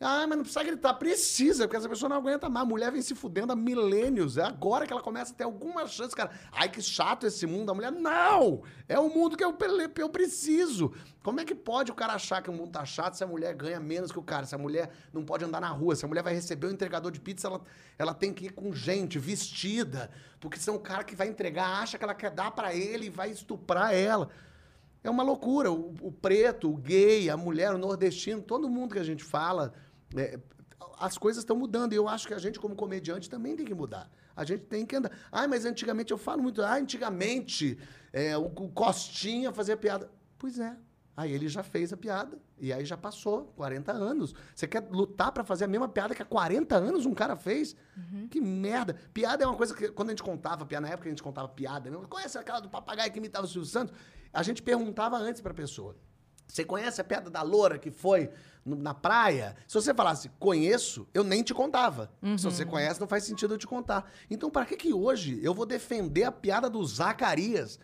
Ah, mas não precisa gritar. Precisa, porque essa pessoa não aguenta mais. A mulher vem se fudendo há milênios. É agora que ela começa a ter alguma chance, cara. Ai, que chato esse mundo. A mulher, não! É o mundo que eu, eu preciso. Como é que pode o cara achar que o mundo tá chato se a mulher ganha menos que o cara? Se a mulher não pode andar na rua, se a mulher vai receber o entregador de pizza, ela, ela tem que ir com gente, vestida. Porque senão o cara que vai entregar acha que ela quer dar pra ele e vai estuprar ela. É uma loucura. O, o preto, o gay, a mulher, o nordestino, todo mundo que a gente fala, é, as coisas estão mudando. E eu acho que a gente, como comediante, também tem que mudar. A gente tem que andar. Ah, mas antigamente, eu falo muito, ah, antigamente é, o, o Costinha fazia piada. Pois é. Aí ele já fez a piada. E aí já passou 40 anos. Você quer lutar para fazer a mesma piada que há 40 anos um cara fez? Uhum. Que merda. Piada é uma coisa que, quando a gente contava piada, na época a gente contava piada, né? conhece aquela do papagaio que imitava o Silvio Santos? A gente perguntava antes pra pessoa. Você conhece a piada da loura que foi no, na praia? Se você falasse, conheço, eu nem te contava. Uhum. Se você conhece, não faz sentido eu te contar. Então, para que que hoje eu vou defender a piada do Zacarias?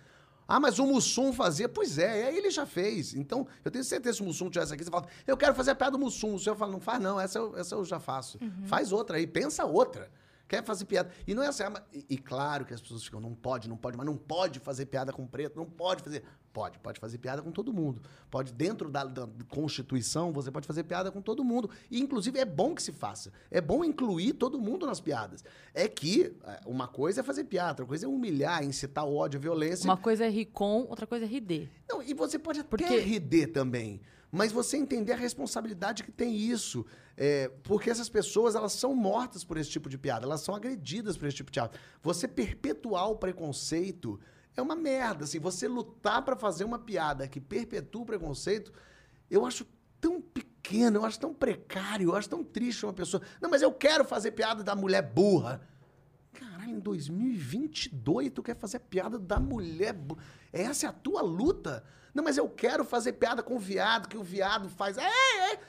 Ah, mas o Mussum fazia. Pois é, aí ele já fez. Então, eu tenho certeza que se o Mussum tivesse aqui, você fala, eu quero fazer a piada do Mussum. O senhor fala, não faz não, essa eu, essa eu já faço. Uhum. Faz outra aí, pensa outra. Quer fazer piada. E não é assim, ah, e, e, claro que as pessoas ficam, não pode, não pode, mas não pode fazer piada com preto, não pode fazer. Pode, pode fazer piada com todo mundo. Pode, dentro da, da, Constituição, você pode fazer piada com todo mundo. E, inclusive, é bom que se faça. É bom incluir todo mundo nas piadas. É que é, uma coisa é fazer piada, outra coisa é humilhar, incitar ódio, violência. Uma coisa é rir com, outra coisa é rir Não, e você pode até Porque... rir também. Mas você entender a responsabilidade que tem isso. É, porque essas pessoas, elas são mortas por esse tipo de piada. Elas são agredidas por esse tipo de piada. Você perpetuar o preconceito é uma merda. Assim, você lutar para fazer uma piada que perpetua o preconceito, eu acho tão pequeno, eu acho tão precário, eu acho tão triste uma pessoa. Não, mas eu quero fazer piada da mulher burra. Caralho, em 2022 tu quer fazer piada da mulher burra. Essa é a tua luta? Não, mas eu quero fazer piada com o viado, que o viado faz. É, é.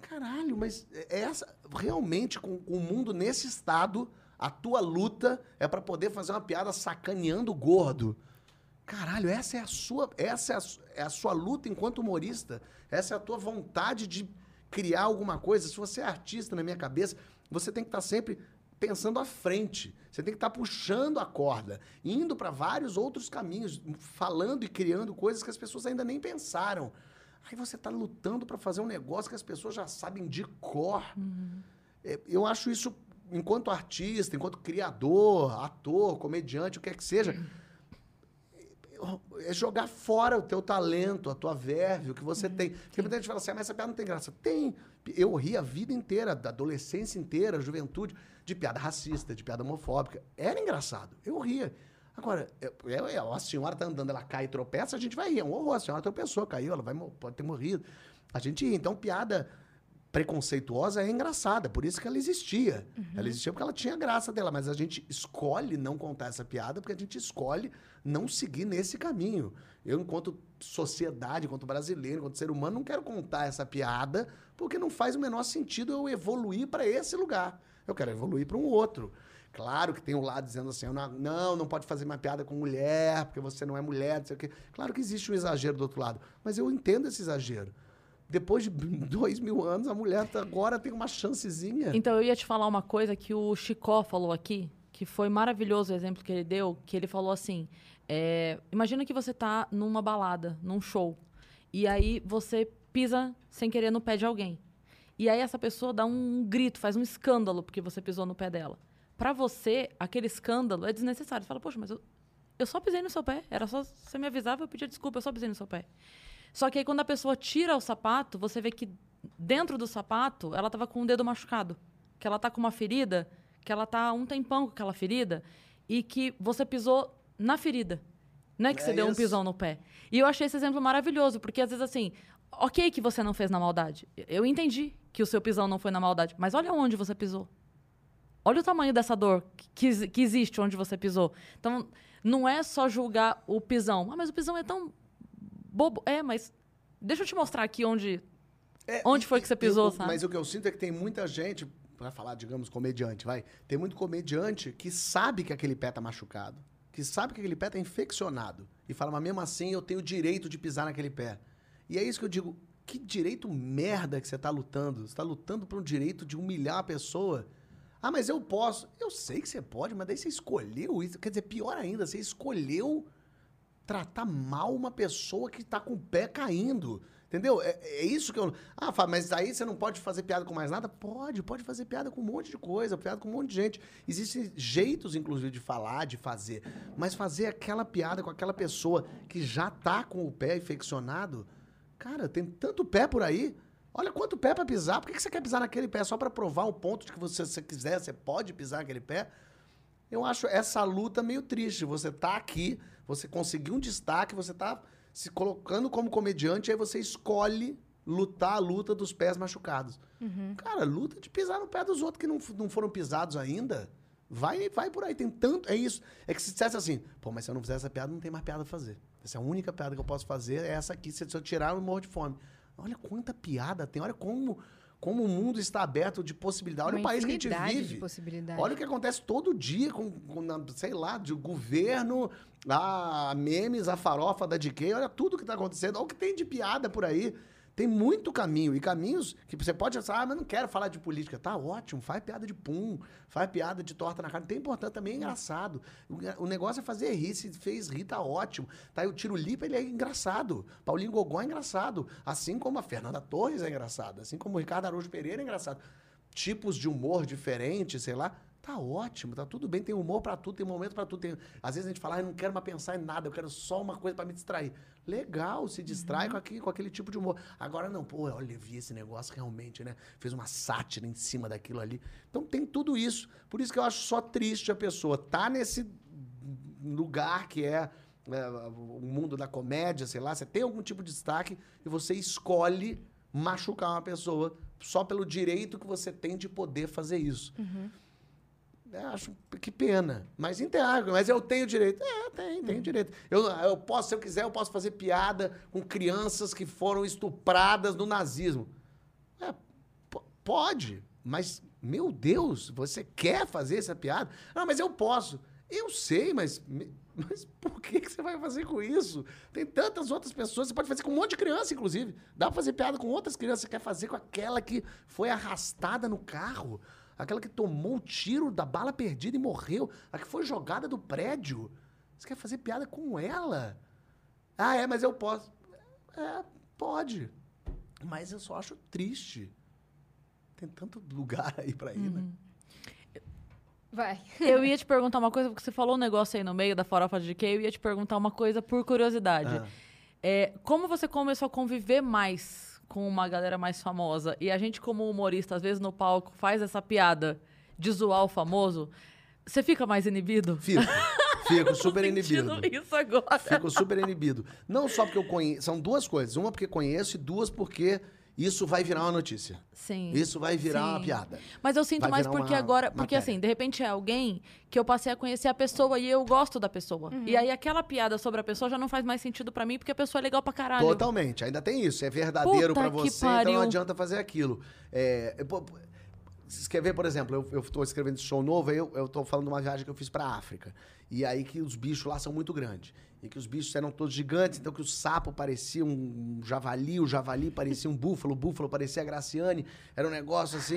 Caralho, mas é essa realmente com, com o mundo nesse estado, a tua luta é para poder fazer uma piada sacaneando o gordo. Caralho, essa é a sua, essa é a, é a, sua luta enquanto humorista. Essa é a tua vontade de criar alguma coisa. Se você é artista na minha cabeça, você tem que estar tá sempre pensando à frente. Você tem que estar tá puxando a corda, indo para vários outros caminhos, falando e criando coisas que as pessoas ainda nem pensaram. Aí você está lutando para fazer um negócio que as pessoas já sabem de cor. Uhum. Eu acho isso, enquanto artista, enquanto criador, ator, comediante, o que é que seja. É jogar fora o teu talento, a tua verve, o que você uhum. tem. Porque muita gente fala assim, ah, mas essa piada não tem graça. Tem. Eu ri a vida inteira, da adolescência inteira, a juventude, de piada racista, de piada homofóbica. Era engraçado. Eu ria. Agora, eu, eu, a senhora tá andando, ela cai e tropeça, a gente vai rir. É um horror. A senhora tropeçou, caiu, ela vai, pode ter morrido. A gente ri. Então, piada preconceituosa é engraçada, por isso que ela existia. Uhum. Ela existia porque ela tinha graça dela, mas a gente escolhe não contar essa piada porque a gente escolhe não seguir nesse caminho. Eu, enquanto sociedade, enquanto brasileiro, enquanto ser humano, não quero contar essa piada porque não faz o menor sentido eu evoluir para esse lugar. Eu quero evoluir para um outro. Claro que tem um lado dizendo assim, não, não pode fazer uma piada com mulher, porque você não é mulher, não sei o quê. Claro que existe um exagero do outro lado, mas eu entendo esse exagero depois de [laughs] dois mil anos, a mulher tá, agora tem uma chancezinha. Então, eu ia te falar uma coisa que o Chicó falou aqui, que foi maravilhoso o exemplo que ele deu, que ele falou assim, é, imagina que você tá numa balada, num show, e aí você pisa sem querer no pé de alguém. E aí essa pessoa dá um grito, faz um escândalo porque você pisou no pé dela. Para você, aquele escândalo é desnecessário. Você fala, poxa, mas eu, eu só pisei no seu pé. Era só você me avisava, eu pedia desculpa, eu só pisei no seu pé. Só que aí quando a pessoa tira o sapato, você vê que dentro do sapato ela estava com o dedo machucado, que ela está com uma ferida, que ela está um tempão com aquela ferida e que você pisou na ferida. Não é que é você deu um pisão no pé. E eu achei esse exemplo maravilhoso, porque às vezes assim, ok que você não fez na maldade. Eu entendi que o seu pisão não foi na maldade, mas olha onde você pisou. Olha o tamanho dessa dor que, que existe onde você pisou. Então, não é só julgar o pisão. Ah, mas o pisão é tão bobo. É, mas deixa eu te mostrar aqui onde, é, onde foi que você pisou, eu, sabe? Mas o que eu sinto é que tem muita gente, para falar, digamos, comediante, vai. Tem muito comediante que sabe que aquele pé tá machucado, que sabe que aquele pé tá infeccionado. E fala, mas mesmo assim eu tenho o direito de pisar naquele pé. E é isso que eu digo, que direito merda que você tá lutando? Você tá lutando por um direito de humilhar a pessoa. Ah, mas eu posso. Eu sei que você pode, mas daí você escolheu isso. Quer dizer, pior ainda, você escolheu tratar mal uma pessoa que está com o pé caindo. Entendeu? É, é, isso que eu. Ah, mas aí você não pode fazer piada com mais nada? Pode, pode fazer piada com um monte de coisa, piada com um monte de gente. Existem jeitos, inclusive, de falar, de fazer. Mas fazer aquela piada com aquela pessoa que já tá com o pé infeccionado, cara, tem tanto pé por aí. Olha quanto pé pra pisar. Por que que você quer pisar naquele pé? Só pra provar o ponto de que você, se você quiser, você pode pisar naquele pé? Eu acho essa luta meio triste. Você tá aqui, você conseguiu um destaque, você tá se colocando como comediante, aí você escolhe lutar a luta dos pés machucados. Cara, luta de pisar no pé dos outros que não, não foram pisados ainda. Vai, vai por aí, tem tanto. É isso. É que se dissesse assim, pô, mas se eu não fizer essa piada, não tem mais piada pra fazer. Essa é a única piada que eu posso fazer, é essa aqui. Se eu tirar, eu morro de fome. Olha quanta piada tem, olha como, como o mundo está aberto de possibilidade. Olha Uma o país que a gente vive. Olha o que acontece todo dia com, com sei lá, de governo, a memes, a farofa da DK, olha tudo que tá acontecendo, olha o que tem de piada por aí. Tem muito caminho, e caminhos que você pode pensar, ah, mas não quero falar de política. Tá ótimo, faz piada de pum, faz piada de torta na cara. Tem importante também, é engraçado. O, negócio é fazer rir, se fez rir, tá ótimo. Tá, o Tiro Lipa, ele é engraçado. Paulinho Gogó é engraçado. Assim como a Fernanda Torres é engraçada. Assim como o Ricardo Araújo Pereira é engraçado tipos de humor diferentes, sei lá, tá ótimo, tá tudo bem, tem humor pra tudo, tem momento pra tudo. Tem... Às vezes a gente fala, ah, eu não quero mais pensar em nada, eu quero só uma coisa pra me distrair. Legal, se distrai com, aquele, com aquele tipo de humor. Agora não, pô, olha, eu vi esse negócio realmente, né? Fez uma sátira em cima daquilo ali. Então tem tudo isso. Por isso que eu acho só triste a pessoa tá nesse lugar que é, é, o mundo da comédia, sei lá, você tem algum tipo de destaque e você escolhe machucar uma pessoa só pelo direito que você tem de poder fazer isso. Eu acho que pena. Mas entendo, mas eu tenho direito. É, tem, tenho direito. Eu, eu posso, se eu quiser, eu posso fazer piada com crianças que foram estupradas no nazismo. É, po- pode, mas, meu Deus, você quer fazer essa piada? Não, mas eu posso. Eu sei, mas, [laughs] mas por que, que você vai fazer com isso? Tem tantas outras pessoas, você pode fazer com um monte de criança, inclusive. Dá pra fazer piada com outras crianças, você quer fazer com aquela que foi arrastada no carro, aquela que tomou o tiro da bala perdida e morreu, a que foi jogada do prédio. Você quer fazer piada com ela? Ah, é, mas eu posso. É, pode. Mas eu só acho triste. Tem tanto lugar aí pra ir, né? Vai. Eu ia te perguntar uma coisa, porque você falou um negócio aí no meio da farofa de que eu ia te perguntar uma coisa por curiosidade. Ah. É, como você começou a conviver mais com uma galera mais famosa e a gente, como humorista, às vezes no palco faz essa piada de zoar o famoso, você fica mais inibido? Fico. Fico [laughs] super inibido. isso agora. Fico super inibido. Não só porque eu conheço. São duas coisas. Uma porque conheço e duas porque isso vai virar uma notícia. Sim. Isso vai virar uma Sim. piada. Mas eu sinto Vai mais porque uma agora. Porque matéria. assim, de repente é alguém que eu passei a conhecer a pessoa e eu gosto da pessoa. E aí aquela piada sobre a pessoa já não faz mais sentido pra mim porque a pessoa é legal pra caralho. Totalmente. Ainda tem isso. É verdadeiro Puta pra que você, então não pariu. adianta fazer aquilo. É, eu- pô, você quer ver, por exemplo, eu, eu tô escrevendo esse show novo, aí eu, eu tô falando de uma viagem que eu fiz pra África. E aí que os bichos lá são muito grandes. E que os bichos eram todos gigantes, então que o sapo parecia um javali, o javali parecia um búfalo, o búfalo parecia a Graciane. Era um negócio assim.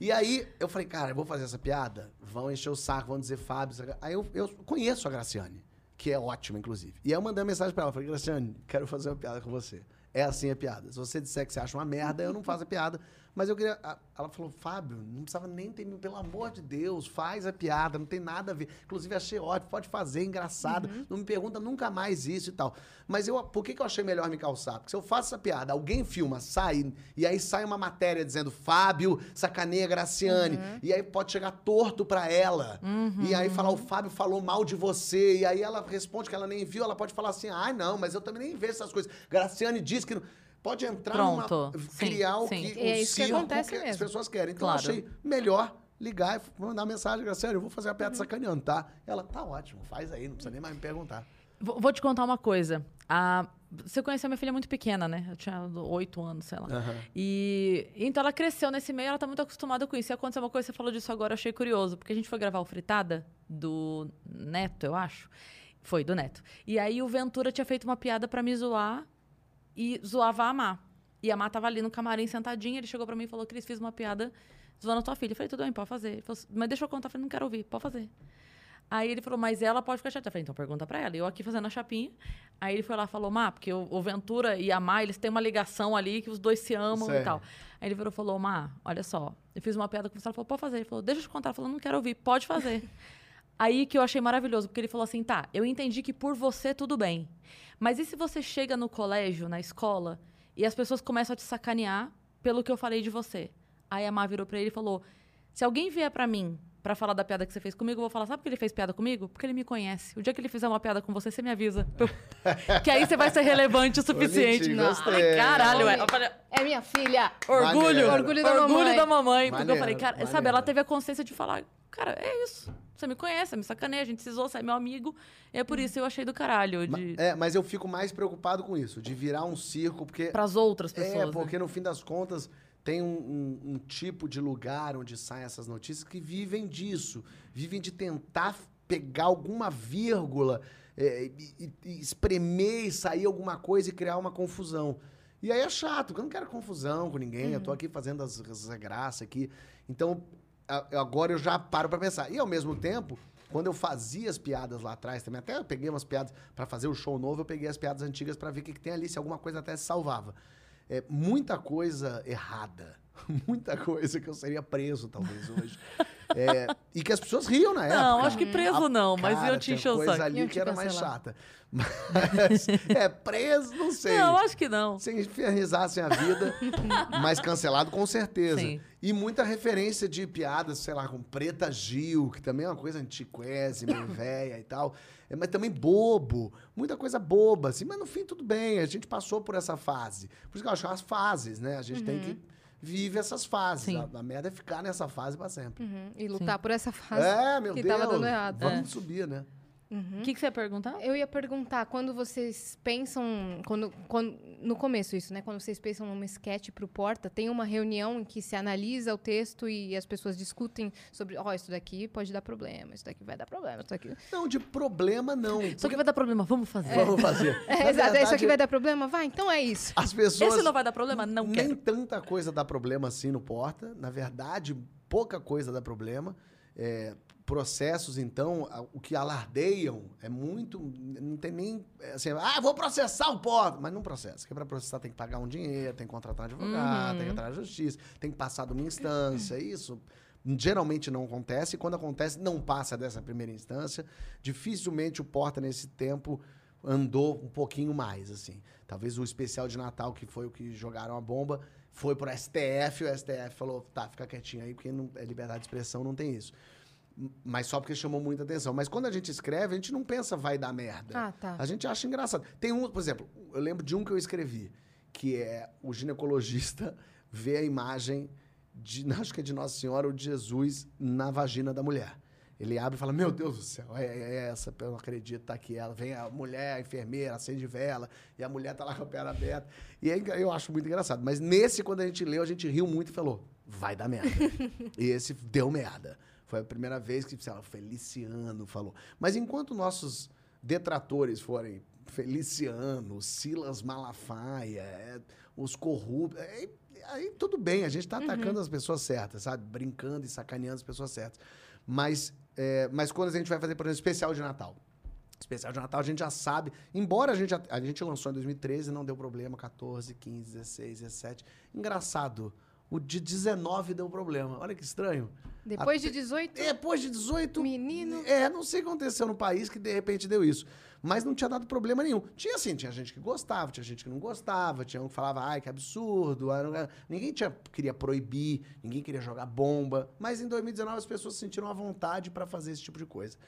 e aí eu falei, cara, eu vou fazer essa piada? Vão encher o saco, vão dizer Fábio. Aí eu, eu conheço a Graciane, que é ótima, inclusive. E aí eu mandei uma mensagem pra ela, falei, Graciane, quero fazer uma piada com você. É assim a piada. Se você disser que você acha uma merda, eu não faço a piada. Mas eu queria. Ela falou, Fábio, não precisava nem ter. Pelo amor de Deus, faz a piada, não tem nada a ver. Inclusive, achei ótimo, pode fazer, engraçado. Não me pergunta nunca mais isso e tal. Mas eu, por que, que eu achei melhor me calçar? Porque se eu faço essa piada, alguém filma, sai, e aí sai uma matéria dizendo Fábio sacaneia Graciane. E aí pode chegar torto pra ela. E aí falar, o Fábio falou mal de você. E aí ela responde que ela nem viu, ela pode falar assim, ai não, mas eu também nem vejo essas coisas. Graciane disse que. não... Pode entrar Pronto. numa. Sim, criar o sim. que, É o isso que circo acontece as pessoas querem. Então Claro. eu achei melhor ligar e mandar mensagem, Graciane, eu vou fazer uma piada sacaneando, tá? Ela, tá ótimo, faz aí, não precisa nem mais me perguntar. Vou, vou te contar uma coisa. A- você conheceu minha filha muito pequena, né? Eu tinha oito anos, sei lá. Aham. E então ela cresceu nesse meio, ela tá muito acostumada com isso. E aconteceu uma coisa, você falou disso agora, eu achei curioso, porque a gente foi gravar o Fritada do Neto, eu acho. Foi, do Neto. E aí o Ventura tinha feito uma piada pra me zoar e zoava a Má. E a Má tava ali no camarim sentadinha, ele chegou pra mim e falou: Cris, fiz uma piada zoando a tua filha. Eu falei, tudo bem, pode fazer. Ele falou, assim, mas deixa eu contar. Eu falei, não quero ouvir, pode fazer. Aí ele falou, mas ela pode ficar chateada. Eu falei, então pergunta pra ela. Eu aqui fazendo a chapinha. Aí ele foi lá e falou, Má, porque o, o Ventura e a Má, eles têm uma ligação ali que os dois se amam Sei. e tal. Aí ele virou e falou, Má, olha só, eu fiz uma piada com você. Ela falou, pode fazer. Ele falou, deixa eu te contar. Ela falou, não quero ouvir, pode fazer. [laughs] Aí que eu achei maravilhoso, porque ele falou assim, tá, eu entendi que por você tudo bem. Mas e se você chega no colégio, na escola, e as pessoas começam a te sacanear pelo que eu falei de você. Aí a Má virou pra ele e falou: se alguém vier pra mim pra falar da piada que você fez comigo, eu vou falar, sabe por que ele fez piada comigo? Porque ele me conhece. O dia que ele fizer uma piada com você, você me avisa. [laughs] que aí você vai ser relevante o suficiente. Não. Ai, caralho, falei, É minha filha. orgulho, Maneiro. Orgulho da mamãe. da mamãe. Porque eu falei, Maneiro, cara, sabe, maneiro. ela teve a consciência de falar, cara, é isso. Você me conhece, você me sacaneia, a gente se zoa, você é meu amigo. É por isso eu achei do caralho. De... É, mas eu fico mais preocupado com isso, de virar um circo, porque. Pras outras pessoas. É, né? porque no fim das contas tem um, um- um tipo de lugar onde saem essas notícias que vivem disso. Vivem de tentar pegar alguma vírgula, é, e, e- espremer e sair alguma coisa e criar uma confusão. E aí é chato, porque eu não quero confusão com ninguém, eu tô aqui fazendo as, as graças aqui. Então, agora eu já paro pra pensar. E ao mesmo tempo, quando eu fazia as piadas lá atrás também, até eu peguei umas piadas pra fazer o show novo, eu peguei as piadas antigas pra ver o que, que tem ali, se alguma coisa até se salvava. É, muita coisa errada. [laughs] Muita coisa que eu seria preso, talvez, hoje. É, e que as pessoas riam na época. Não, acho que preso não, mas Cara, eu te tem encheu o coisa saco. ali Iam que era mais chata. Mas, [laughs] é, preso, não sei. Não, acho que não. Se infernizassem a vida, [laughs] mas cancelado com certeza. Sim. E muita referência de piadas, sei lá, com Preta Gil, que também é uma coisa antiquese, meio velha e tal. É, mas também bobo. Muita coisa boba, assim. Mas no fim, tudo bem. A gente passou por essa fase. Por isso que eu acho que as fases, né? A gente tem que vive essas fases. Sim. A, a merda é ficar nessa fase pra sempre. Uhum, E lutar por essa fase. É, meu que Deus. tava dando errado. Vamos subir, né? O que, que você ia perguntar? Eu ia perguntar, quando vocês pensam, quando, quando, no começo isso, né? Quando vocês pensam numa sketch pro Porta, tem uma reunião em que se analisa o texto e as pessoas discutem sobre, ó, isso daqui pode dar problema, isso daqui vai dar problema, isso daqui... Não, de problema não. Só que vai dar problema, vamos fazer. Vamos fazer. [laughs] É, exato, isso aqui vai dar problema? Vai, então é isso. As pessoas. Esse não vai dar problema? Não Nem quero. tanta coisa dá problema assim no Porta. Na verdade, pouca coisa dá problema. É, processos, então, o que alardeiam é muito. Não tem nem. é Assim, ah, vou processar o Porta. Mas não processa. Porque para processar tem que pagar um dinheiro, tem que contratar um advogado, tem que entrar na justiça, tem que passar de uma instância. Isso. Geralmente não acontece, e quando acontece, não passa dessa primeira instância. Dificilmente o Porta, nesse tempo, andou um pouquinho mais, assim. Talvez o especial de Natal, que foi o que jogaram a bomba, foi pro STF, o STF falou, tá, fica quietinho aí, porque não, é liberdade de expressão, não tem isso. Mas só porque chamou muita atenção. Mas quando a gente escreve, a gente não pensa vai dar merda. Ah, tá. A gente acha engraçado. Tem um, por exemplo, eu lembro de um que eu escrevi, que é o ginecologista [laughs] vê a imagem de, [laughs] acho que é de Nossa Senhora ou de Jesus na vagina da mulher. Ele abre e fala: Meu Deus do céu, é, é essa, eu não acredito, tá aqui ela. Vem a mulher, a enfermeira, acende vela, e a mulher tá lá com a perna aberta. E aí eu acho muito engraçado. Mas nesse, quando a gente leu, a gente riu muito e falou: Vai dar merda. [laughs] e esse deu merda. Foi a primeira vez que, sei lá, Feliciano falou. Mas enquanto nossos detratores forem Feliciano, Silas Malafaia, é, os corruptos. é, aí tudo bem, a gente tá atacando as pessoas certas, sabe? Brincando e sacaneando as pessoas certas. Mas, é, mas quando a gente vai fazer, por exemplo, especial de Natal. Especial de Natal a gente já sabe, embora a gente, a gente lançou em 2013, não deu problema, 14, 15, 16, 17. Engraçado, o de 19 deu problema. Olha que estranho. Depois de 18, Depois de 18. Menino. É, não sei o que aconteceu no país que de repente deu isso. Mas não tinha dado problema nenhum. Tinha assim, tinha gente que gostava, tinha gente que não gostava, tinha um que falava, ai, que absurdo. Ninguém tinha, queria proibir, ninguém queria jogar bomba. Mas em 2019 as pessoas se sentiram à vontade para fazer esse tipo de coisa.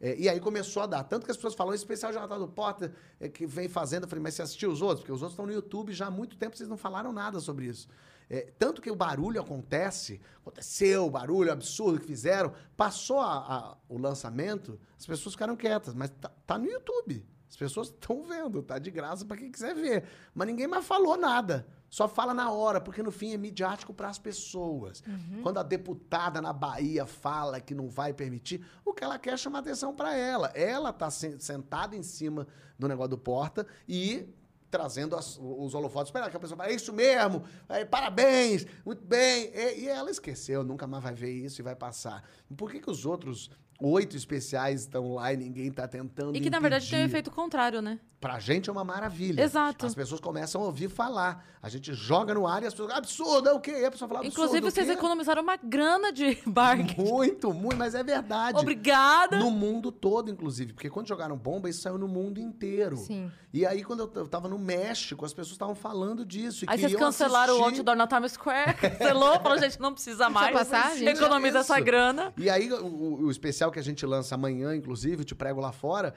É, e aí começou a dar. Tanto que as pessoas falam, especial de Natal do Potter é, que vem fazendo. Eu falei, mas você assistiu os outros? Porque os outros estão no YouTube já há muito tempo, vocês não falaram nada sobre isso. É, tanto que o barulho acontece, aconteceu o barulho absurdo que fizeram, passou a- a- o lançamento, as pessoas ficaram quietas, mas tá, tá no YouTube. As pessoas estão vendo, tá de graça para quem quiser ver. Mas ninguém mais falou nada. Só fala na hora, porque no fim é midiático para as pessoas. Quando a deputada na Bahia fala que não vai permitir, o que ela quer é chamar atenção para ela. Ela tá sen- sentada em cima do negócio do porta e trazendo as- os holofotes para que a pessoa fala, é isso mesmo, é, parabéns, muito bem. E, e ela esqueceu, nunca mais vai ver isso e vai passar. Por que, que os outros oito especiais estão lá e ninguém está tentando E que, na verdade, tem o impedir? efeito contrário, né? Pra gente é uma maravilha. Exato. As pessoas começam a ouvir falar. A gente joga no ar e as pessoas, absurdo, é o quê? E a pessoa fala, absurdo, Inclusive, o vocês quê? economizaram uma grana de [laughs] barco. Muito, muito, mas é verdade. Obrigada. No mundo todo, inclusive. Porque quando jogaram bomba, isso saiu no mundo inteiro. Sim. E aí, quando eu t- eu tava no México, as pessoas estavam falando disso. e Aí vocês cancelaram o assistir. outdoor na Times Square, [laughs] cancelou, falou, gente, não precisa mais. passar, [laughs] gente. Economiza Isso. essa grana. E aí, o, o- o especial que a gente lança amanhã, inclusive, te prego lá fora,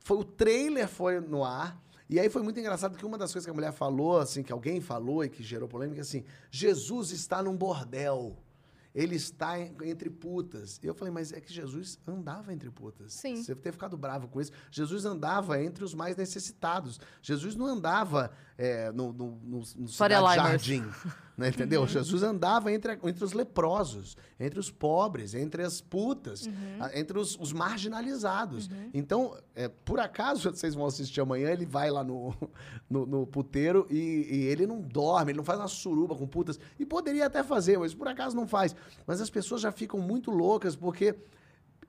foi o trailer foi no ar. E aí foi muito engraçado que uma das coisas que a mulher falou, assim, que alguém falou e que gerou polêmica, assim, Jesus está num bordel. Ele está entre putas. E eu falei, mas é que Jesus andava entre putas. Sim. Você ter ficado bravo com isso. Jesus andava entre os mais necessitados. Jesus não andava é, no, no, no, no jardim. [laughs] Né, entendeu? Uhum. Jesus andava entre, entre os leprosos, entre os pobres, entre as putas, Uhum. a- entre os, os marginalizados. Então, é, por acaso, [laughs] vocês vão assistir amanhã, ele vai lá no, [laughs] no, no puteiro e, e ele não dorme, ele não faz uma suruba com putas. E poderia até fazer, mas por acaso não faz. Mas as pessoas já ficam muito loucas porque,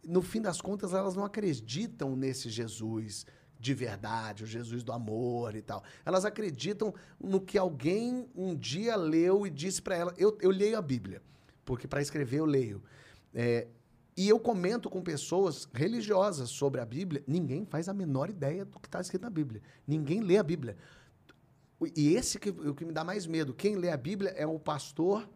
no fim das contas, elas não acreditam nesse Jesus de verdade, o Jesus do amor e tal. Elas acreditam no que alguém um dia leu e disse para ela. Eu, eu leio a Bíblia, porque para escrever eu leio. É, e eu comento com pessoas religiosas sobre a Bíblia, ninguém faz a menor ideia do que está escrito na Bíblia. Ninguém lê a Bíblia. E esse que, o que me dá mais medo. Quem lê a Bíblia é o pastor,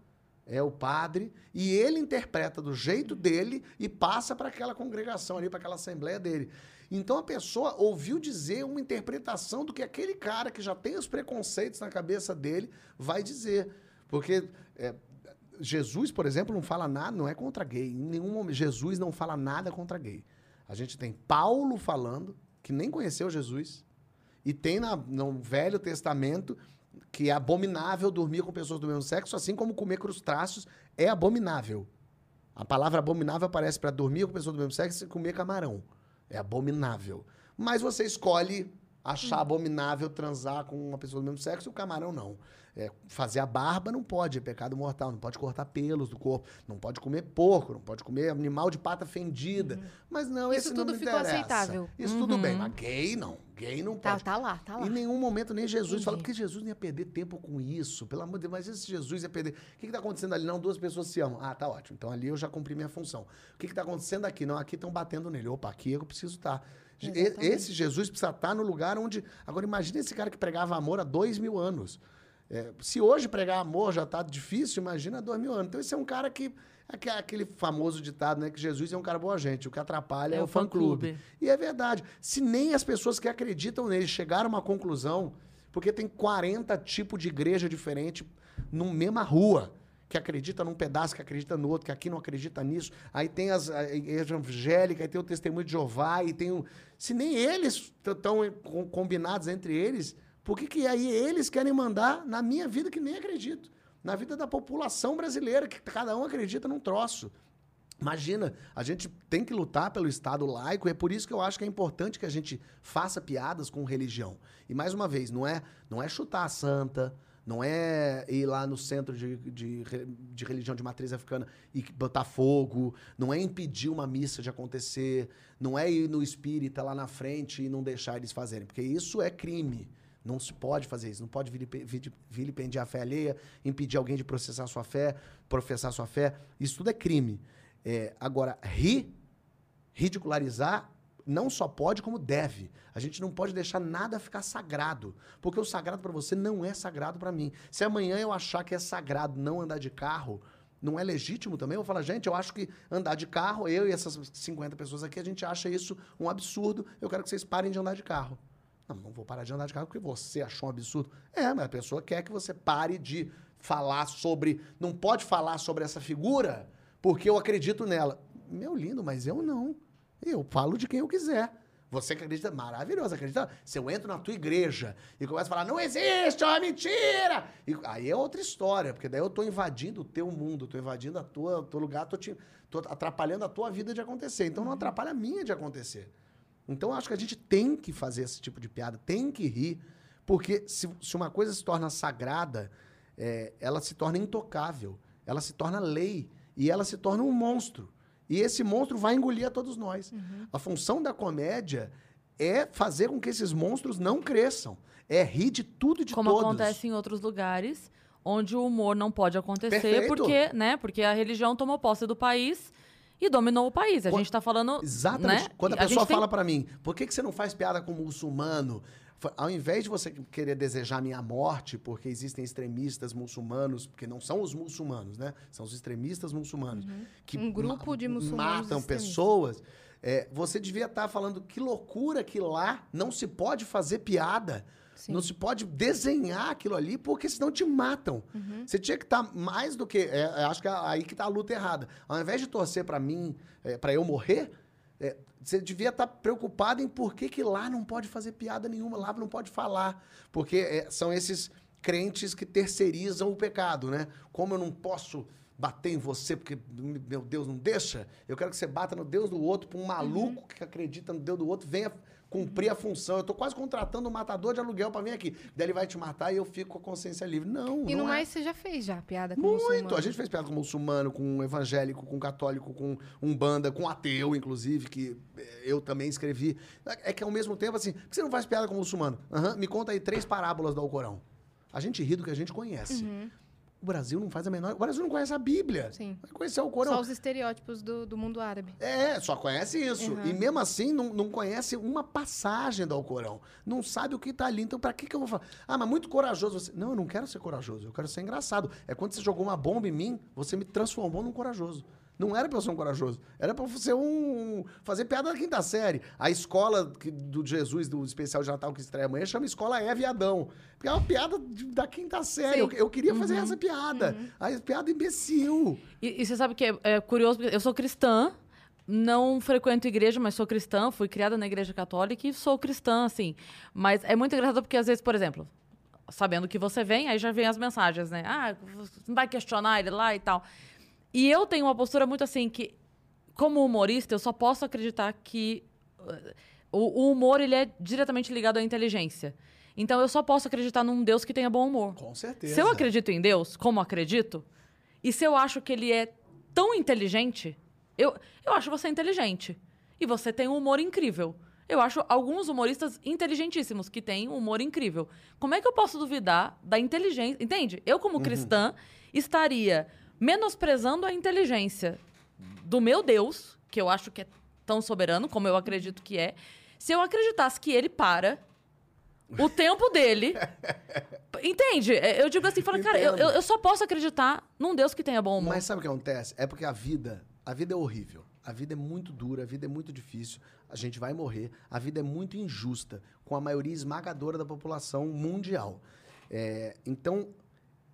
é o padre, e ele interpreta do jeito dele e passa para aquela congregação ali, para aquela assembleia dele. Então a pessoa ouviu dizer uma interpretação do que aquele cara que já tem os preconceitos na cabeça dele vai dizer. Porque é, Jesus, por exemplo, não fala nada, não é contra gay. Em nenhum momento. Jesus não fala nada contra gay. A gente tem Paulo falando, que nem conheceu Jesus, e tem na, no Velho Testamento que é abominável dormir com pessoas do mesmo sexo, assim como comer crustáceos é abominável. A palavra abominável aparece para dormir com pessoas do mesmo sexo e comer camarão. É abominável. Mas você escolhe achar abominável transar com uma pessoa do mesmo sexo e o camarão não. É, fazer a barba não pode, é pecado mortal. Não pode cortar pelos do corpo. Não pode comer porco, não pode comer animal de pata fendida. Mas não, Isso esse tudo não me ficou interessa. aceitável. Isso tudo bem, mas gay não. Gay não Tá, pode. tá lá, tá lá. Em nenhum momento nem Jesus fala, Entendi. porque Jesus não ia perder tempo com isso. Pelo amor de Deus, mas esse Jesus ia perder. O que está acontecendo ali? Não, duas pessoas se amam. Ah, tá ótimo. Então ali eu já cumpri minha função. O que está acontecendo aqui? Não, aqui estão batendo nele. Opa, aqui eu preciso estar. Exatamente. Esse Jesus precisa estar no lugar onde. Agora, imagine esse cara que pregava amor há dois mil anos. É, se hoje pregar amor já está difícil, imagina há dois mil anos. Então, esse é um cara que. aque- Aquele famoso ditado, né? Que Jesus é um cara boa gente. O que atrapalha é, o fã-clube. E é verdade. Se nem as pessoas que acreditam nele chegaram a uma conclusão, porque tem 40 tipos de igreja diferente numa mesma rua, que acredita num pedaço, que acredita no outro, que aqui não acredita nisso. Aí tem as, a igreja evangélica, aí tem o testemunho de Jeová, e tem o... Se nem eles estão combinados entre eles, por que, que aí eles querem mandar na minha vida que nem acredito? Na vida da população brasileira, que cada um acredita num troço. Imagina, a gente tem que lutar pelo Estado laico, e é por isso que eu acho que é importante que a gente faça piadas com religião. E mais uma vez, não é, não é chutar a santa, não é ir lá no centro de, de, de religião de matriz africana e botar fogo, não é impedir uma missa de acontecer, não é ir no espírita lá na frente e não deixar eles fazerem, porque isso é crime. Não se pode fazer isso, não pode vilipe- vili- vilipendiar a fé alheia, impedir alguém de processar sua fé, professar sua fé. Isso tudo é crime. É, agora, rir, ridicularizar, não só pode, como deve. A gente não pode deixar nada ficar sagrado. Porque o sagrado para você não é sagrado para mim. Se amanhã eu achar que é sagrado não andar de carro, não é legítimo também? Eu falar, gente, eu acho que andar de carro, eu e essas 50 pessoas aqui, a gente acha isso um absurdo. Eu quero que vocês parem de andar de carro. Não, não vou parar de andar de carro porque você achou um absurdo. É, mas a pessoa quer que você pare de falar sobre. Não pode falar sobre essa figura porque eu acredito nela. Meu lindo, mas eu não. Eu falo de quem eu quiser. Você que acredita, maravilhoso, acredita. Se eu entro na tua igreja e começo a falar, não existe, é uma mentira! E aí é outra história, porque daí eu tô invadindo o teu mundo, tô invadindo a tua, o teu lugar, tô, te, tô atrapalhando a tua vida de acontecer. Então não atrapalha a minha de acontecer. Então eu acho que a gente tem que fazer esse tipo de piada, tem que rir, porque se, se uma coisa se torna sagrada, é, ela se torna intocável, ela se torna lei e ela se torna um monstro. E esse monstro vai engolir a todos nós. A função da comédia é fazer com que esses monstros não cresçam, é rir de tudo e de Como todos. acontece em outros lugares, onde o humor não pode acontecer, Perfeito. porque, né? Porque a religião tomou posse do país e dominou o país. A Quando- gente tá falando. Exatamente. Né? Quando a a pessoa tem- fala pra mim, por que, que você não faz piada com muçulmano? Ao invés de você querer desejar minha morte, porque existem extremistas muçulmanos, porque não são os muçulmanos, né? São os extremistas muçulmanos. Que Um grupo de muçulmanos matam pessoas. é, você devia estar falando que loucura que lá não se pode fazer piada. Sim. Não se pode desenhar aquilo ali, porque senão te matam. Uhum. Você tinha que estar mais do que. é, é, acho que é aí que tá a luta errada. Ao invés de torcer pra mim, é, para eu morrer, é, você devia estar preocupado em por que, que lá não pode fazer piada nenhuma, lá não pode falar. Porque é, são esses crentes que terceirizam o pecado, né? Como eu não posso bater em você porque meu Deus não deixa, eu quero que você bata no Deus do outro, para um maluco que acredita no Deus do outro venha cumprir a função. Eu tô quase contratando um matador de aluguel para vir aqui. Daí ele vai te matar e eu fico com a consciência livre. Não, E não no é. mais, você já fez já piada com Muito. muçulmano. A gente fez piada com muçulmano, com evangélico, com católico, com umbanda, com ateu, inclusive, que eh, eu também escrevi. É que ao mesmo tempo, assim, por que você não faz piada com muçulmano? Aham, me conta aí três parábolas do Alcorão. A gente ri do que a gente conhece. O Brasil não faz a menor. O Brasil não conhece a Bíblia. Sim. Vai conhecer o Alcorão. Só os estereótipos do, do mundo árabe. É, só conhece isso. Uhum. E mesmo assim, não, não conhece uma passagem do Alcorão. Não sabe o que tá ali. Então, pra que, que eu vou falar? Ah, mas muito corajoso você. Não, eu não quero ser corajoso. Eu quero ser engraçado. É quando você jogou uma bomba em mim, você me transformou num corajoso. Não era pra eu ser um corajoso. Era pra eu ser um. fazer piada da quinta série. A escola que- do Jesus, do especial de Natal que estreia amanhã, chama Escola Eva e Adão. Porque é uma piada de- da quinta série. Eu, eu queria fazer essa piada. A piada imbecil. E, e você sabe que é, é curioso, porque eu sou cristã, não frequento igreja, mas sou cristã, fui criada na igreja católica e sou cristã, assim. Mas é muito engraçado porque, às vezes, por exemplo, sabendo que você vem, aí já vem as mensagens, né? Ah, não vai questionar ele lá e tal. E eu tenho uma postura muito assim que, como humorista, eu só posso acreditar que uh, o, o humor ele é diretamente ligado à inteligência. Então eu só posso acreditar num Deus que tenha bom humor. Com certeza. Se eu acredito em Deus, como acredito, e se eu acho que ele é tão inteligente, eu, eu acho você inteligente. E você tem um humor incrível. Eu acho alguns humoristas inteligentíssimos que têm um humor incrível. Como é que eu posso duvidar da inteligência? Entende? Eu, como cristã, estaria menosprezando a inteligência do meu Deus, que eu acho que é tão soberano, como eu acredito que é, se eu acreditasse que ele para o tempo dele. [laughs] Entende? É, Eu digo assim, fala, cara, eu eu só posso acreditar num Deus que tenha bom humor. Mas sabe o que acontece? É porque a vida, a vida é horrível. A vida é muito dura, a vida é muito difícil. A gente vai morrer. A vida é muito injusta com a maioria esmagadora da população mundial. É, então,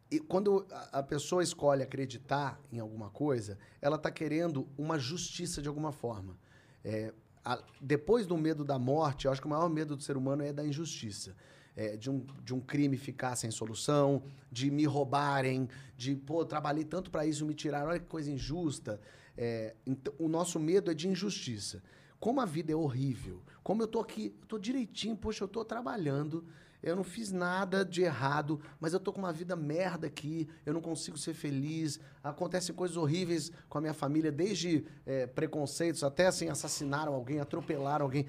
e quando a- pessoa escolhe acreditar em alguma coisa, ela está querendo uma justiça de alguma forma. É, a- depois do medo da morte, eu acho que o maior medo do ser humano é da injustiça. É, de, um, de um crime ficar sem solução, de me roubarem, de, pô, trabalhei tanto para isso, me tiraram, olha que coisa injusta. É, então, o nosso medo é de injustiça. Como a vida é horrível, como eu tô aqui, eu tô direitinho, poxa, eu tô trabalhando, eu não fiz nada de errado, mas eu tô com uma vida merda aqui, eu não consigo ser feliz, acontecem coisas horríveis com a minha família, desde é, preconceitos até assim, assassinaram alguém, atropelaram alguém.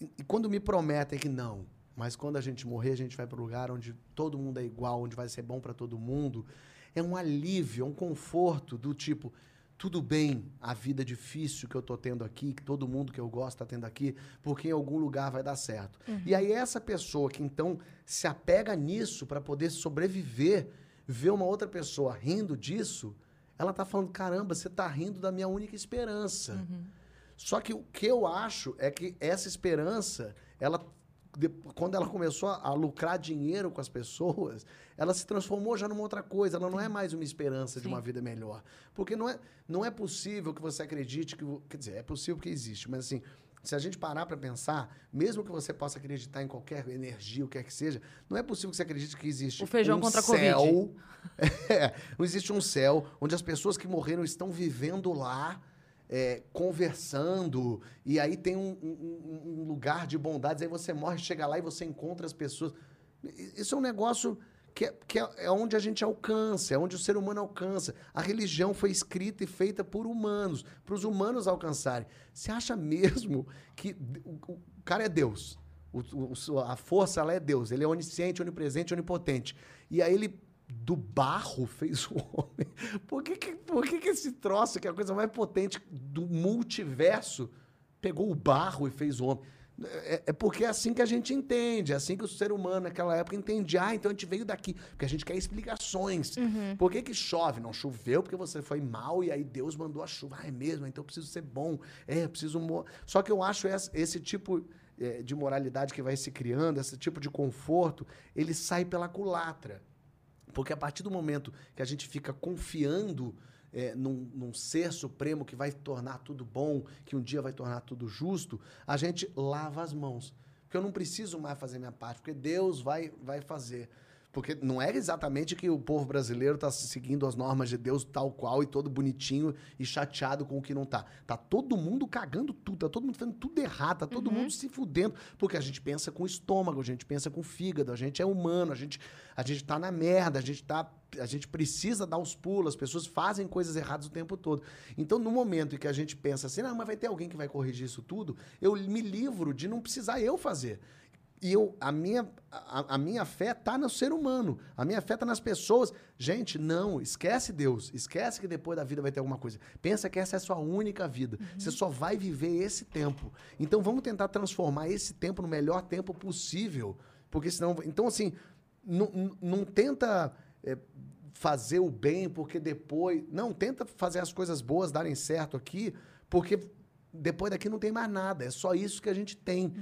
E, e quando me prometem que não, mas quando a gente morrer, a gente vai para o lugar onde todo mundo é igual, onde vai ser bom para todo mundo, é um alívio, é um conforto do tipo, tudo bem, a vida difícil que eu tô tendo aqui, que todo mundo que eu gosto tá tendo aqui, porque em algum lugar vai dar certo. E aí essa pessoa que então se apega nisso para poder sobreviver, ver uma outra pessoa rindo disso, ela tá falando, caramba, você tá rindo da minha única esperança. Só que o que eu acho é que essa esperança, ela de- quando ela começou a, a lucrar dinheiro com as pessoas, ela se transformou já numa outra coisa. Ela não é mais uma esperança de Sim. uma vida melhor. Porque não é, não é possível que você acredite que. Quer dizer, é possível que existe, mas assim. Se a gente parar para pensar, mesmo que você possa acreditar em qualquer energia, o que quer que seja, não é possível que você acredite que existe O feijão um contra a céu. Covid. [laughs] É, não existe um céu onde as pessoas que morreram estão vivendo lá, é, conversando, e aí tem um, um- um- lugar de bondades, aí você morre, chega lá e você encontra as pessoas. Isso é um negócio que, é, que é, é onde a gente alcança, é onde o ser humano alcança. A religião foi escrita e feita por humanos, para os humanos alcançarem. Você acha mesmo que o, o cara é Deus? O- o- a força ela é Deus, ele é onisciente, onipresente, onipotente. E aí ele do barro fez o homem. Por que, que, por que, que esse troço, que é a coisa mais potente do multiverso, pegou o barro e fez o homem? É, é porque é assim que a gente entende, é assim que o ser humano naquela época entendia. Ah, então a gente veio daqui. Porque a gente quer explicações. Uhum. Por que, que chove? Não choveu porque você foi mal e aí Deus mandou a chuva. Ah, é mesmo? Então eu preciso ser bom. É, eu preciso. mo-" Só que eu acho esse, esse tipo eh, de moralidade que vai se criando, esse tipo de conforto, ele sai pela culatra. Porque a partir do momento que a gente fica confiando eh, num, num ser supremo que vai tornar tudo bom, que um dia vai tornar tudo justo, a gente lava as mãos. Porque eu não preciso mais fazer minha parte, porque Deus vai, vai fazer. Porque não é exatamente que o povo brasileiro está seguindo as normas de Deus tal qual e todo bonitinho e chateado com o que não tá. Tá todo mundo cagando tudo, tá todo mundo fazendo tudo errado, tá todo mundo se fudendo. Porque a gente pensa com o estômago, a gente pensa com o fígado, a gente é humano, a gente, a gente tá na merda, a gente tá. A gente precisa dar os pulos, as pessoas fazem coisas erradas o tempo todo. Então, no momento em que a gente pensa assim, não, mas vai ter alguém que vai corrigir isso tudo, eu me livro de não precisar eu fazer. E eu, a, minha, a, a minha fé está no ser humano. A minha fé está nas pessoas. Gente, não, esquece Deus. Esquece que depois da vida vai ter alguma coisa. Pensa que essa é a sua única vida. Você só vai viver esse tempo. Então vamos tentar transformar esse tempo no melhor tempo possível. Porque senão. Então, assim, não tenta é, fazer o bem porque depois. Não, tenta fazer as coisas boas darem certo aqui, porque depois daqui não tem mais nada. É só isso que a gente tem.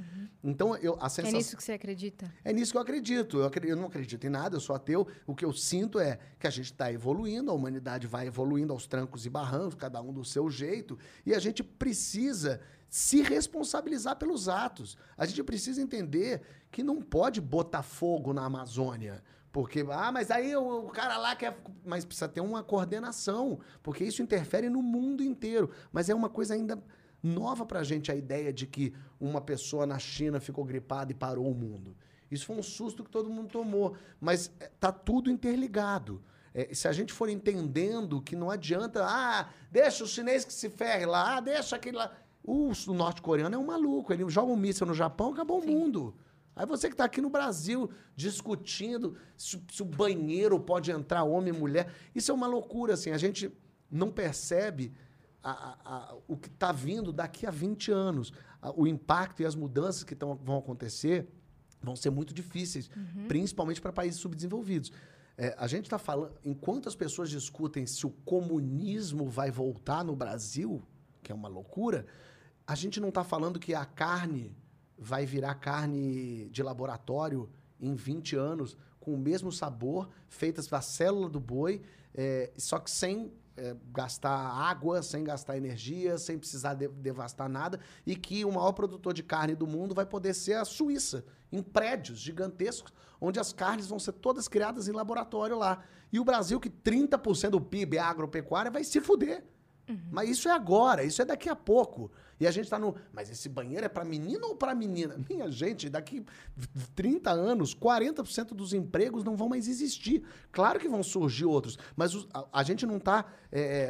Então, eu, a É sensação. nisso que você acredita? É nisso que eu acredito. Eu, acre- eu não acredito em nada, eu sou ateu. O que eu sinto é que a gente está evoluindo, a humanidade vai evoluindo aos trancos e barrancos, cada um do seu jeito, e a gente precisa se responsabilizar pelos atos. A gente precisa entender que não pode botar fogo na Amazônia. Porque, ah, mas aí o, o cara lá quer. Mas precisa ter uma coordenação, porque isso interfere no mundo inteiro. Mas é uma coisa ainda nova pra gente a ideia de que uma pessoa na China ficou gripada e parou o mundo. Isso foi um susto que todo mundo tomou. Mas eh, tá tudo interligado. Eh, se a gente for entendendo que não adianta, ah, deixa o chinês que se ferre lá, ah, deixa aquele lá. O, o norte-coreano é um maluco. Ele joga um míssil no Japão, acabou o mundo. Aí você que está aqui no Brasil discutindo se, se o banheiro pode entrar homem e mulher. Isso é uma loucura, assim. A gente não percebe a- a- a- o que está vindo daqui a 20 anos. O impacto e as mudanças que tão, vão acontecer vão ser muito difíceis, principalmente para países subdesenvolvidos. É, a gente está falando, enquanto as pessoas discutem se o comunismo vai voltar no Brasil, que é uma loucura, a gente não está falando que a carne vai virar carne de laboratório em 20 anos, com o mesmo sabor, feitas da célula do boi, é, só que sem é, gastar água, sem gastar energia, sem precisar de- devastar nada, e que o maior produtor de carne do mundo vai poder ser a Suíça, em prédios gigantescos, onde as carnes vão ser todas criadas em laboratório lá. E o Brasil, que 30% do PIB é agropecuária, vai se fuder. Mas isso é agora, isso é daqui a pouco. E a gente tá no. Mas esse banheiro é para menino ou para menina? [laughs] Minha gente, daqui 30 anos, 40% dos empregos não vão mais existir. Claro que vão surgir outros, mas os- a, a gente não está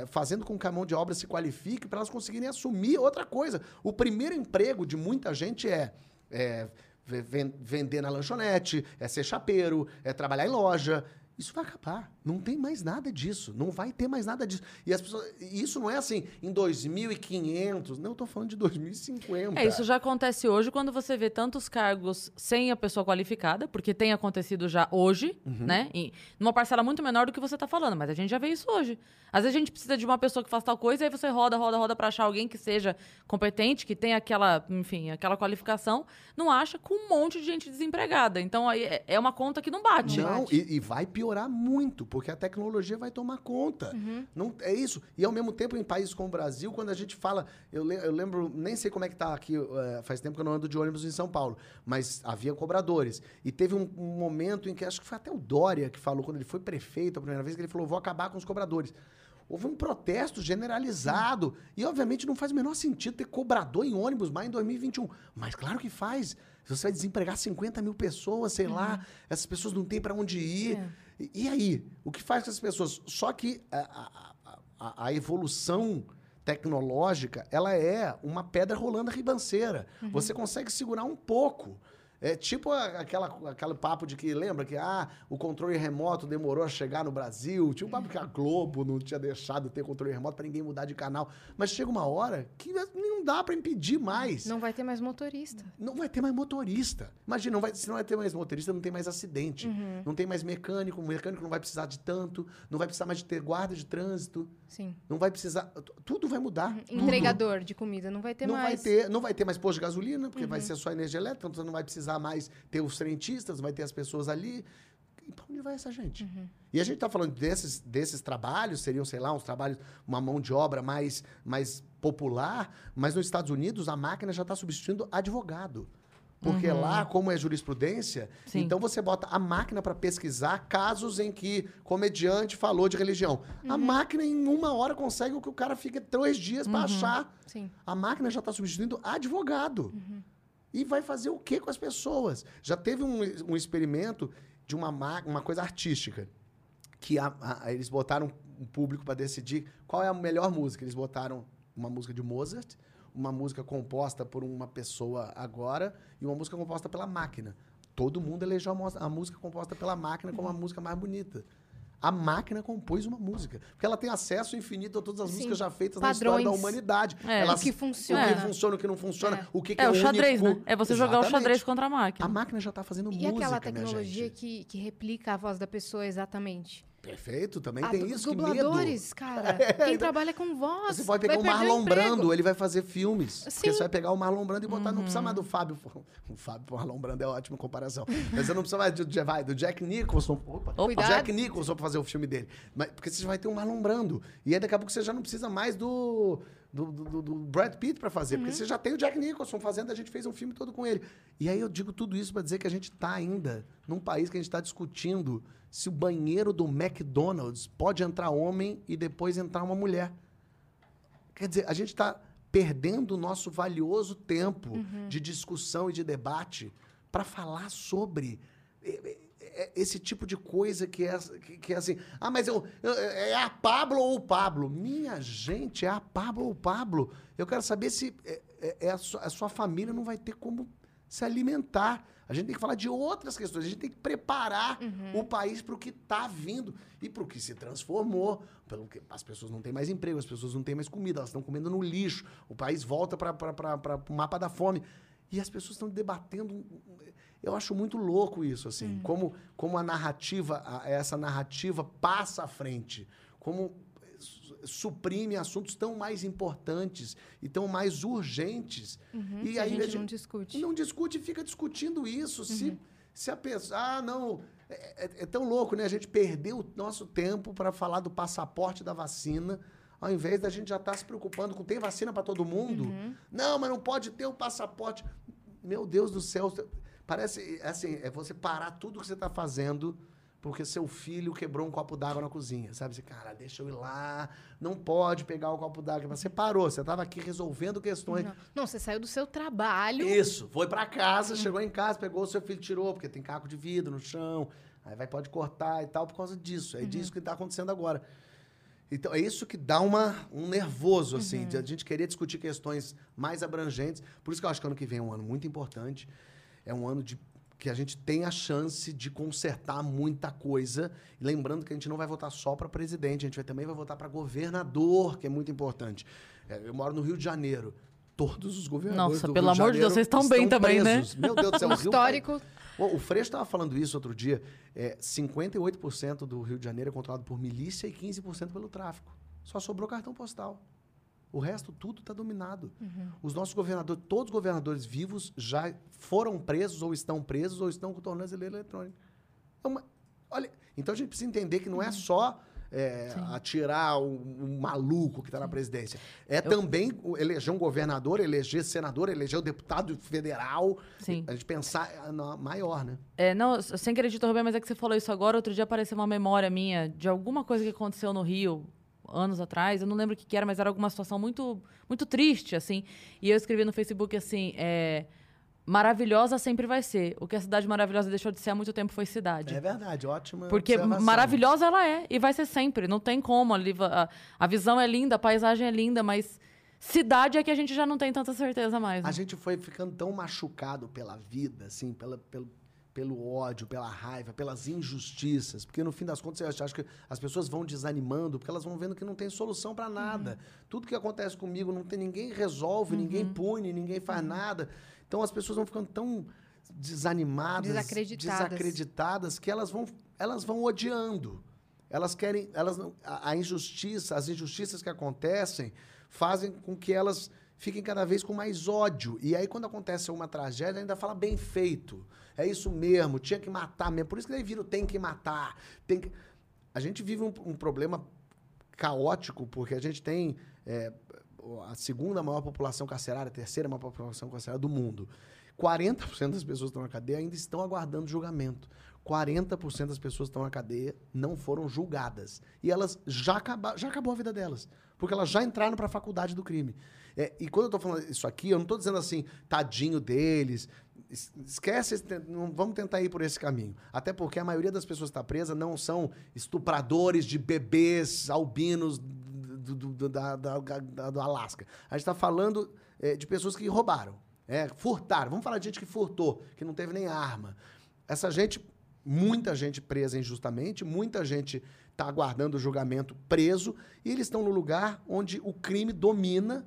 fazendo com que a mão de obra se qualifique para elas conseguirem assumir outra coisa. O primeiro emprego de muita gente é. é ve- ven- vender na lanchonete, é ser chapeiro, é trabalhar em loja. Isso vai acabar. Não tem mais nada disso. Não vai ter mais nada disso. E as pessoas. e Isso não é assim, em 2500. Não, eu tô falando de 2050. É, isso já acontece hoje quando você vê tantos cargos sem a pessoa qualificada, porque tem acontecido já hoje, Uhum. né? Em, numa parcela muito menor do que você tá falando, mas a gente já vê isso hoje. Às vezes a gente precisa de uma pessoa que faça tal coisa, e aí você roda, roda, roda pra achar alguém que seja competente, que tenha aquela, enfim, aquela qualificação, não acha com um monte de gente desempregada. Então aí é- é uma conta que não bate. Não, e, e vai piorar muito, porque a tecnologia vai tomar conta. Não, é isso. E ao mesmo tempo, em países como o Brasil, quando a gente fala. Eu, le- eu lembro, nem sei como é que tá aqui, eh, faz tempo que eu não ando de ônibus em São Paulo, mas havia cobradores. E teve um, um momento em que acho que foi até o Dória que falou, quando ele foi prefeito a primeira vez, que ele falou: vou acabar com os cobradores. Houve um protesto generalizado. E, obviamente, não faz o menor sentido ter cobrador em ônibus mais em 2021. Mas claro que faz. Você vai desempregar 50 mil pessoas, sei lá, essas pessoas não têm para onde ir. É. E, aí? O que faz com essas pessoas? Só que a, a- a- a evolução tecnológica, ela é uma pedra rolando a ribanceira. Você consegue segurar um pouco. É tipo aquela, aquele papo de que, lembra que ah, o controle remoto demorou a chegar no Brasil? Tinha um papo que a Globo não tinha deixado ter controle remoto para ninguém mudar de canal. Mas chega uma hora que não dá para impedir mais. Não vai ter mais motorista. Não vai ter mais motorista. Imagina, não vai, se não vai ter mais motorista, não tem mais acidente. Uhum. Não tem mais mecânico, o mecânico não vai precisar de tanto, não vai precisar mais de ter guarda de trânsito, Sim. não vai precisar. Tudo vai mudar. tudo. Entregador de comida não vai ter não mais. vai ter, não vai ter mais posto de gasolina, porque vai ser só energia elétrica, então você não vai precisar mais ter os frentistas, vai ter as pessoas ali. E pra onde vai essa gente? E a gente está falando desses, desses trabalhos, seriam, sei lá, uns trabalhos, uma mão de obra mais, mais popular, mas nos Estados Unidos a máquina já está substituindo advogado. Porque lá, como é jurisprudência, Sim. então você bota a máquina para pesquisar casos em que comediante falou de religião. A máquina, em uma hora, consegue o que o cara fica três dias para achar. Sim. A máquina já está substituindo advogado. E vai fazer o que com as pessoas? Já teve um, um experimento de uma, ma- uma coisa artística. Que a- a- eles botaram um público para decidir qual é a melhor música. Eles botaram uma música de Mozart, uma música composta por uma pessoa agora e uma música composta pela máquina. Todo mundo elegeu a, a música composta pela máquina como a música mais bonita. A máquina compôs uma música. Porque ela tem acesso infinito a todas as Sim. músicas já feitas na história da Padrões. humanidade. É. Ela O que o funciona. que funciona, o que não funciona, É. o que, que É o xadrez, único. né? É você jogar o Exatamente. xadrez contra a A máquina. máquina já está fazendo E música, aquela minha tecnologia gente. que, que replica a voz da pessoa exatamente. Perfeito, também Ah, tem isso, que dubladores, cara. [laughs] Quem então- trabalha com voz. Você pode pegar o Marlon. Brando, ele vai fazer filmes. Porque Sim. você vai pegar o Marlon Brando e botar, não precisa mais Uhum. do Fábio. [laughs] O Fábio, o Marlon Brando é ótima comparação. Mas você não precisa mais do, vai, do Jack Nicholson. Opa, Cuidado. Jack Nicholson pra fazer o filme dele. Mas, porque você já vai ter um Marlon Brando. E aí daqui a pouco você já não precisa mais do, do, do- do Brad Pitt pra fazer. Uhum. Porque você já tem o Jack Nicholson fazendo, a gente fez um filme todo com ele. E aí eu digo tudo isso pra dizer que a gente tá ainda num país que a gente tá discutindo se o banheiro do McDonald's pode entrar homem e depois entrar uma mulher. Quer dizer, a gente está perdendo o nosso valioso tempo de discussão e de debate para falar sobre eh, eh, esse tipo de coisa que é, que, que é assim. Ah, mas eu, eu- é a Pablo ou o Pablo? Minha gente, é a Pablo ou o Pablo? Eu quero saber se é, é- é a, sua, a sua família não vai ter como se alimentar. A gente tem que falar de outras questões. A gente tem que preparar o país para o que está vindo e para o que se transformou. Pelo que as pessoas não têm mais emprego, as pessoas não têm mais comida, elas estão comendo no lixo. O país volta para o mapa da fome. E as pessoas estão debatendo. um- Eu acho muito louco isso, assim. Como, como a narrativa, a- essa narrativa passa à frente. Como su- suprime assuntos tão mais importantes e tão mais urgentes. E que a aí gente não discute. não discute e fica discutindo isso. Se, se a pessoa. Ah, não. É, é- é tão louco, né? A gente perdeu o nosso tempo para falar do passaporte da vacina. Ao invés da gente já estar se preocupando com tem vacina para todo mundo? Não, mas não pode ter o passaporte. Meu Deus do céu. Parece assim, é você parar tudo que você está fazendo porque seu filho quebrou um copo d'água na cozinha. Sabe? Você, cara, deixa eu ir lá. Não pode pegar o copo d'água. Você parou, você estava aqui resolvendo questões. Não. Não, você saiu do seu trabalho. Isso, foi pra casa, chegou em casa, pegou o seu filho, tirou, porque tem caco de vidro no chão, aí vai, pode cortar e tal, por causa disso. É disso que tá acontecendo agora. Então, é isso que dá uma, um nervoso, assim, de a gente querer discutir questões mais abrangentes. Por isso que eu acho que ano que vem é um ano muito importante. É um ano de que a gente tem a chance de consertar muita coisa. E lembrando que a gente não vai votar só para presidente, a gente vai, também vai votar para governador, que é muito importante. É, eu moro no Rio de Janeiro. Todos os governadores Nossa, do pelo Rio amor de Deus, vocês estão bem também, né? presos. Meu Deus do céu, o Rio histórico. O Freixo estava falando isso outro dia. É, 58% do Rio de Janeiro é controlado por milícia e 15% pelo tráfico. Só sobrou cartão postal. O resto, tudo está dominado. Os nossos governadores, todos os governadores vivos já foram presos, ou estão presos, ou estão com tornozeleira eletrônica. É uma- olha, então a gente precisa entender que não é só é, atirar um, um maluco que está na presidência. É também o- eleger um governador, eleger senador, eleger o deputado federal. Sim. A gente pensar ah, na- maior, né? É, não, sem querer interromper, mas é que você falou isso agora. Outro dia apareceu uma memória minha de alguma coisa que aconteceu no Rio anos atrás. Eu não lembro o que, que era, mas era alguma situação muito, muito triste, assim. E eu escrevi no Facebook assim: é, maravilhosa sempre vai ser. O que a cidade maravilhosa deixou de ser há muito tempo foi cidade. É verdade, ótima. Porque observação. maravilhosa ela é e vai ser sempre. Não tem como. A, a visão é linda, a paisagem é linda, mas Cidade é que a gente já não tem tanta certeza mais. né? A gente foi ficando tão machucado pela vida, assim, pela, pelo, pelo ódio, pela raiva, pelas injustiças. Porque no fim das contas, eu acho que as pessoas vão desanimando porque elas vão vendo que não tem solução pra nada. Tudo que acontece comigo, não tem ninguém resolve, ninguém pune, ninguém faz nada. Então as pessoas vão ficando tão desanimadas, Desacreditadas. desacreditadas que elas vão, elas vão odiando. Elas querem, elas não, a, a injustiça, as injustiças que acontecem fazem com que elas fiquem cada vez com mais ódio. E aí quando acontece uma tragédia, ainda fala bem feito. É isso mesmo, tinha que matar mesmo. Por isso que daí vira tem que matar, tem que A gente vive um, um problema caótico porque a gente tem é, a segunda maior população carcerária, a terceira maior população carcerária do mundo. 40% das pessoas que estão na cadeia ainda estão aguardando julgamento. 40% das pessoas que estão na cadeia não foram julgadas. E elas já, acaba, já acabou a vida delas. Porque elas já entraram para a faculdade do crime. É, e quando eu estou falando isso aqui, eu não estou dizendo assim, tadinho deles. Es- Esquece, não vamos tentar ir por esse caminho. Até porque a maioria das pessoas que está presa não são estupradores de bebês albinos do, do, do- da, da- da- do Alasca. A gente está falando é, de pessoas que roubaram, é, furtaram. Vamos falar de gente que furtou, que não teve nem arma. Essa gente, muita gente presa injustamente, muita gente está aguardando o julgamento preso, e eles estão no lugar onde o crime domina.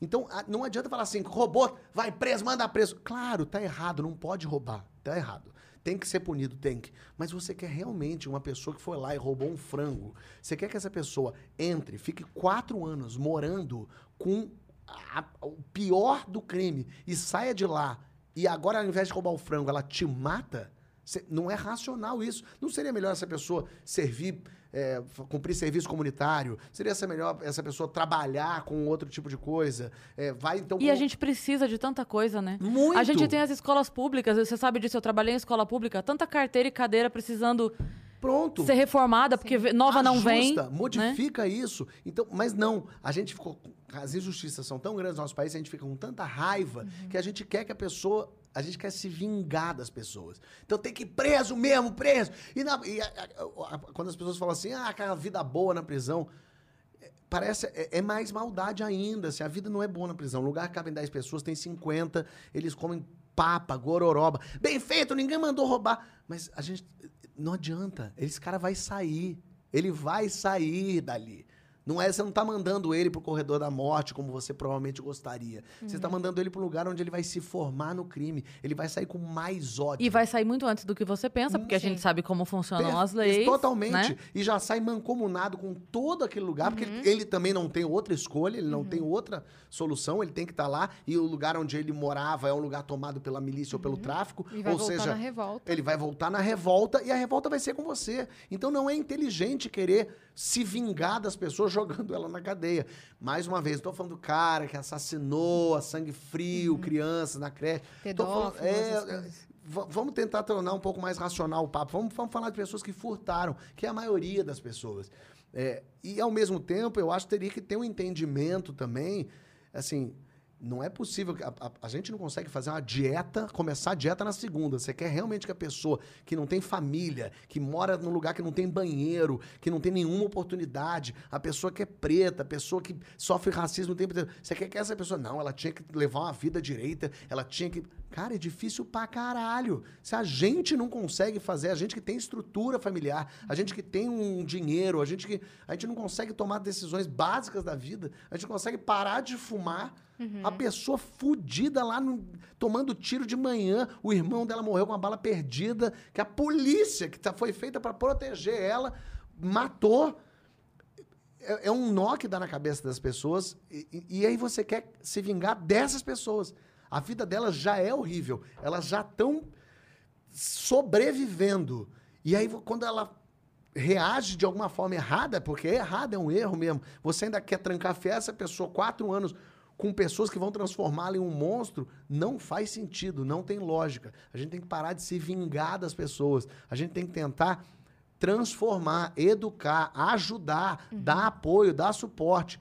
Então, não adianta falar assim, roubou, vai preso, manda preso. Claro, tá errado, não pode roubar, tá errado. Tem que ser punido, tem que. Mas você quer realmente uma pessoa que foi lá e roubou um frango. Você quer que essa pessoa entre, fique quatro anos morando com a- o pior do crime e saia de lá e agora, ao invés de roubar o frango, ela te mata? Cê- não é racional isso. Não seria melhor essa pessoa servir, é, cumprir serviço comunitário? Seria essa melhor essa pessoa trabalhar com outro tipo de coisa? É, vai então. E com- a gente precisa de tanta coisa, né? Muito. A gente tem as escolas públicas, você sabe disso, eu trabalhei em escola pública, tanta carteira e cadeira precisando Pronto. ser reformada, porque ve- nova não vem. Ajusta, né? modifica isso. Então, mas não, a gente ficou. As injustiças são tão grandes no nosso país, a gente fica com tanta raiva Uhum. que a gente quer que a pessoa. A gente quer se vingar das pessoas. Então tem que ir preso mesmo, preso. E, na- e a- a- a- quando as pessoas falam assim, ah, aquela vida boa na prisão. é, Parece, é, é mais maldade ainda. Se a vida não é boa na prisão, lugar que cabem 10 pessoas, tem 50, eles comem papa, gororoba. Bem feito, ninguém mandou roubar. Mas a gente. Não adianta. Esse cara vai sair. Ele vai sair dali. Não é, você não tá mandando ele pro corredor da morte, como você provavelmente gostaria. Você Uhum. tá mandando ele pro lugar onde ele vai se formar no crime. Ele vai sair com mais ódio. E vai sair muito antes do que você pensa, porque a Sim. gente sabe como funcionam Per- as leis. Totalmente. né? E já sai mancomunado com todo aquele lugar, porque Uhum. ele, ele também não tem outra escolha, ele não tem outra solução, ele tem que estar lá. E o lugar onde ele morava é um lugar tomado pela milícia ou pelo tráfico. Uhum. E vai ou voltar seja, na revolta. ele vai voltar na revolta e a revolta vai ser com você. Então não é inteligente querer se vingar das pessoas jogando ela na cadeia. Mais uma vez, tô falando do cara que assassinou a sangue frio, crianças na creche. Falando- é, é, Vamos tentar tornar um pouco mais racional o papo. Vamos, vamos falar de pessoas que furtaram, que é a maioria das pessoas. É, e, ao mesmo tempo, eu acho que teria que ter um entendimento também. Assim, não é possível. A, a- a gente não consegue fazer uma dieta, começar a dieta na segunda. Você quer realmente que a pessoa que não tem família, que mora num lugar que não tem banheiro, que não tem nenhuma oportunidade, a pessoa que é preta, a pessoa que sofre racismo o tempo inteiro. Você quer que essa pessoa. Não, ela tinha que levar uma vida direita, ela tinha que. Cara, é difícil pra caralho. Se a gente não consegue fazer, a gente que tem estrutura familiar, a gente que tem um dinheiro, a gente que. A gente não consegue tomar decisões básicas da vida, a gente não consegue parar de fumar. A pessoa fudida lá no- tomando tiro de manhã, o irmão dela morreu com uma bala perdida, que a polícia, que tá- foi feita pra proteger ela, matou é, é um nó que dá na cabeça das pessoas e- e aí você quer se vingar dessas pessoas. A vida delas já é horrível. Elas já estão sobrevivendo. E aí, quando ela reage de alguma forma errada, porque é errado, é um erro mesmo, você ainda quer trancar fé essa pessoa quatro anos com pessoas que vão transformá-la em um monstro, não faz sentido, não tem lógica. A gente tem que parar de se vingar das pessoas. A gente tem que tentar transformar, educar, ajudar, dar apoio, dar suporte.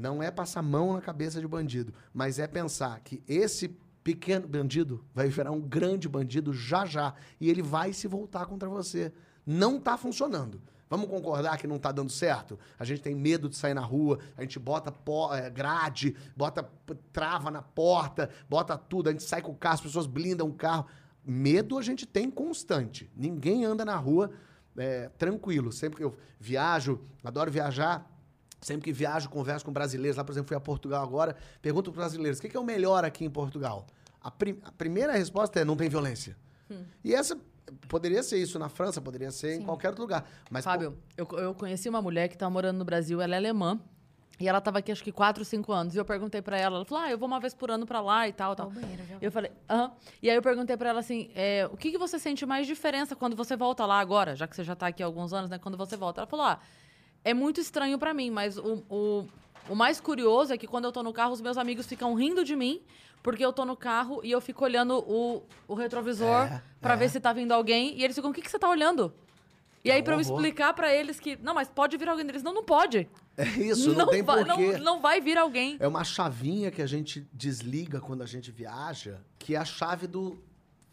Não é passar mão na cabeça de bandido, mas é pensar que esse pequeno bandido vai virar um grande bandido já já e ele vai se voltar contra você. Não está funcionando. Vamos concordar que não tá dando certo? A gente tem medo de sair na rua, a gente bota eh, grade, bota trava na porta, bota tudo, a gente sai com o carro, as pessoas blindam o carro. Medo a gente tem constante. Ninguém anda na rua eh, tranquilo. Sempre que eu viajo, adoro viajar, Sempre que viajo, converso com brasileiros. Lá, por exemplo, fui a Portugal agora. Pergunto para brasileiros: o que que é o melhor aqui em Portugal? A, prim- a primeira resposta é: não tem violência. E essa poderia ser isso na França, poderia ser em qualquer outro lugar. Mas, Fábio, eu, eu conheci uma mulher que tá morando no Brasil, ela é alemã. E ela tava aqui acho que 4, 5 anos. E eu perguntei pra ela, ela falou: "Ah, eu vou uma vez por ano pra lá e tal, tal". Banheiro, já. Eu falei: "Aham". E aí eu perguntei pra ela assim: é, "O que que você sente mais diferença quando você volta lá agora, já que você já tá aqui há alguns anos, né, quando você volta?". Ela falou: "Ah, é muito estranho pra mim, mas o, o, o mais curioso é que quando eu tô no carro, os meus amigos ficam rindo de mim, porque eu tô no carro e eu fico olhando o, o retrovisor É, pra é. ver se tá vindo alguém. E eles ficam, o que, que você tá olhando? E aí, pra eu explicar pra eles que, não, mas pode vir alguém. Eles, não, não pode. É isso, não, tem vai, porquê. não, não vai vir alguém. É uma chavinha que a gente desliga quando a gente viaja, que é a chave do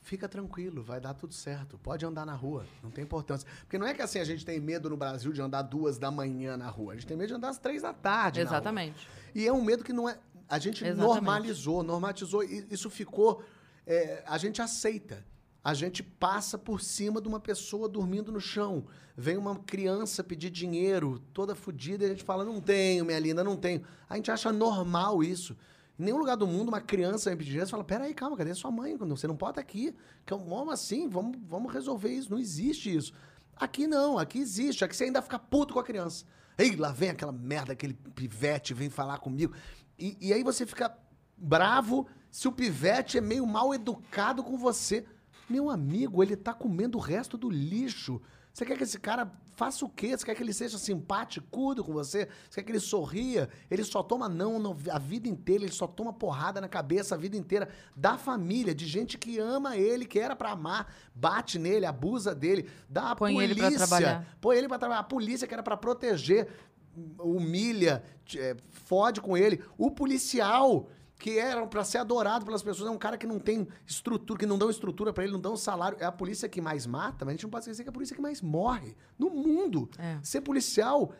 fica tranquilo, vai dar tudo certo, pode andar na rua, não tem importância. Porque não é que assim a gente tem medo no Brasil de andar duas da manhã na rua, a gente tem medo de andar às três da tarde. Exatamente. E é um medo que não é. A gente Exatamente. normalizou, normatizou, e isso ficou. é, a gente aceita. A gente passa por cima de uma pessoa dormindo no chão. Vem uma criança pedir dinheiro, toda fodida, e a gente fala: não tenho, minha linda, não tenho. A gente acha normal isso. Em nenhum lugar do mundo, uma criança vem pedir dinheiro e fala: peraí, calma, cadê sua mãe? Você não pode estar aqui. Como assim? Vamos, vamos resolver isso. Não existe isso. Aqui não, aqui existe. Aqui você ainda fica puto com a criança. Ei, lá vem aquela merda, aquele pivete, vem falar comigo. E, e aí você fica bravo se o pivete é meio mal educado com você. Meu amigo, ele tá comendo o resto do lixo. Você quer que esse cara faça o quê? Você quer que ele seja simpático com você? Você quer que ele sorria? Ele só toma não no- a vida inteira, ele só toma porrada na cabeça a vida inteira da família, de gente que ama ele, que era pra amar, bate nele, abusa dele, dá a Põe polícia, ele pra trabalhar. põe ele pra trabalhar, a polícia que era pra proteger, humilha, é, fode com ele. O policial, que era pra ser adorado pelas pessoas, é um cara que não tem estrutura, que não dão estrutura pra ele, não dão salário. É a polícia que mais mata, mas a gente não pode esquecer que é a polícia que mais morre no mundo. É. Ser policial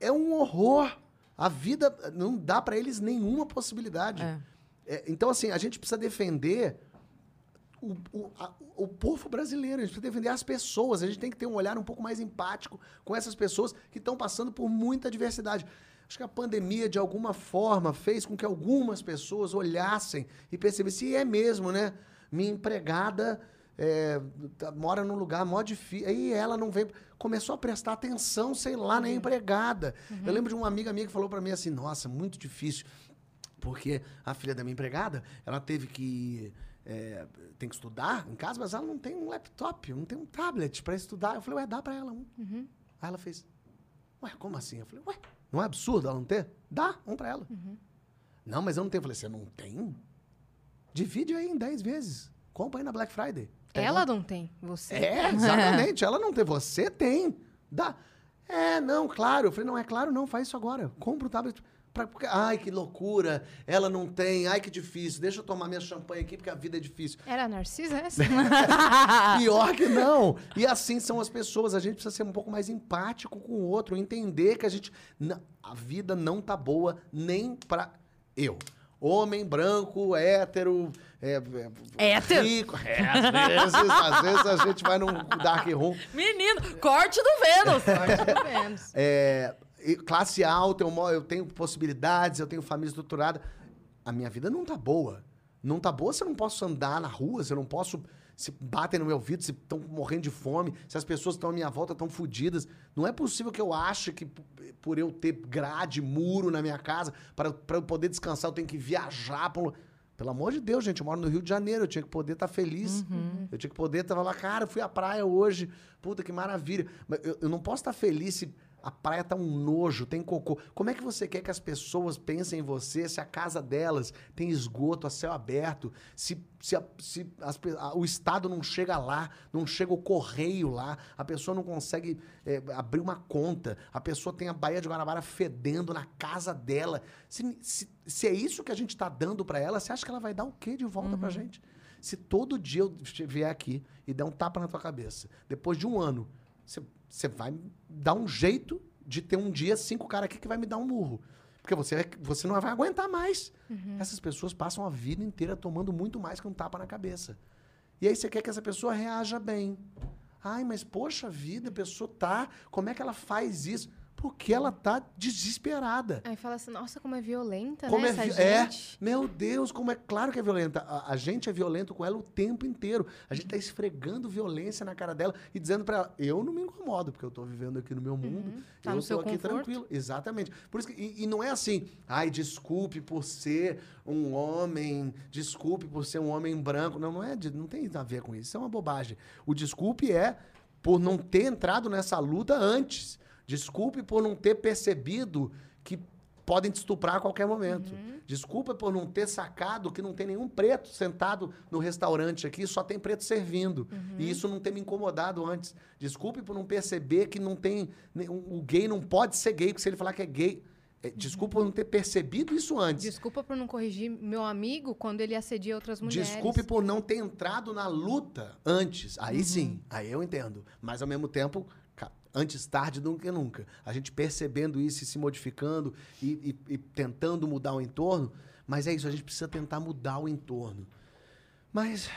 é um horror. A vida não dá pra eles nenhuma possibilidade. É. É, então, assim, a gente precisa defender o, o, a- o povo brasileiro, a gente precisa defender as pessoas, a gente tem que ter um olhar um pouco mais empático com essas pessoas que estão passando por muita diversidade. Acho que a pandemia, de alguma forma, fez com que algumas pessoas olhassem e percebessem, e é mesmo, né? Minha empregada é, tá- mora num lugar mó difícil, aí ela não vem... Começou a prestar atenção, sei lá, na empregada. Eu lembro de uma amiga minha que falou pra mim assim, nossa, muito difícil porque a filha da minha empregada, ela teve que. é, tem que estudar em casa, mas ela não tem um laptop, não tem um tablet para estudar. Eu falei, ué, dá para ela um. Aí ela fez, ué, como assim? Eu falei, ué, não é absurdo ela não ter? Dá, um para ela. Não, mas eu não tenho. Eu falei, você não tem? Divide aí em 10 vezes. Compra aí na Black Friday. Tem Ela não tem, você. é, exatamente. Ela não tem, você tem. Dá. É, não, claro. Eu falei, não, é claro, não, faz isso agora. Compra o tablet. Pra, ai, que loucura. Ela não tem, ai, que difícil. Deixa eu tomar minha champanhe aqui, porque a vida é difícil. Era Narcisa essa? [laughs] Pior que não. E assim são as pessoas. A gente precisa ser um pouco mais empático com o outro, entender que a gente. A vida não tá boa nem pra eu. Homem, branco, hétero, é, é, Hétero? rico. É, às vezes, às vezes a gente vai num dark room. Menino, corte do Vênus. Pelo menos. É, e classe alta, eu, eu tenho possibilidades, eu tenho família estruturada. A minha vida não tá boa. Não tá boa se eu não posso andar na rua, se eu não posso. Se batem no meu ouvido, se estão morrendo de fome, se as pessoas que estão à minha volta estão fodidas. Não é possível que eu ache que por eu ter grade, muro na minha casa, para eu poder descansar, eu tenho que viajar um lu- Pelo amor de Deus, gente, eu moro no Rio de Janeiro, eu tinha que poder estar feliz. Eu tinha que poder estar lá, cara, eu fui à praia hoje, puta que maravilha. Mas eu, eu não posso estar feliz se a praia tá um nojo, tem cocô. Como é que você quer que as pessoas pensem em você se a casa delas tem esgoto a céu aberto, se, se, a- se as a- o Estado não chega lá, não chega o correio lá, a pessoa não consegue é, abrir uma conta, a pessoa tem a Baía de Guanabara fedendo na casa dela. Se, se, se é isso que a gente tá dando pra ela, você acha que ela vai dar o quê de volta pra gente? Se todo dia eu vier aqui e der um tapa na tua cabeça, depois de um ano, você vai dar um jeito de ter um dia cinco caras aqui que vai me dar um murro. Porque você, você não vai aguentar mais. Essas pessoas passam a vida inteira tomando muito mais que um tapa na cabeça. E aí você quer que essa pessoa reaja bem. Ai, mas poxa vida, a pessoa tá. Como é que ela faz isso? Porque ela tá desesperada. Aí fala assim, nossa, como é violenta, Como né, é, essa é, gente. meu Deus, como é claro que é violenta. A, a gente é violento com ela o tempo inteiro. A gente tá esfregando violência na cara dela e dizendo pra ela, eu não me incomodo, porque eu tô vivendo aqui no meu mundo. Tá eu no tô seu aqui conforto. tranquilo. Exatamente. Por isso que, e, e não é assim, ai, desculpe por ser um homem, desculpe por ser um homem branco. Não, não é, não tem a ver com isso. Isso é uma bobagem. O desculpe é por não ter entrado nessa luta antes. Desculpe por não ter percebido que podem te estuprar a qualquer momento. Uhum. Desculpa por não ter sacado que não tem nenhum preto sentado no restaurante aqui, só tem preto servindo. Uhum. E isso não ter me incomodado antes. Desculpe por não perceber que não tem. O gay não pode ser gay, porque se ele falar que é gay. é, Desculpa por não ter percebido isso antes. Desculpa por não corrigir meu amigo quando ele assedia outras mulheres. Desculpe por não ter entrado na luta antes. Aí Uhum. sim, aí eu entendo. Mas ao mesmo tempo, antes tarde do que nunca. A gente percebendo isso e se modificando e, e- e tentando mudar o entorno. Mas é isso, a gente precisa tentar mudar o entorno. Mas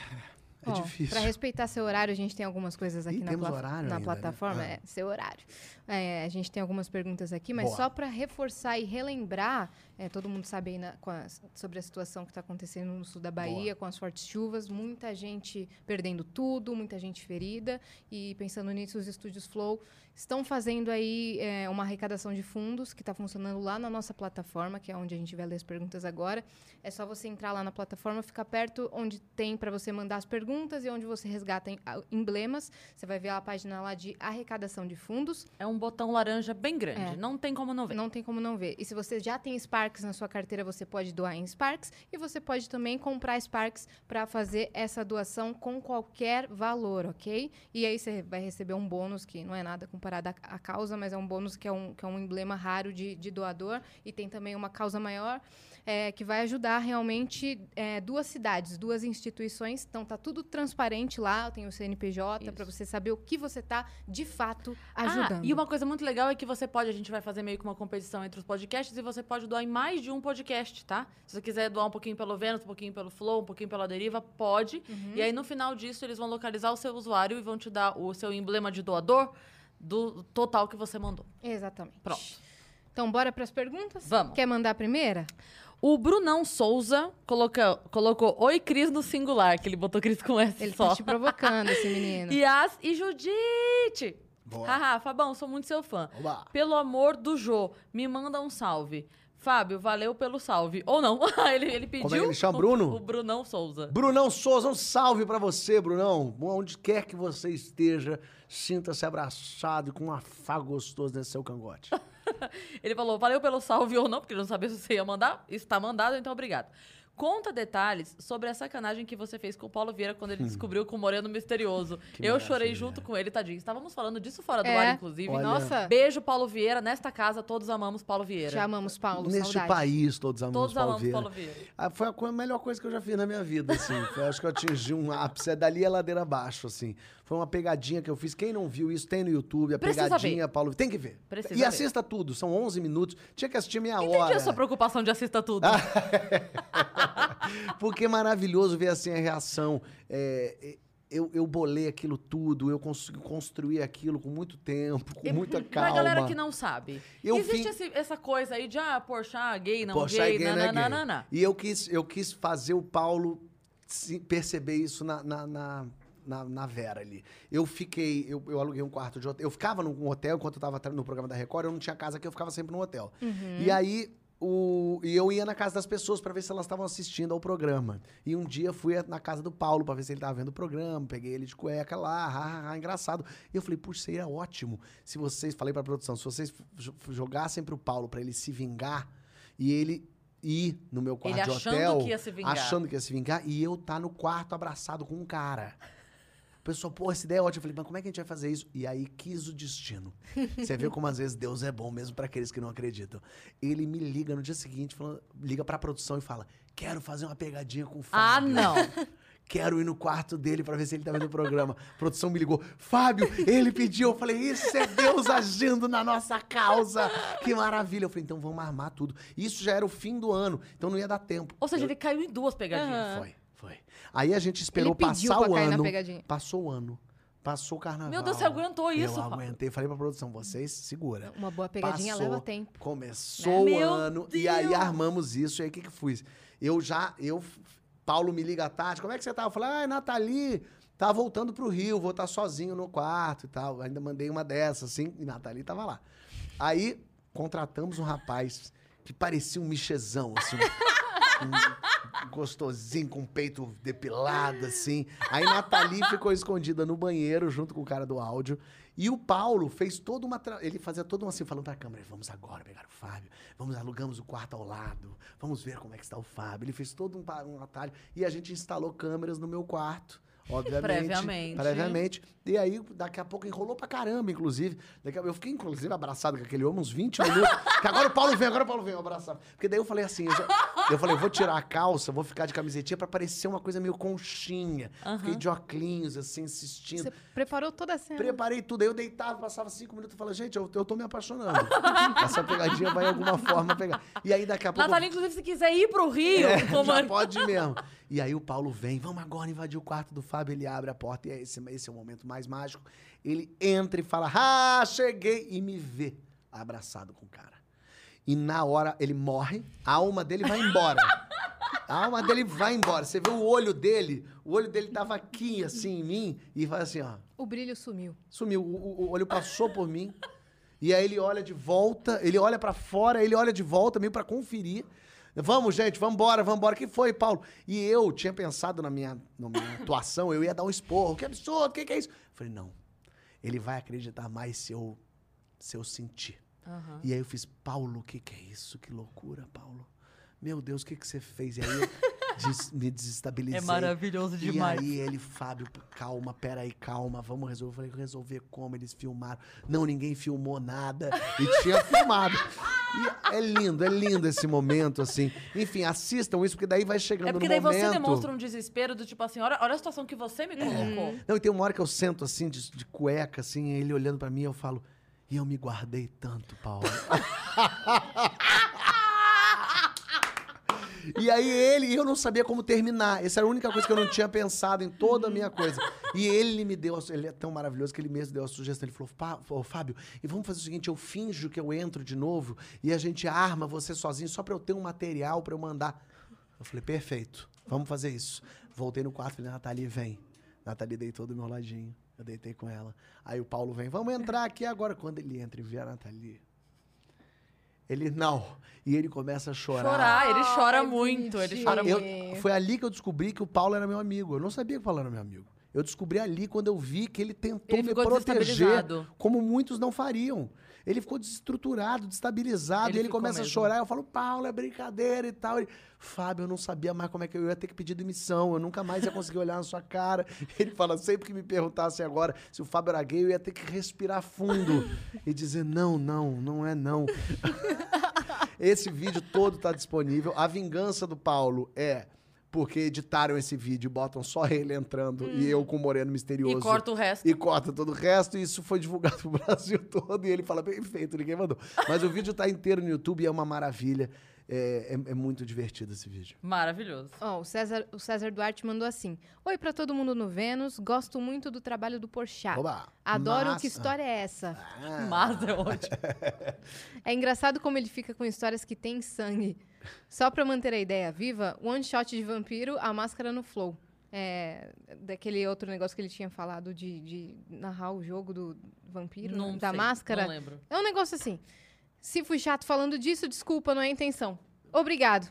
é Ó, difícil. Pra respeitar seu horário, a gente tem algumas coisas aqui Ih, na, temos pla- horário na ainda, né? plataforma. Ah. É, seu horário. É, a gente tem algumas perguntas aqui, mas Boa. só para reforçar e relembrar, é, todo mundo sabe aí na- com a- sobre a situação que está acontecendo no sul da Bahia, com as fortes chuvas, muita gente perdendo tudo, muita gente ferida. E pensando nisso, os estúdios Flow estão fazendo aí é, uma arrecadação de fundos que está funcionando lá na nossa plataforma, que é onde a gente vai ler as perguntas agora. É só você entrar lá na plataforma, ficar perto onde tem para você mandar as perguntas e onde você resgata em- a- emblemas. Você vai ver a página lá de arrecadação de fundos. É um botão laranja bem grande. É. Não tem como não ver. Não tem como não ver. E se você já tem Sparks na sua carteira, você pode doar em Sparks e você pode também comprar Sparks para fazer essa doação com qualquer valor, ok? E aí você vai receber um bônus que não é nada comparado à causa, mas é um bônus que é um, que é um emblema raro de, de doador e tem também uma causa maior. É, que vai ajudar realmente é, duas cidades, duas instituições. Então tá tudo transparente lá, tem o CNPJ para você saber o que você tá de fato ajudando. Ah, e uma coisa muito legal é que você pode, a gente vai fazer meio que uma competição entre os podcasts e você pode doar em mais de um podcast, tá? Se você quiser doar um pouquinho pelo Vênus, um pouquinho pelo Flow, um pouquinho pela Deriva, pode. Uhum. E aí no final disso eles vão localizar o seu usuário e vão te dar o seu emblema de doador do total que você mandou. Exatamente. Pronto. Então, bora para as perguntas? Vamos. Quer mandar a primeira? O Brunão Souza coloca, colocou Oi Cris no singular, que ele botou Cris com S Ele só. tá te provocando, esse menino. [laughs] Yas e Judite! Boa. Haha, Fabão, sou muito seu fã. Oba. Pelo amor do Jô, me manda um salve. Fábio, valeu pelo salve. Ou não, [laughs] ele, ele pediu. Como é que ele chama, Bruno? O Brunão Souza. Brunão Souza, um salve pra você, Brunão. Onde quer que você esteja, sinta-se abraçado e com um afago gostoso nesse seu cangote. [laughs] [laughs] Ele falou, valeu pelo salve ou não, porque ele não sabia se você ia mandar. Está mandado, então obrigado. Conta detalhes sobre a sacanagem que você fez com o Paulo Vieira quando ele [laughs] descobriu com o Moreno Misterioso. Hum. Que Eu chorei junto com ele, tadinho. Estávamos falando disso fora do É. ar, inclusive. Olha. Nossa, Beijo, Paulo Vieira. Nesta casa, todos amamos Paulo Vieira. te amamos, Paulo. Neste saudade. país, todos amamos Todos Paulo amamos Vieira. Paulo Vieira. Ah, foi a melhor coisa que eu já fiz na minha vida, assim. Foi, acho que eu atingi um ápice. É dali a ladeira abaixo, assim. Foi uma pegadinha que eu fiz. Quem não viu isso, tem no YouTube. A Precisa pegadinha, Paulo. Tem que ver. Precisa e ver. assista tudo. São 11 minutos. Tinha que assistir meia Entendi hora. a sua preocupação de assista tudo. Ah, [laughs] Porque é maravilhoso ver assim a reação. É, é, eu, eu bolei aquilo tudo, eu consegui construir aquilo com muito tempo, com muita calma. Pra galera que não sabe. Eu existe esse- essa coisa aí de, ah, Porchat, gay, não Poxa, gay, gay, não é gay. nananana. E eu quis, eu quis fazer o Paulo perceber isso na, na, na, na- na Vera ali. Eu fiquei, eu, eu aluguei um quarto de hotel. Eu ficava num hotel enquanto eu tava no programa da Record, eu não tinha casa aqui, eu ficava sempre no hotel. Uhum. E aí. O, e eu ia na casa das pessoas pra ver se elas estavam assistindo ao programa. E um dia fui na casa do Paulo pra ver se ele tava vendo o programa. Peguei ele de cueca lá, ha, ha, ha, engraçado. E eu falei, puxa, seria ótimo se vocês, falei pra produção, se vocês jo- jogassem pro Paulo pra ele se vingar e ele ir no meu quarto Ele de achando hotel, que ia se vingar. achando que ia se vingar, e eu tá no quarto abraçado com um cara. O pessoal, pô, essa ideia é ótima. Eu falei, mas como é que a gente vai fazer isso? E aí quis o destino. Você vê como às vezes Deus é bom, mesmo para aqueles que não acreditam. Ele me liga no dia seguinte, falando, liga pra produção e fala: Quero fazer uma pegadinha com o Ah, Fábio. não. [laughs] Quero ir no quarto dele pra ver se ele tá vendo o programa. A produção me ligou. Fábio, ele pediu. Eu falei, isso é Deus agindo na nossa causa. Que maravilha. Eu falei, então vamos armar tudo. Isso já era o fim do ano, então não ia dar tempo. Ou seja, ele caiu em duas pegadinhas. Foi, foi. Aí a gente esperou Ele pediu passar pra o cair na ano. pegadinha. Passou o ano. Passou o carnaval. Meu Deus, você aguentou isso, Eu aguentei. Falei pra produção, vocês segura. Uma boa pegadinha Passou, leva tempo. Começou o Meu ano e aí Deus! armamos isso. E aí o que que fiz? Eu já, eu, Paulo me liga à tarde, como é que você tá? Eu falei, ah, Nathalie, tá voltando pro Rio, vou estar sozinho no quarto e tal. Ainda mandei uma dessas, assim, e Nathalie tava lá. Aí contratamos um rapaz que parecia um michezão, assim. [laughs] gostosinho, com o peito depilado, assim. Aí Nathalie ficou escondida no banheiro junto com o cara do áudio. E o Paulo fez toda uma. tra- Ele fazia todo um assim, falando pra câmera: vamos agora pegar o Fábio, vamos, alugamos o quarto ao lado, vamos ver como é que está o Fábio. Ele fez todo um, um atalho. E a gente instalou câmeras no meu quarto. Obviamente. Previamente. Previamente. E aí, daqui a pouco, enrolou pra caramba, inclusive. Daqui a- eu fiquei, inclusive, abraçado com aquele homem uns 20 minutos. [laughs] que agora o Paulo vem, agora o Paulo vem, eu abraçava. Porque daí eu falei assim, eu, já- eu falei, vou tirar a calça, vou ficar de camisetinha pra parecer uma coisa meio conchinha. Fiquei de óculos, assim, assistindo. Você preparou toda a cena. Preparei tudo. Aí eu deitava, passava cinco minutos e falava, gente, eu, eu tô me apaixonando. Essa pegadinha vai de alguma forma pegar. E aí daqui a pouco. Natália, inclusive, se quiser ir pro Rio, É, [laughs] pode mesmo. E aí o Paulo vem, vamos agora invadir o quarto do Fábio, ele abre a porta, e é esse, esse é o momento mais mágico. Ele entra e fala, ah, cheguei, e me vê abraçado com o cara. E na hora ele morre, a alma dele vai embora. [laughs] A alma dele vai embora. Você vê o olho dele, o olho dele tava aqui, assim, em mim, e faz assim, ó. O brilho sumiu. Sumiu, o, o- olho passou por mim. E aí ele olha de volta, ele olha pra fora, ele olha de volta meio pra conferir. Vamos, gente, vamos embora, vamos embora. Que foi, Paulo? E eu tinha pensado na minha, na minha [laughs] atuação, eu ia dar um esporro. Que absurdo, o que, que é isso? Falei, não. Ele vai acreditar mais se eu, se eu sentir. Aham. E aí eu fiz, Paulo, o que, que é isso? Que loucura, Paulo. Meu Deus, o que, que você fez? E aí eu [laughs] des- me desestabilizei. É maravilhoso demais. E aí ele, Fábio, calma, peraí, calma, vamos resolver. Eu falei, resolver como? Eles filmaram. Não, ninguém filmou nada. E tinha filmado. [laughs] E é lindo, é lindo esse momento, assim. Enfim, assistam isso, porque daí vai chegando É porque no daí momento... você demonstra um desespero do tipo assim, olha, olha a situação que você me colocou. Não, e tem uma hora que eu sento assim, de, de cueca, assim, ele olhando pra mim, eu falo, e eu me guardei tanto, Paulo. [laughs] e aí ele, e eu não sabia como terminar. Essa era a única coisa que eu não tinha pensado em toda a minha coisa. E ele me deu, ele é tão maravilhoso que ele mesmo deu a sugestão. Ele falou, "Pá, ô, Fábio, e vamos fazer o seguinte, eu finjo que eu entro de novo e a gente arma você sozinho só pra eu ter um material pra eu mandar. Eu falei, perfeito, vamos fazer isso. Voltei no quarto, falei, Nathalie, vem. Nathalie deitou do meu ladinho. Eu deitei com ela. Aí o Paulo vem, vamos entrar aqui agora. Quando ele entra e vê a Nathalie, ele, não. E ele começa a chorar. Chorar, ele chora Ai, muito, ele chora Eu- muito. foi ali que eu descobri que o Paulo era meu amigo. Eu não sabia que o Paulo era meu amigo. Eu descobri ali quando eu vi que ele tentou Ele me proteger, como muitos não fariam. Ele ficou desestruturado, destabilizado, Ele e ele começa a mesmo. chorar. Eu falo, Paulo, é brincadeira e tal. Ele, Fábio, eu não sabia mais como é que eu ia ter que pedir demissão. Eu nunca mais ia conseguir olhar na sua cara. [laughs] Ele fala, sempre que me perguntasse agora se o Fábio era gay, eu ia ter que respirar fundo e dizer, não, não, não é não. [laughs] Esse vídeo todo tá disponível. A vingança do Paulo é porque editaram esse vídeo botam só [laughs] ele entrando e eu com o Moreno Misterioso. E corta o resto. E corta todo o resto, e isso foi divulgado pro [laughs] Brasil todo. E ele fala, bem feito, ninguém mandou. Mas o vídeo tá inteiro no YouTube e é uma maravilha. É, é- é muito divertido esse vídeo. Maravilhoso. Ó, o César, o César Duarte mandou assim: Oi pra todo mundo no Vênus, gosto muito do trabalho do Porchat. Oba, Adoro massa. que história é essa. Ah, Mas é ótimo. [laughs] É engraçado como ele fica com histórias que têm sangue. Só pra manter a ideia viva, one shot de vampiro, a máscara no flow. É, daquele outro negócio que ele tinha falado de, de narrar o jogo do vampiro, Não da sei, máscara. Não lembro. É um negócio assim. Se fui chato falando disso, desculpa, não é intenção. Obrigado.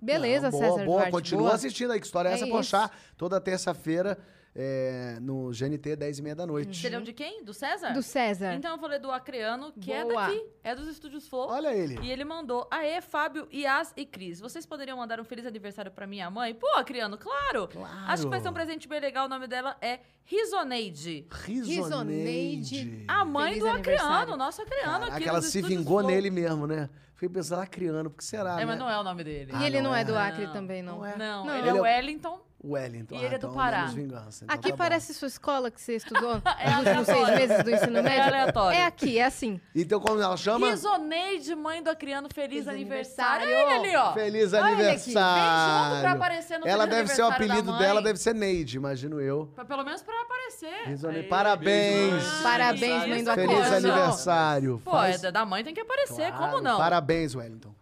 Beleza, Não, boa, César Boa, Duarte. continua boa. assistindo aí. Que história é, É essa. Pochá? Toda terça-feira é, no GNT, 10 e meia da noite. Seriam de quem? Do César? Do César. Então eu falei do Acreano, que é Boa. daqui, é dos Estúdios Flow. Olha ele. E ele mandou, aê, Fábio, Yas e Cris, vocês poderiam mandar um feliz aniversário pra minha mãe? Pô, Acriano, claro! Claro. Acho que vai ser um presente bem legal, o nome dela é Risoneide. Risoneide. A mãe Feliz do. Acriano, nosso Acriano aqui Caraca, ela nos se vingou Flow. nele mesmo, né? Fiquei pensando, acriano, por que será, É, né? mas não é o nome dele. E Ah, ele não não é, é? do Acre Não. também, não. Não é. Não, Não. ele é Ele é o o- Wellington. Wellington. E ele é do então, Pará. vingança. Então Aqui tá parece sua escola que você estudou [laughs] É nos últimos seis meses do ensino É médio. aleatório. É aqui, é assim. Então, como ela chama? Risoneide, mãe do Acriano, feliz, Feliz aniversário. aniversário. Olha ele ali, ó. Feliz Olha ele aqui. Vem junto pra aniversário. aparecer no Ela deve ser o aniversário apelido dela, deve ser Neide, imagino eu. Pra- Pelo menos pra aparecer. Risone- Aí. Parabéns. Ah, Parabéns, mãe do isso Feliz aniversário. Pô, Faz- é da mãe tem que aparecer, Claro, como não? Parabéns, Wellington.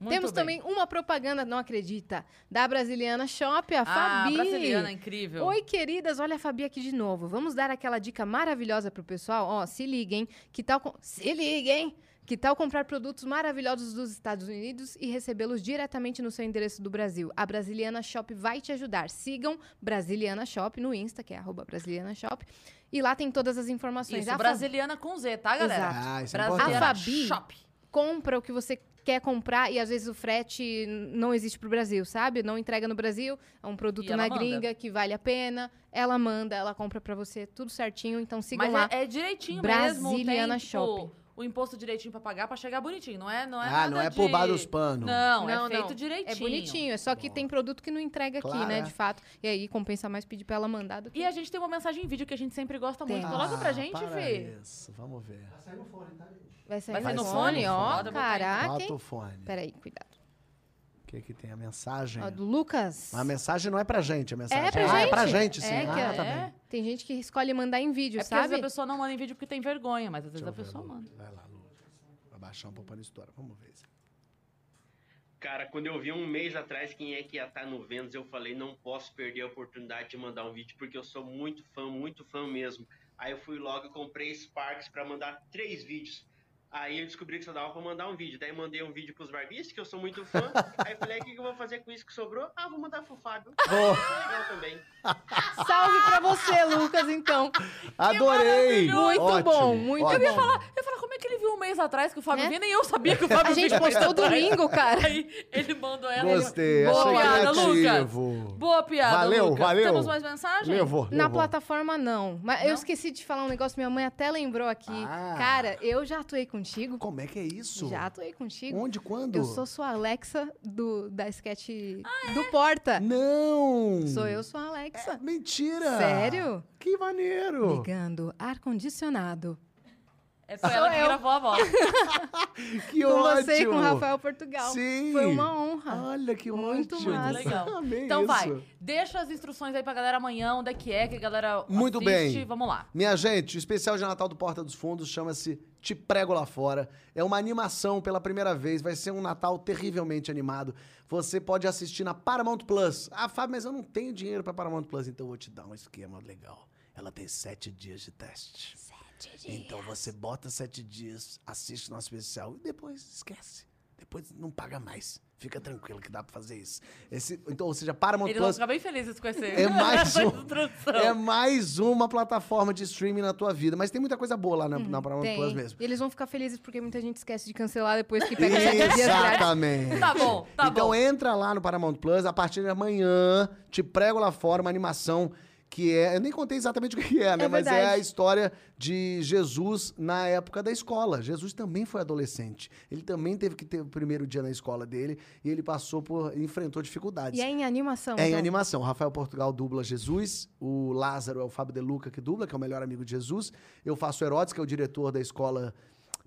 Muito Temos bem. também uma propaganda, não acredita, da Brasiliana Shop, a Ah, Fabi. brasiliana, incrível. Oi, queridas, olha a Fabi aqui de novo. Vamos dar aquela dica maravilhosa pro pessoal? Ó, se liguem, que tal... com- Se liguem! Que tal comprar produtos maravilhosos dos Estados Unidos e recebê-los diretamente no seu endereço do Brasil? A Brasiliana Shop vai te ajudar. Sigam Brasiliana Shop no Insta, que é arroba Brasiliana Shop. E lá tem todas as informações. Isso, A brasiliana com Z, tá, galera? Exato. Ah, isso é A Fabi- Shop. compra o que você quer comprar e às vezes o frete não existe pro Brasil, sabe? Não entrega no Brasil, é um produto na manda. gringa que vale a pena. Ela manda, ela compra pra você, tudo certinho. Então sigam Mas lá. é, é direitinho Brasiliana mesmo. O imposto direitinho pra pagar pra chegar bonitinho. Não é, não é Ah, nada não é de... dos panos. Não, Não, é feito não. direitinho. É bonitinho, é só que Bom. tem produto que não entrega aqui, Claro, né, é. de fato. E aí compensa mais pedir pra ela mandar do que... E a gente tem uma mensagem em vídeo que a gente sempre gosta muito. Tem. Coloca pra Ah, gente, para Fê. Isso, vamos ver. Vai sair Vai sair no fone, ó. Aí. Caraca, Bota o fone. Peraí, cuidado. O que que tem? A mensagem? Ó, do Lucas. A mensagem não é pra gente, a mensagem. É pra ah, gente. é pra gente, sim. É, que ah, é- tá bem. Tem gente que escolhe mandar em vídeo, É porque às vezes sabe? a pessoa não manda em vídeo porque tem vergonha, mas às vezes Deixa a ver, pessoa manda. Vai lá, Lucas. Vai baixar um pouco a história. Vamos ver. Cara, quando eu vi um mês atrás quem é que ia estar no Vênus, eu falei, não posso perder a oportunidade de mandar um vídeo, porque eu sou muito fã, muito fã mesmo. Aí eu fui logo e comprei Sparks para mandar três vídeos. Aí eu descobri que só dava pra mandar um vídeo. Daí mandei um vídeo pros barbistas, que eu sou muito fã. [laughs] Aí eu falei, "Ah, o que, que eu vou fazer com isso que sobrou? Ah, vou mandar pro Fábio. Boa. Foi legal também. [laughs] Salve pra você, Lucas, então. Adorei! Muito Ótimo, bom, muito ótimo. bom. Eu ia falar, como é que ele viu um mês atrás que o Fábio É? vinha? Nem eu sabia que o Fábio A gente postou domingo, cara. Aí ele mandou ela. Gostei, Boa achei piada, criativo. Boa piada, Valeu, Lucas. valeu. Temos mais mensagem? Levou, Na levou. plataforma, não. Mas eu Não? esqueci de falar um negócio, minha mãe até lembrou aqui. Ah. Cara, eu já atuei contigo. Como é que é isso? Já atuei contigo. Onde, quando? Eu sou sua Alexa do, da sketch do Porta. Não! Sou eu, sua Alexa. Mentira! Sério? Que maneiro! Ligando ar-condicionado. É, foi ela que eu. gravou a voz. [laughs] Que Com ótimo! você e com o Rafael Portugal. Sim! Foi uma honra. Olha que Muito ótimo! massa. Legal. Amei Então isso. vai, deixa as instruções aí pra galera amanhã, onde é que é, que a galera Muito assiste. bem. Vamos lá. Minha gente, o especial de Natal do Porta dos Fundos chama-se Te Prego Lá Fora. É uma animação pela primeira vez, vai ser um Natal terrivelmente animado. Você pode assistir na Paramount Plus. Ah, Fábio, mas eu não tenho dinheiro pra Paramount Plus, então eu vou te dar um esquema legal. Ela tem sete dias de teste. Sete dias. Então você bota sete dias, assiste nosso especial e depois esquece. Depois não paga mais. Fica tranquilo que dá pra fazer isso. Esse, então, ou seja, Paramount Eles vão Plus ficar bem felizes com esse, É [laughs] mais um- é mais uma plataforma de streaming na tua vida. Mas tem muita coisa boa lá na, na Paramount Tem. Plus mesmo. E eles vão ficar felizes porque muita gente esquece de cancelar depois que pega. Exatamente. Tá bom, tá então bom. entra lá no Paramount Plus, a partir de amanhã, te prego lá fora, uma animação que é. Eu nem contei exatamente o que é, né? É Mas é a história de Jesus na época da escola. Jesus também foi adolescente. Ele também teve que ter o primeiro dia na escola dele e ele passou por. enfrentou dificuldades. E é em animação. É em então. animação. O Rafael Portugal dubla Jesus, o Lázaro é o Fábio De Luca que dubla, que é o melhor amigo de Jesus. Eu faço Herodes, que é o diretor da escola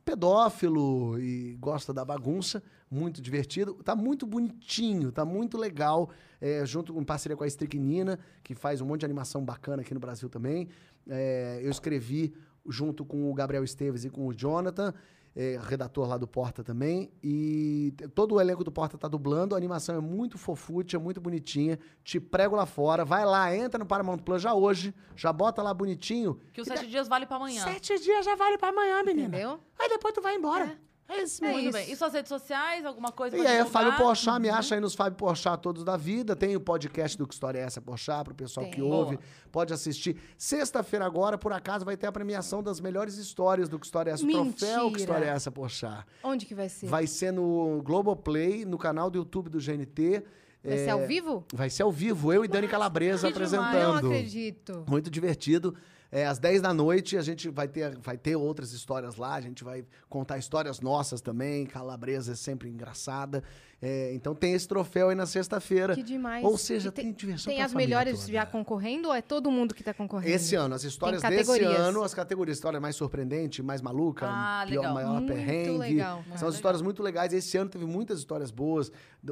pedófilo e gosta da bagunça. Muito divertido. Tá muito bonitinho, tá muito legal. É, junto com parceria com a Estricnina, que faz um monte de animação bacana aqui no Brasil também. É, eu escrevi junto com o Gabriel Esteves e com o Jonathan é, redator lá do Porta também. E todo o elenco do Porta tá dublando. A animação é muito fofútia, muito bonitinha. Te prego lá fora. Vai lá, entra no Paramount Plus já hoje. Já bota lá bonitinho. Que os sete dias vale pra amanhã. Sete dias já vale pra amanhã, menina. Entendeu? Aí depois tu vai embora. É, isso. Muito isso. bem. E suas redes sociais, alguma coisa E aí, é? Fábio Porchat, me acha aí nos Fábio Porchat todos da vida. Tem o podcast do Que História é Essa Porchat, pro pessoal que Tem. ouve. Boa. Pode assistir. Sexta-feira agora, por acaso, vai ter a premiação das melhores histórias do Que História é Essa. O troféu Que Mentira. História é Essa Porchat. Onde que vai ser? Vai ser no Globoplay, no canal do YouTube do GNT. Vai ser É, ao vivo? Vai ser ao vivo, eu e Dani Calabresa Que demais. Não apresentando. acredito. Muito divertido. É, às 10 da noite a gente vai ter, vai ter outras histórias lá, a gente vai contar histórias nossas também. Calabresa é sempre engraçada. É, então tem esse troféu aí na sexta-feira. Que demais. Ou seja, E tem, diversão Tem pra as melhores toda. já concorrendo ou é todo mundo que tá concorrendo? Esse ano, as histórias Tem desse ano, as categorias, história mais surpreendente, mais maluca, Ah, pior, legal. maior Muito perrengue. legal. São as histórias muito legais. Esse ano teve muitas histórias boas.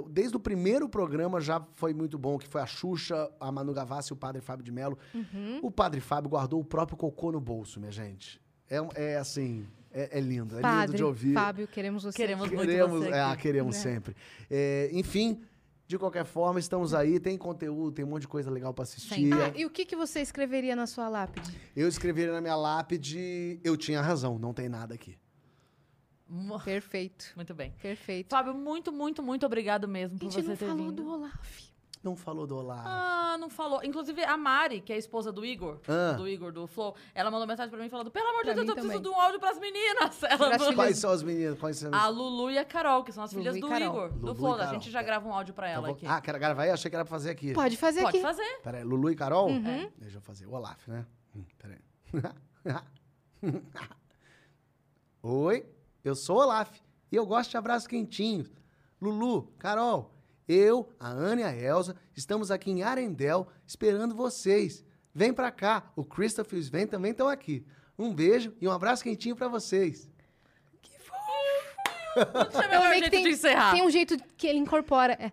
Desde o primeiro programa já foi muito bom, que foi a Xuxa, a Manu Gavassi e o Padre Fábio de Mello. Uhum. O Padre Fábio guardou o próprio cocô no bolso, minha gente. É, um- é assim, é, é lindo, é lindo de ouvir. Fábio, queremos você. Queremos aqui. muito Queremos, você é, queremos Né? sempre. É, enfim, de qualquer forma, estamos aí, tem conteúdo, tem um monte de coisa legal pra assistir. Ah, e o que, que você escreveria na sua lápide? Eu escrevi na minha lápide, eu tinha razão, não tem nada aqui. Perfeito. Muito bem. Perfeito. Fábio, muito, muito, muito obrigado mesmo A por gente você não ter falou vindo. do Olaf. Não falou do Olá. Ah, não falou. Inclusive, a Mari, que é a esposa do Igor, Ah. do Igor do Flow, ela mandou mensagem pra mim falando: pelo amor de Deus, eu preciso também. de um áudio pras meninas. Ela Pras mandou-. Quais são as meninas? Quais são as... A Lulu e a Carol, que são as Lulu filhas do Carol. Igor, Lulu do Flow. A gente já grava um áudio pra Eu ela aqui. Ah, quero gravar aí? Achei que era pra fazer aqui. Pode fazer Pode aqui. fazer. Peraí, Lulu e Carol? Uhum. Deixa eu fazer. O Olaf, né? Hum, peraí. [laughs] Oi, eu sou o Olaf e eu gosto de abraços quentinhos. Lulu, Carol, eu, a Ana e a Elza estamos aqui em Arendelle esperando vocês. Vem pra cá, o Christopher e o Sven também estão aqui. Um beijo e um abraço quentinho pra vocês. Deixa eu ver Eu o jeito que tem- de encerrar. Tem um jeito que ele incorpora. É,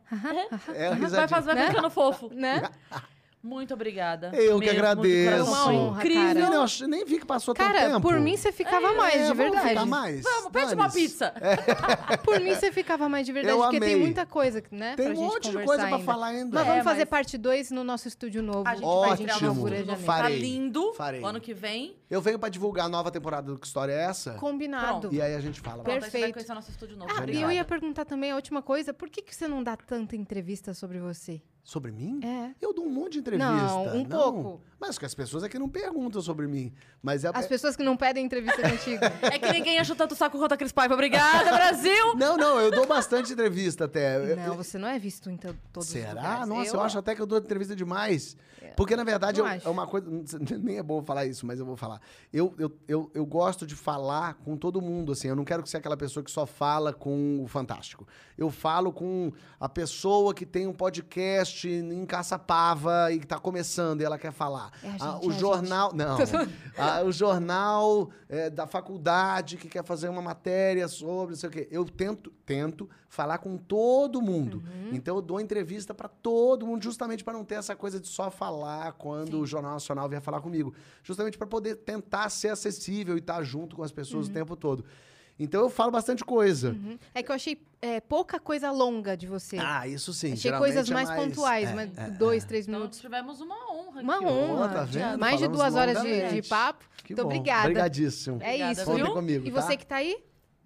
É a Vai, risadinha. faz, vai Né? ficando fofo. né? [laughs] Muito obrigada. Eu que agradeço. Uma honra, incrível. cara. Não, eu nem vi que passou tanto Cara, tempo. por mim você ficava mais, É, de vamos verdade. ficar mais? Vamos, pede uma pizza. [laughs] Por mim você ficava mais de verdade, Eu porque tem amei. muita coisa, né? Tem pra um gente monte de coisa pra ainda. falar ainda. Mas vamos É, fazer mas- parte 2 no nosso estúdio novo. A gente Ótimo. vai Inaugura novo. janeiro. Tá Farei. lindo. Farei. O ano que vem. Eu venho pra divulgar a nova temporada do Que História é Essa? Combinado. Pronto. E aí a gente fala. Pronto, você vai Perfeito. conhecer o nosso estúdio novo. Ah, e eu ia perguntar também a última coisa, por que, que você não dá tanta entrevista sobre você? Sobre mim? É. Eu dou um monte de entrevista. Não, um pouco. Mas que as pessoas aqui não perguntam sobre mim. Mas é... As pessoas que não pedem entrevista [laughs] contigo. É que ninguém achou tanto saco quanto a Cris Paiva. Obrigada, Brasil! [laughs] Não, não, eu dou bastante entrevista até. Eu- Não, você não é visto em to- todos os Será? lugares. Nossa, eu... acho até que eu dou entrevista demais. Porque, na verdade, eu- é uma coisa. [laughs] Nem é bom falar isso, mas eu vou falar. Eu, eu, eu, eu gosto de falar com todo mundo, assim. Eu não quero que seja aquela pessoa que só fala com o Fantástico. Eu falo com a pessoa que tem um podcast em Caçapava e que tá começando e ela quer falar. É Ah, gente, o é jornal. Não. [laughs] Ah, o jornal é, da faculdade que quer fazer uma matéria sobre, não sei o quê. Eu tento, tento falar com todo mundo. Uhum. Então eu dou entrevista para todo mundo, justamente para não ter essa coisa de só falar quando o Jornal Nacional vier falar comigo. Justamente para poder tentar ser acessível e estar junto com as pessoas o tempo todo. Então eu falo bastante coisa. Uhum. É que eu achei é, pouca coisa longa de você. Ah, isso sim. achei geralmente coisas é mais, pontuais, é, mas é, dois, três Então, minutos. tivemos uma honra Uma aqui. honra. Tá vendo? Mais de Falamos duas horas de, de papo. Que Muito bom. obrigada. Obrigadíssimo. É Obrigada, isso, viu? comigo, E tá? você que tá aí,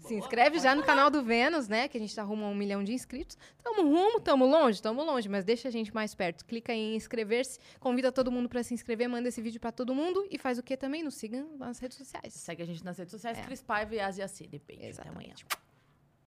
se inscreve já no canal do Vênus, né? Que a gente tá rumo a um milhão de inscritos. Tamo rumo, tamo longe, tamo longe, mas deixa a gente mais perto. Clica em inscrever-se, convida todo mundo pra se inscrever, manda esse vídeo pra todo mundo e faz o que também? Nos sigam nas redes sociais. Segue a gente nas redes sociais, É. Cris Paiva e Asia Cine. Beijo, até amanhã. Exatamente.